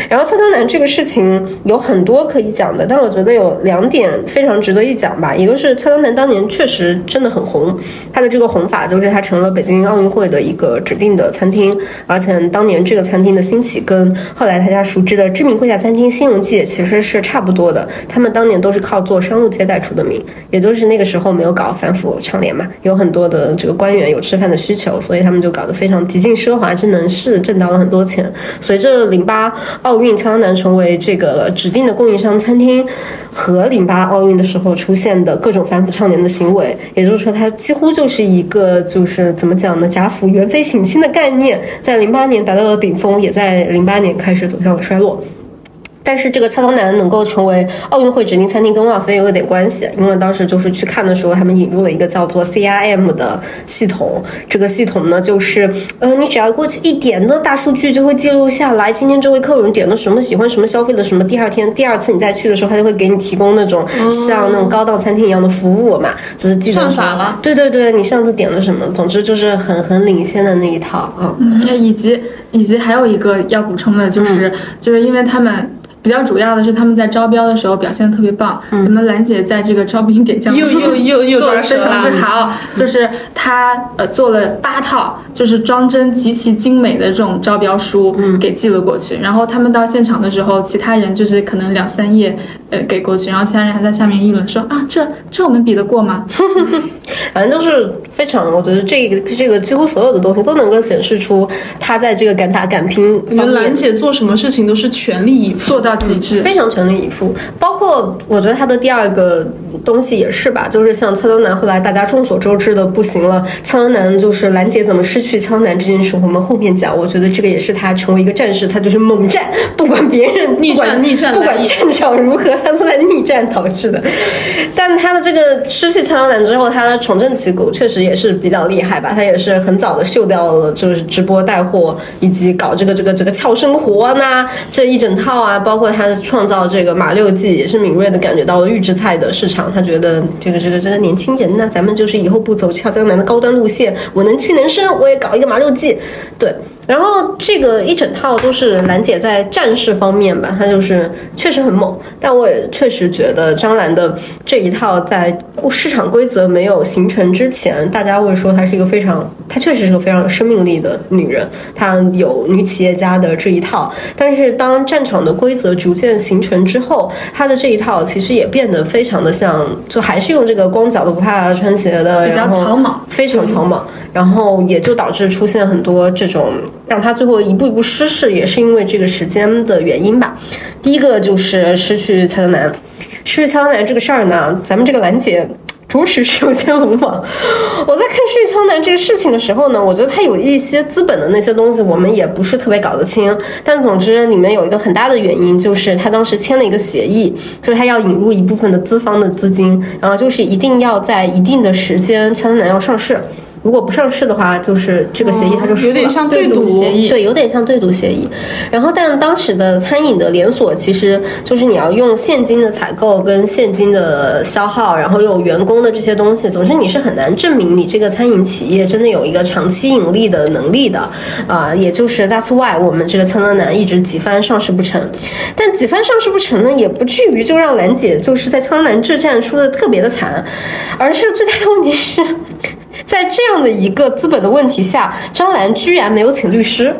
然后俏江南这个事情有很多可以讲的，但我觉得有两点非常值得一讲吧。一个是俏江南当年确实真的很红，他的这个红法就是他成了北京奥运会的一个指定的餐厅，而且当年这个餐厅的兴起跟后来大家熟知的知名贵价餐厅新荣记其实是差不多的。他们当年都是靠做商务接待出的名，也就是那个时候没有搞反腐倡廉嘛，有很多的这个官员有吃饭的需求，所以他们就搞得非常极尽奢华之能事，挣到了很多钱。随着零八奥运，江南成为这个指定的供应商餐厅，和零八奥运的时候出现的各种反腐倡廉的行为，也就是说，它几乎就是一个就是怎么讲呢，贾府元妃省亲的概念，在零八年达到了顶峰，也在零八年开始走向了衰落。但是这个菜刀男能够成为奥运会指定餐厅，跟汪小菲有点关系，因为当时就是去看的时候，他们引入了一个叫做 CRM 的系统。这个系统呢，就是呃，你只要过去一点，那大数据就会记录下来，今天这位客人点了什么，喜欢什么，消费了什么。第二天、第二次你再去的时候，他就会给你提供那种像那种高档餐厅一样的服务嘛，就是记得算说法了对对对，你上次点了什么，总之就是很很领先的那一套啊。那以及以及还有一个要补充的就是，就是因为他们。比较主要的是他们在招标的时候表现得特别棒。咱们兰姐在这个招兵点将又又又又做抓蛇的非常之。好，就是她呃做了八套，就是装帧极其精美的这种招标书给寄了过去。然后他们到现场的时候，其他人就是可能两三页呃给过去，然后其他人还在下面议论说啊这这我们比得过吗？反正就是非常，我觉得这个这个几乎所有的东西都能够显示出他在这个敢打敢拼我们兰姐做什么事情都是全力以赴做。到极致。非常全力以赴。包括我觉得他的第二个东西也是吧，就是像俏江南后来大家众所周知的不行了，俏江南就是兰姐怎么失去俏江南这件事，我们后面讲。我觉得这个也是他成为一个战士，他就是猛战，不管别人逆战不管逆战不管来也战场如何，他都在逆战导致的。但他的这个失去俏江南之后，他的重振旗鼓确实也是比较厉害吧。他也是很早的秀掉了，就是直播带货以及搞这个这个这个俏生活呐这一整套啊，包括他创造这个马六记，也是敏锐的感觉到了预制菜的市场。他觉得这个这个这个年轻人呢，咱们就是以后不走俏江南的高端路线，我能屈能伸，我也搞一个麻六记，对。然后这个一整套都是兰姐在战士方面吧，她就是确实很猛，但我也确实觉得张兰的这一套在市场规则没有形成之前，大家会说她是一个非常，她确实是个非常有生命力的女人，她有女企业家的这一套，但是当战场的规则逐渐形成之后，她的这一套其实也变得非常的像，就还是用这个光脚的不怕穿鞋的，比较草莽。非常草莽，然后也就导致出现很多这种让他最后一步一步失势，也是因为这个时间的原因吧。第一个就是失去俏江南，失去俏江南这个事儿呢，咱们这个兰姐着实是有些鲁莽。我在看《睡枪男》这个事情的时候呢，我觉得他有一些资本的那些东西，我们也不是特别搞得清。但总之，里面有一个很大的原因，就是他当时签了一个协议，就是他要引入一部分的资方的资金，然后就是一定要在一定的时间，枪男要上市。如果不上市的话，就是这个协议它就输了。有点像对赌协议对，有点像对赌协议。然后，但当时的餐饮的连锁其实就是你要用现金的采购跟现金的消耗，然后又有员工的这些东西，总之你是很难证明你这个餐饮企业真的有一个长期盈利的能力的。啊、也就是 That's why 我们这个枪男男一直几番上市不成，但几番上市不成呢，也不至于就让兰姐就是在枪男之战输的特别的惨，而是最大的问题是。在这样的一个资本的问题下，张兰居然没有请律师，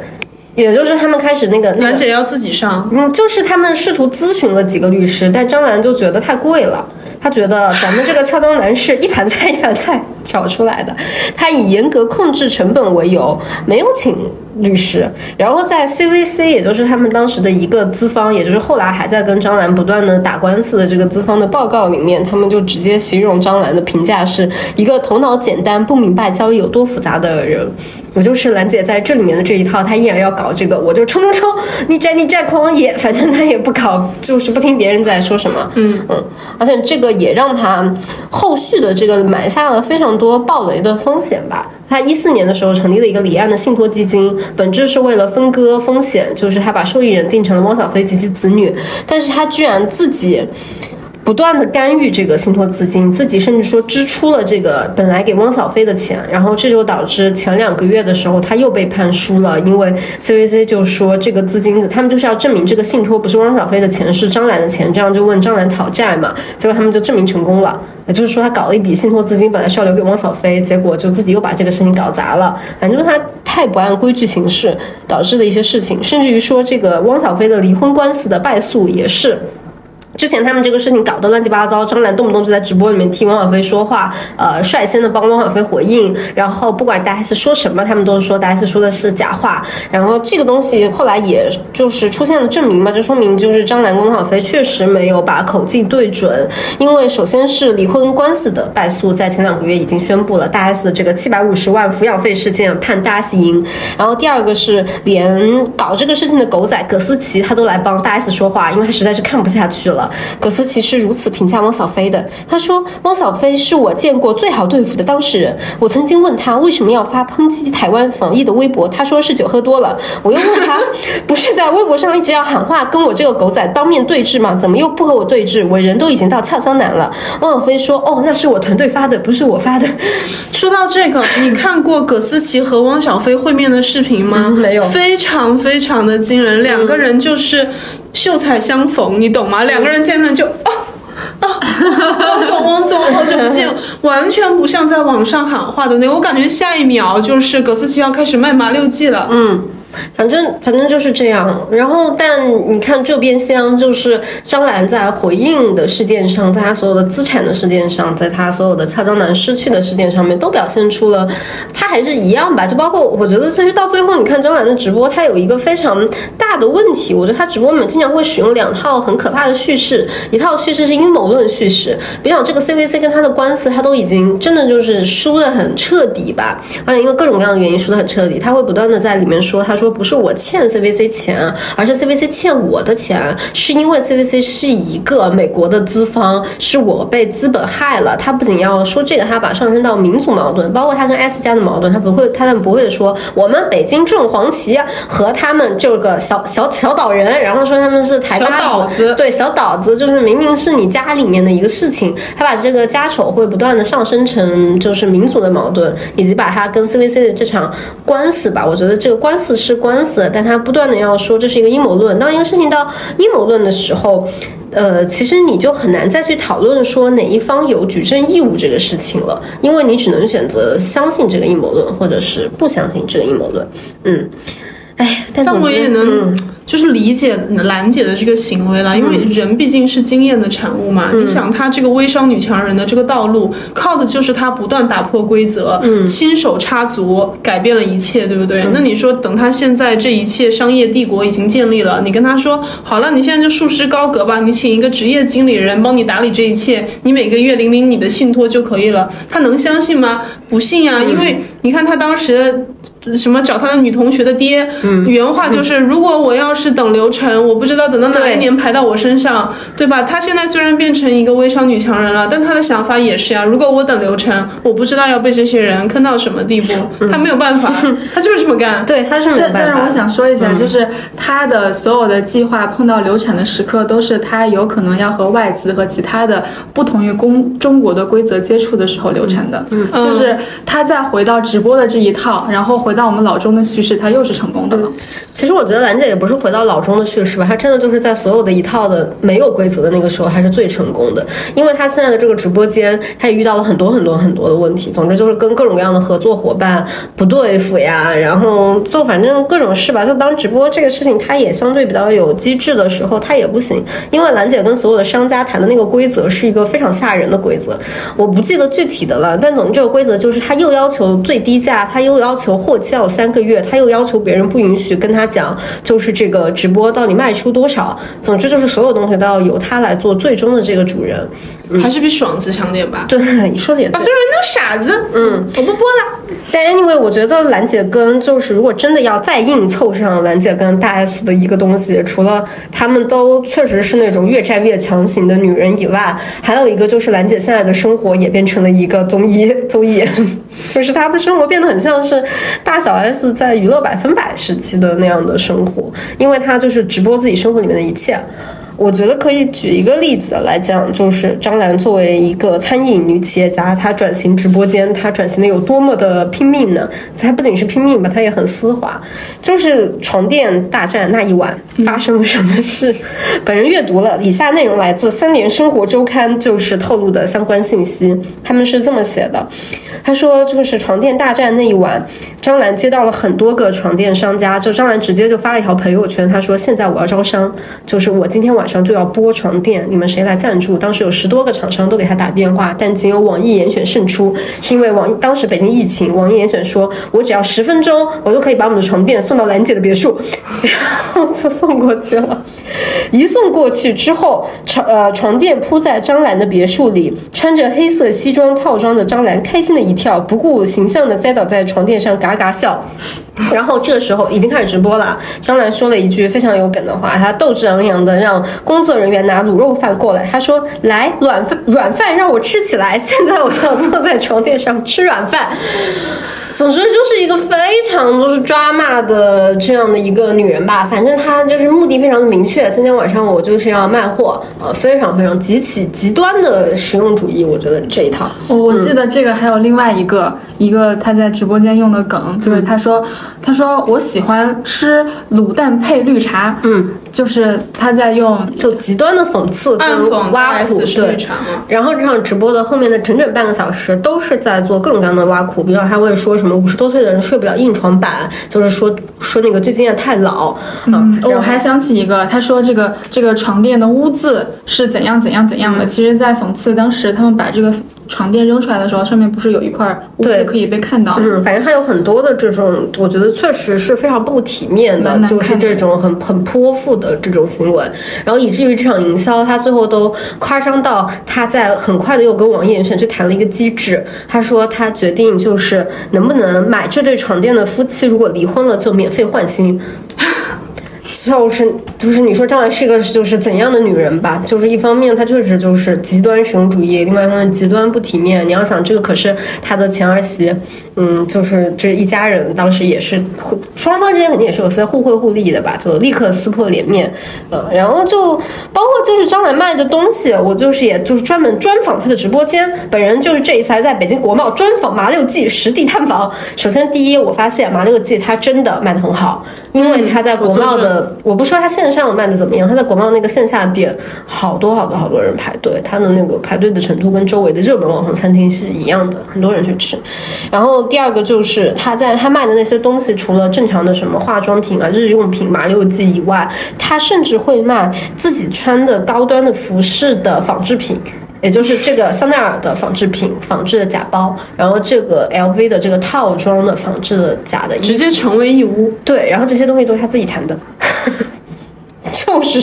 也就是他们开始那个那个兰姐要自己上，嗯，就是他们试图咨询了几个律师，但张兰就觉得太贵了。她觉得咱们这个俏江南是一盘菜一盘菜炒出来的，他以严格控制成本为由，没有请律师。然后在 CVC，也就是他们当时的一个资方，也就是后来还在跟张兰不断的打官司的这个资方的报告里面，他们就直接形容张兰的评价是一个头脑简单、不明白交易有多复杂的人。我就是兰姐在这里面的这一套，她依然要搞这个，我就冲冲冲，你战你战狂野，反正她也不搞，就是不听别人在说什么。嗯嗯，而且这个也让她后续的这个埋下了非常多暴雷的风险吧。他一四年的时候成立了一个离岸的信托基金，本质是为了分割风险，就是他把受益人定成了汪小菲及其子女，但是他居然自己。不断的干预这个信托资金，自己甚至说支出了这个本来给汪小菲的钱，然后这就导致前两个月的时候他又被判输了，因为 CVC 就说这个资金的，他们就是要证明这个信托不是汪小菲的钱，是张兰的钱，这样就问张兰讨债嘛，结果他们就证明成功了，也就是说他搞了一笔信托资金，本来是要留给汪小菲，结果就自己又把这个事情搞砸了，反正他太不按规矩行事导致的一些事情，甚至于说这个汪小菲的离婚官司的败诉也是。之前他们这个事情搞得乱七八糟，张兰动不动就在直播里面替汪小菲说话，呃，率先的帮汪小菲回应，然后不管大 S 说什么，他们都说大 S 说的是假话，然后这个东西后来也就是出现了证明嘛，就说明就是张兰跟汪小菲确实没有把口径对准，因为首先是离婚官司的败诉，在前两个月已经宣布了大 S 的这个七百五十万抚养费事件判大 S 赢，然后第二个是连搞这个事情的狗仔葛思琪他都来帮大 S 说话，因为他实在是看不下去了。葛思琪是如此评价汪小菲的，他说汪小菲是我见过最好对付的当事人。我曾经问他为什么要发抨击台湾防疫的微博，他说是酒喝多了。我又问他，不是在微博上一直要喊话跟我这个狗仔当面对质吗？怎么又不和我对质？我人都已经到俏江南了。汪小菲说，哦，那是我团队发的，不是我发的。说到这个，你看过葛思琪和汪小菲会面的视频吗？嗯没有非常非常的惊人，两个人就是秀才相逢，你懂吗？两个人见面就啊。啊，王总，王总，好久不见，完全不像在网上喊话的那个。我感觉下一秒就是葛思琪要开始卖麻六记了。嗯，反正反正就是这样。然后，但你看这边厢，就是张兰在回应的事件上，在她所有的资产的事件上，在她所有的俏江南失去的事件上面，都表现出了她还是一样吧。就包括我觉得，其实到最后，你看张兰的直播，她有一个非常大的问题。我觉得她直播里面经常会使用两套很可怕的叙事，一套叙事是阴谋论叙事，比如讲这个 CVC 跟他的官司，他都已经真的就是输的很彻底吧，而且因为各种各样的原因输的很彻底，他会不断的在里面说，他说不是我欠 CVC 钱，而是 CVC 欠我的钱，是因为 CVC 是一个美国的资方，是我被资本害了。他不仅要说这个，他把上升到民族矛盾，包括他跟 S 家的矛盾，他不会，他们不会说我们北京正黄旗和他们这个小小小岛人，然后说他们是台小巴岛子对小岛子，就是明明是你家里面的一个事情，他把这个家丑会不断的上升成就是民族的矛盾，以及把他跟 CVC 的这场官司吧，我觉得这个官司是官司，但他不断的要说这是一个阴谋论。当一个事情到阴谋论的时候，呃，其实你就很难再去讨论说哪一方有举证义务这个事情了，因为你只能选择相信这个阴谋论，或者是不相信这个阴谋论。嗯，哎，但我也能嗯就是理解兰姐的这个行为了，因为人毕竟是经验的产物嘛。你想，她这个微商女强人的这个道路，靠的就是她不断打破规则，亲手插足，改变了一切，对不对？那你说，等她现在这一切商业帝国已经建立了，你跟她说好了，你现在就束之高阁吧，你请一个职业经理人帮你打理这一切，你每个月领领你的信托就可以了，她能相信吗？不信呀，因为你看她当时。什么找他的女同学的爹，嗯原话就是：如果我要是等流程，我不知道等到哪一年排到我身上，对吧？他现在虽然变成一个微商女强人了，但他的想法也是呀。如果我等流程，我不知道要被这些人坑到什么地步，他没有办法，他就是这么干。对，他是没有办法。但是我想说一下，就是他的所有的计划碰到流产的时刻，都是他有可能要和外资和其他的不同于公中国的规则接触的时候流产的。嗯，就是他再回到直播的这一套，然后。回回到我们老中的叙事，他又是成功的了。其实我觉得兰姐也不是回到老中的叙事吧，她真的就是在所有的一套的没有规则的那个时候，还是最成功的。因为她现在的这个直播间，她也遇到了很多很多很多的问题。总之就是跟各种各样的合作伙伴不对付呀，然后就反正各种事吧。就当直播这个事情，它也相对比较有机制的时候，它也不行。因为兰姐跟所有的商家谈的那个规则是一个非常吓人的规则，我不记得具体的了。但总之这个规则就是，他又要求最低价，他又要求货。期要三个月，他又要求别人不允许跟他讲，就是这个直播到底卖出多少。总之就是所有东西都要由他来做最终的这个主人，还是比爽子强点吧？对，你说的也把所有人当傻子。嗯，我不播了。但 anyway，我觉得兰姐跟就是如果真的要再硬凑上兰姐跟大 S 的一个东西，除了他们都确实是那种越战越强型的女人以外，还有一个就是兰姐现在的生活也变成了一个综艺 综艺，就是她的生活变得很像是大小 S 在娱乐百分百时期的那样的生活，因为她就是直播自己生活里面的一切。我觉得可以举一个例子来讲，就是张兰作为一个餐饮女企业家，她转型直播间，她转型的有多么的拼命呢？她不仅是拼命吧，她也很丝滑。就是床垫大战那一晚发生了什么事？本人阅读了以下内容，来自《三联生活周刊》，就是透露的相关信息。他们是这么写的：他说，就是床垫大战那一晚，张兰接到了很多个床垫商家，就张兰直接就发了一条朋友圈，他说：“现在我要招商，就是我今天晚。”就要播床垫，你们谁来赞助？当时有十多个厂商都给他打电话，但仅有网易严选胜出，是因为网当时北京疫情，网易严选说，我只要十分钟，我就可以把我们的床垫送到兰姐的别墅，然后就送过去了。一送过去之后，床呃床垫铺在张兰的别墅里，穿着黑色西装套装的张兰开心的一跳，不顾形象的栽倒在床垫上，嘎嘎笑。然后这时候已经开始直播了，张兰说了一句非常有梗的话，她斗志昂扬的让工作人员拿卤肉饭过来，她说：“来软饭软饭让我吃起来，现在我就要坐在床垫上吃软饭。”总之就是一个非常就是抓马的这样的一个女人吧，反正她就是目的非常的明确，今天晚上我就是要卖货，呃，非常非常极其极端的实用主义，我觉得这一套。我我记得这个还有另外一个一个她在直播间用的梗，就是她说她说我喜欢吃卤蛋配绿茶，嗯，就是他在用就极端的讽刺跟挖苦，对。然后这场直播的后面的整整半个小时都是在做各种各样的挖苦，比如他会说什么。五十多岁的人睡不了硬床板，就是说说那个最近也太老。嗯，我还想起一个，他说这个这个床垫的污渍是怎样怎样怎样的，其实在讽刺当时他们把这个。床垫扔出来的时候，上面不是有一块污渍可以被看到？嗯，反正它有很多的这种，我觉得确实是非常不体面的，就是这种很很泼妇的这种行为，然后以至于这场营销，他最后都夸张到他在很快的又跟网易严选去谈了一个机制，他说他决定就是能不能买这对床垫的夫妻如果离婚了就免费换新。就是就是你说张兰是个就是怎样的女人吧？就是一方面她确实就是极端实用主义，另外一方面极端不体面。你要想这个可是她的前儿媳。嗯，就是这一家人当时也是双方之间肯定也是有些互惠互利的吧，就立刻撕破脸面，呃，然后就包括就是张兰卖的东西，我就是也就是专门专访她的直播间，本人就是这一次还在北京国贸专访麻六记实地探访。首先第一，我发现麻六记它真的卖的很好，因为它在国贸的，我不说它线上卖的怎么样，它在国贸那个线下店好多好多好多人排队，它的那个排队的程度跟周围的热门网红餐厅是一样的，很多人去吃，然后。第二个就是他在他卖的那些东西，除了正常的什么化妆品啊、日用品、马六记以外，他甚至会卖自己穿的高端的服饰的仿制品。也就是这个香奈儿的仿制品、仿制的假包，然后这个 LV 的这个套装的仿制的假的衣服，直接成为义乌。对，然后这些东西都是他自己谈的，就是。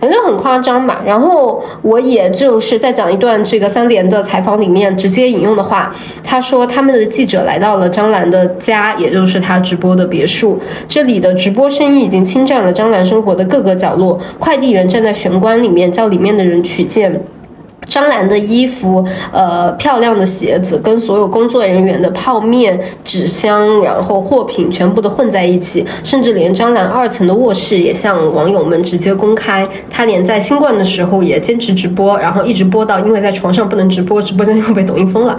反正很夸张吧，然后我也就是在讲一段这个三联的采访里面直接引用的话，他说他们的记者来到了张兰的家，也就是他直播的别墅，这里的直播声音已经侵占了张兰生活的各个角落，快递员站在玄关里面叫里面的人取件。张兰的衣服，呃，漂亮的鞋子，跟所有工作人员的泡面、纸箱，然后货品全部都混在一起，甚至连张兰二层的卧室也向网友们直接公开。她连在新冠的时候也坚持直播，然后一直播到因为在床上不能直播，直播间又被抖音封了。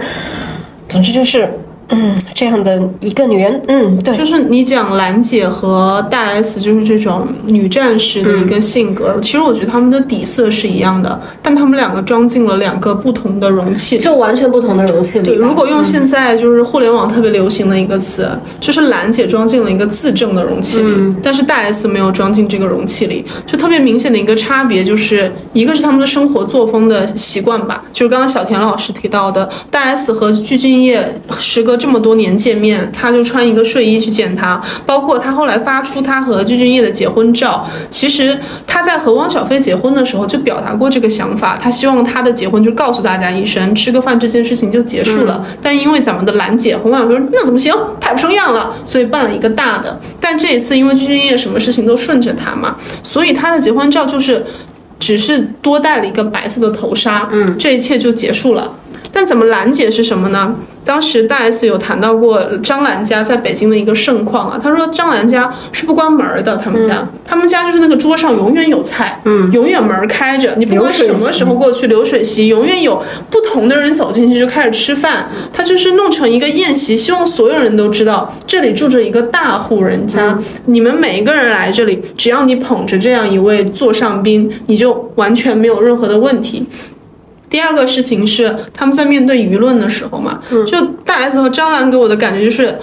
总之就是。嗯，这样的一个女人，嗯，对，就是你讲兰姐和大 S，就是这种女战士的一个性格。其实我觉得他们的底色是一样的，但他们两个装进了两个不同的容器，就完全不同的容器里。对，如果用现在就是互联网特别流行的一个词，就是兰姐装进了一个自证的容器里，但是大 S 没有装进这个容器里，就特别明显的一个差别，就是一个是他们的生活作风的习惯吧，就是刚刚小田老师提到的，大 S 和具俊晔时隔。这么多年见面，他就穿一个睡衣去见他。包括他后来发出他和具俊晔的结婚照，其实他在和汪小菲结婚的时候就表达过这个想法，他希望他的结婚就告诉大家一声，吃个饭这件事情就结束了。但因为咱们的兰姐和汪小菲说那怎么行，太不成样了，所以办了一个大的。但这一次因为具俊晔什么事情都顺着他嘛，所以他的结婚照就是只是多戴了一个白色的头纱，嗯，这一切就结束了。但怎么兰姐是什么呢？当时大 S 有谈到过张兰家在北京的一个盛况啊，她说张兰家是不关门的，他们家，他们家就是那个桌上永远有菜，嗯，永远门开着，你不管什么时候过去，流水席永远有不同的人走进去就开始吃饭，他就是弄成一个宴席，希望所有人都知道这里住着一个大户人家，你们每一个人来这里，只要你捧着这样一位座上宾，你就完全没有任何的问题。第二个事情是他们在面对舆论的时候嘛，就大 S 和张兰给我的感觉就是，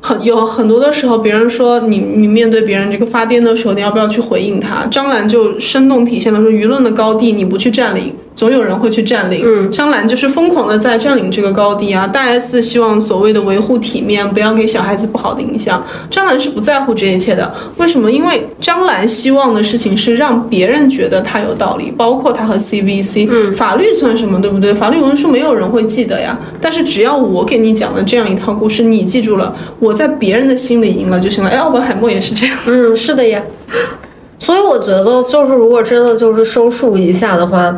很有很多的时候，别人说你你面对别人这个发癫的时候，你要不要去回应他？张兰就生动体现了说舆论的高地你不去占领。总有人会去占领。张兰就是疯狂的在占领这个高地啊！大 S 希望所谓的维护体面，不要给小孩子不好的影响。张兰是不在乎这一切的。为什么？因为张兰希望的事情是让别人觉得她有道理，包括她和 CVC。嗯，法律算什么，对不对？法律文书没有人会记得呀。但是只要我给你讲了这样一套故事，你记住了，我在别人的心里赢了就行了。哎，奥本海默也是这样。嗯，是的呀。所以我觉得，就是如果真的就是收束一下的话。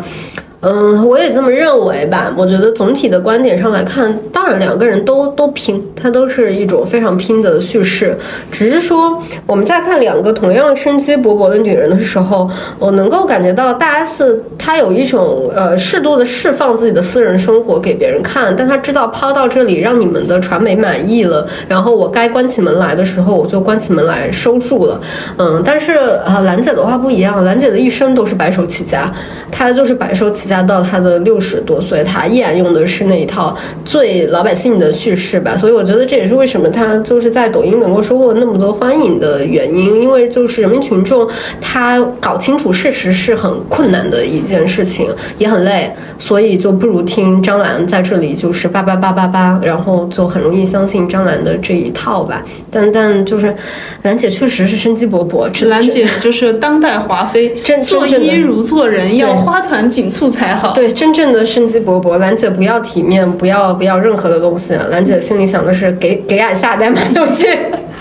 嗯，我也这么认为吧。我觉得总体的观点上来看，当然两个人都都拼，它都是一种非常拼的叙事。只是说我们在看两个同样生机勃勃的女人的时候，我能够感觉到大 S 她有一种呃适度的释放自己的私人生活给别人看，但她知道抛到这里让你们的传媒满意了，然后我该关起门来的时候我就关起门来收住了。嗯，但是啊兰姐的话不一样，兰姐的一生都是白手起家，她就是白手起家。到他的六十多岁，他依然用的是那一套最老百姓的叙事吧，所以我觉得这也是为什么他就是在抖音能够收获那么多欢迎的原因，因为就是人民群众他搞清楚事实是很困难的一件事情，也很累，所以就不如听张兰在这里就是叭叭叭叭叭，然后就很容易相信张兰的这一套吧。但但就是兰姐确实是生机勃勃，兰姐就是当代华妃，做衣如做人，要花团锦簇才。还好，对，真正的生机勃勃。兰姐不要体面，不要不要任何的东西。兰姐心里想的是给给俺下单买东西。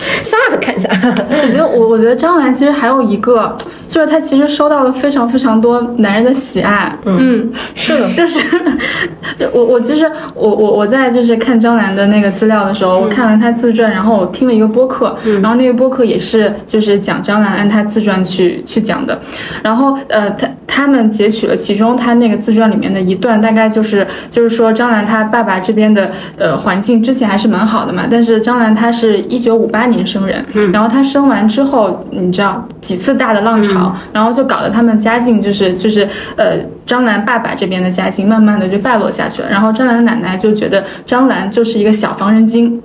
上来看一下，我觉得我我觉得张兰其实还有一个，就是她其实收到了非常非常多男人的喜爱。嗯，是的，就是我我其实我我我在就是看张兰的那个资料的时候，我看完她自传，然后我听了一个播客，然后那个播客也是就是讲张兰按她自传去去讲的，然后呃他他们截取了其中他那个自传里面的一段，大概就是就是说张兰她爸爸这边的呃环境之前还是蛮好的嘛，但是张兰她是一九五八年。年生人，然后他生完之后，你知道几次大的浪潮，好，然后就搞得他们家境就是就是呃张兰爸爸这边的家境慢慢的就败落下去了，然后张兰的奶奶就觉得张兰就是一个小防人精。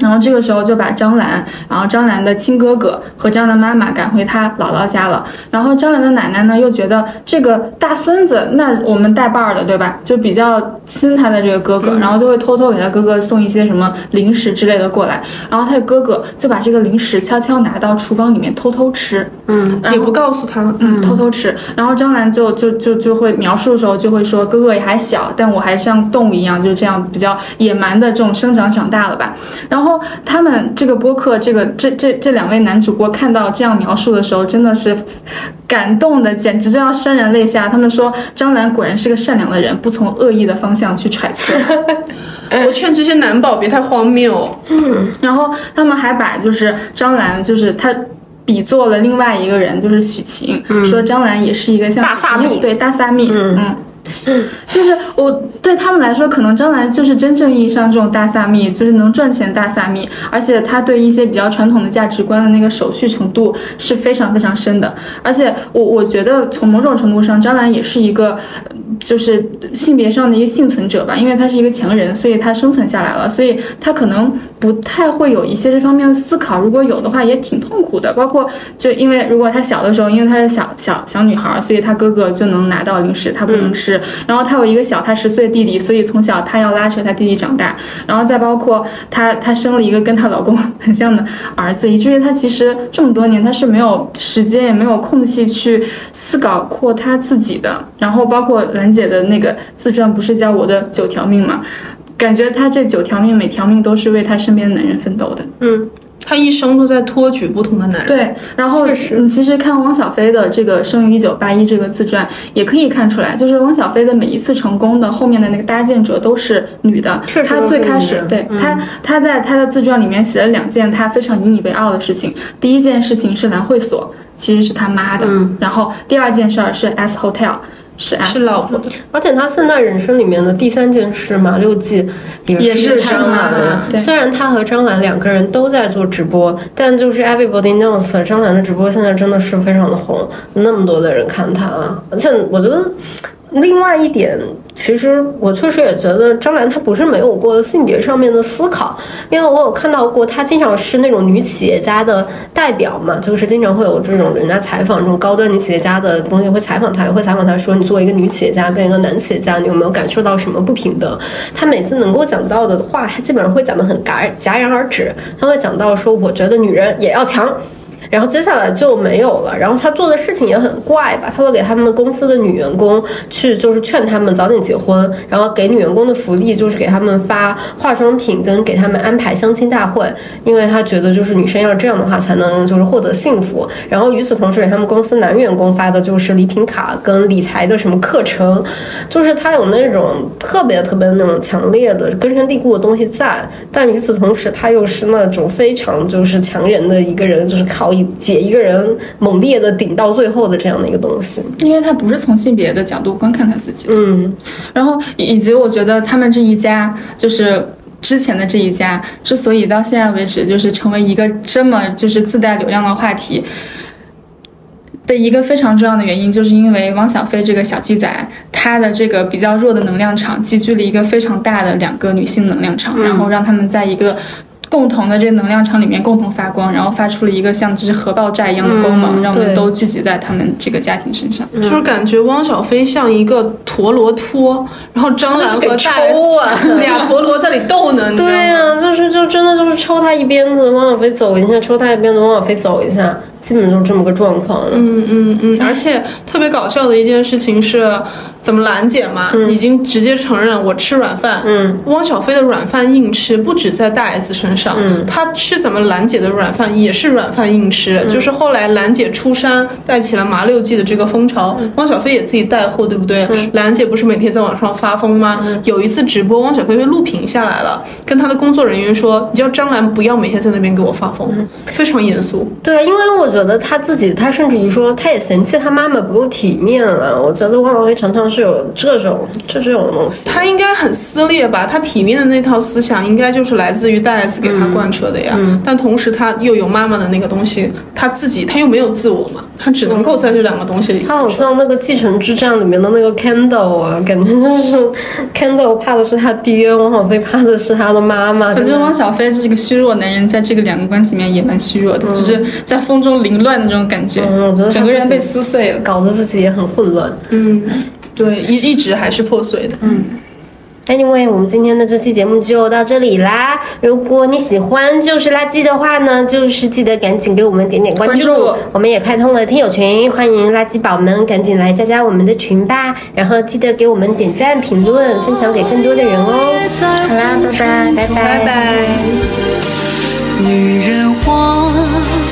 然后这个时候就把张兰，然后张兰的亲哥哥和张兰妈妈赶回他姥姥家了。然后张兰的奶奶呢，又觉得这个大孙子，那我们带伴儿的，对吧？就比较亲他的这个哥哥，然后就会偷偷给他哥哥送一些什么零食之类的过来。然后他的哥哥就把这个零食悄悄拿到厨房里面偷偷吃，嗯，也不告诉他，嗯，偷偷吃。然后张兰就就就就会描述的时候就会说，哥哥也还小，但我还像动物一样，就是这样比较野蛮的这种生长长大了吧。然后。他们这个播客，这个这这这两位男主播看到这样描述的时候，真的是感动的，简直就要潸然泪下。他们说张兰果然是个善良的人，不从恶意的方向去揣测。我劝这些男宝别太荒谬。嗯，然后他们还把就是张兰，就是他比作了另外一个人，就是许晴，说张兰也是一个像大萨蜜，对大萨蜜，嗯。嗯，嗯 就是我对他们来说，可能张兰就是真正意义上这种大萨蜜，就是能赚钱大萨蜜，而且他对一些比较传统的价值观的那个守序程度是非常非常深的。而且我我觉得从某种程度上，张兰也是一个，就是性别上的一个幸存者吧，因为她是一个强人，所以她生存下来了，所以她可能不太会有一些这方面的思考。如果有的话，也挺痛苦的。包括就因为如果她小的时候，因为她是小小小女孩，所以她哥哥就能拿到零食，她不能吃。然后她有一个小她十岁的弟弟，所以从小她要拉扯她弟弟长大。然后再包括她，她生了一个跟她老公 很像的儿子，以至于她其实这么多年她是没有时间也没有空隙去思考过她自己的。然后包括兰姐的那个自传，不是叫我的九条命吗？感觉她这九条命每条命都是为她身边的男人奋斗的。嗯。她一生都在托举不同的男人。对，然后你，其实看汪小菲的这个《生于一九八一》这个自传，也可以看出来，就是汪小菲的每一次成功的后面的那个搭建者都是女的。她最开始，对她，她在她的自传里面写了两件她非常引以为傲的事情。第一件事情是蓝会所，其实是他妈的。然后第二件事儿是 S Hotel。是是老婆的，而且他现在人生里面的第三件事，马六记也是张兰。虽然他和张兰两个人都在做直播，但就是 everybody knows，张兰的直播现在真的是非常的红，那么多的人看他，而且我觉得。另外一点，其实我确实也觉得张兰她不是没有过性别上面的思考，因为我有看到过她经常是那种女企业家的代表嘛，就是经常会有这种人家采访这种高端女企业家的东西会采访她，也会采访她说你作为一个女企业家跟一个男企业家，你有没有感受到什么不平等？她每次能够讲到的话，她基本上会讲得很戛戛然而止，她会讲到说我觉得女人也要强。然后接下来就没有了。然后他做的事情也很怪吧？他会给他们公司的女员工去，就是劝他们早点结婚。然后给女员工的福利就是给他们发化妆品，跟给他们安排相亲大会。因为他觉得就是女生要这样的话才能就是获得幸福。然后与此同时给他们公司男员工发的就是礼品卡跟理财的什么课程。就是他有那种特别特别那种强烈的根深蒂固的东西在。但与此同时，他又是那种非常就是强人的一个人，就是靠。解一个人猛烈的顶到最后的这样的一个东西，因为他不是从性别的角度观看他自己的，嗯，然后以及我觉得他们这一家就是之前的这一家之所以到现在为止就是成为一个这么就是自带流量的话题的一个非常重要的原因，就是因为汪小菲这个小鸡仔他的这个比较弱的能量场积聚了一个非常大的两个女性能量场，然后让他们在一个。共同的这个能量场里面共同发光，然后发出了一个像就是核爆炸一样的光芒，让我们都聚集在他们这个家庭身上。就是感觉汪小菲像一个陀螺托，然后张兰和大 S 俩陀螺在里斗呢。对呀，就是就真的就是抽他一鞭子，汪小菲走一下；抽他一鞭子，汪小菲走一下。基本就这么个状况了。嗯嗯嗯，而且特别搞笑的一件事情是，怎么兰姐嘛，已经直接承认我吃软饭。嗯，汪小菲的软饭硬吃不止在大 S 身上，嗯，他吃咱们兰姐的软饭也是软饭硬吃。就是后来兰姐出山带起了麻六记的这个风潮，汪小菲也自己带货，对不对？兰姐不是每天在网上发疯吗？有一次直播，汪小菲被录屏下来了，跟他的工作人员说：“你叫张兰不要每天在那边给我发疯。”非常严肃。对，因为我。觉得他自己，他甚至于说，他也嫌弃他妈妈不够体面了。我觉得汪小菲常常是有这种这这种东西。他应该很撕裂吧？他体面的那套思想，应该就是来自于大 S 给他贯彻的呀。但同时，他又有妈妈的那个东西，他自己他又没有自我嘛。他只能够在这两个东西里他好。像那个《继承之战》里面的那个 Candle 啊，感觉就是 Candle 怕的是他爹，汪小菲怕的是他的妈妈。我觉得汪小菲这个虚弱男人，在这个两个关系里面也蛮虚弱的，就是在风中凌乱的那种感觉，整个人被撕碎了。搞得自己也很混乱。嗯，对，一一直还是破碎的。嗯，Anyway，我们今天的这期节目就到这里啦。如果你喜欢就是垃圾的话呢，就是记得赶紧给我们点点关注。关注我们也开通了听友群，欢迎垃圾宝们赶紧来加加我们的群吧。然后记得给我们点赞、评论、分享给更多的人哦。好啦，拜拜，拜拜拜拜。女人花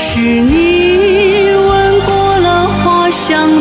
是你吻过了花香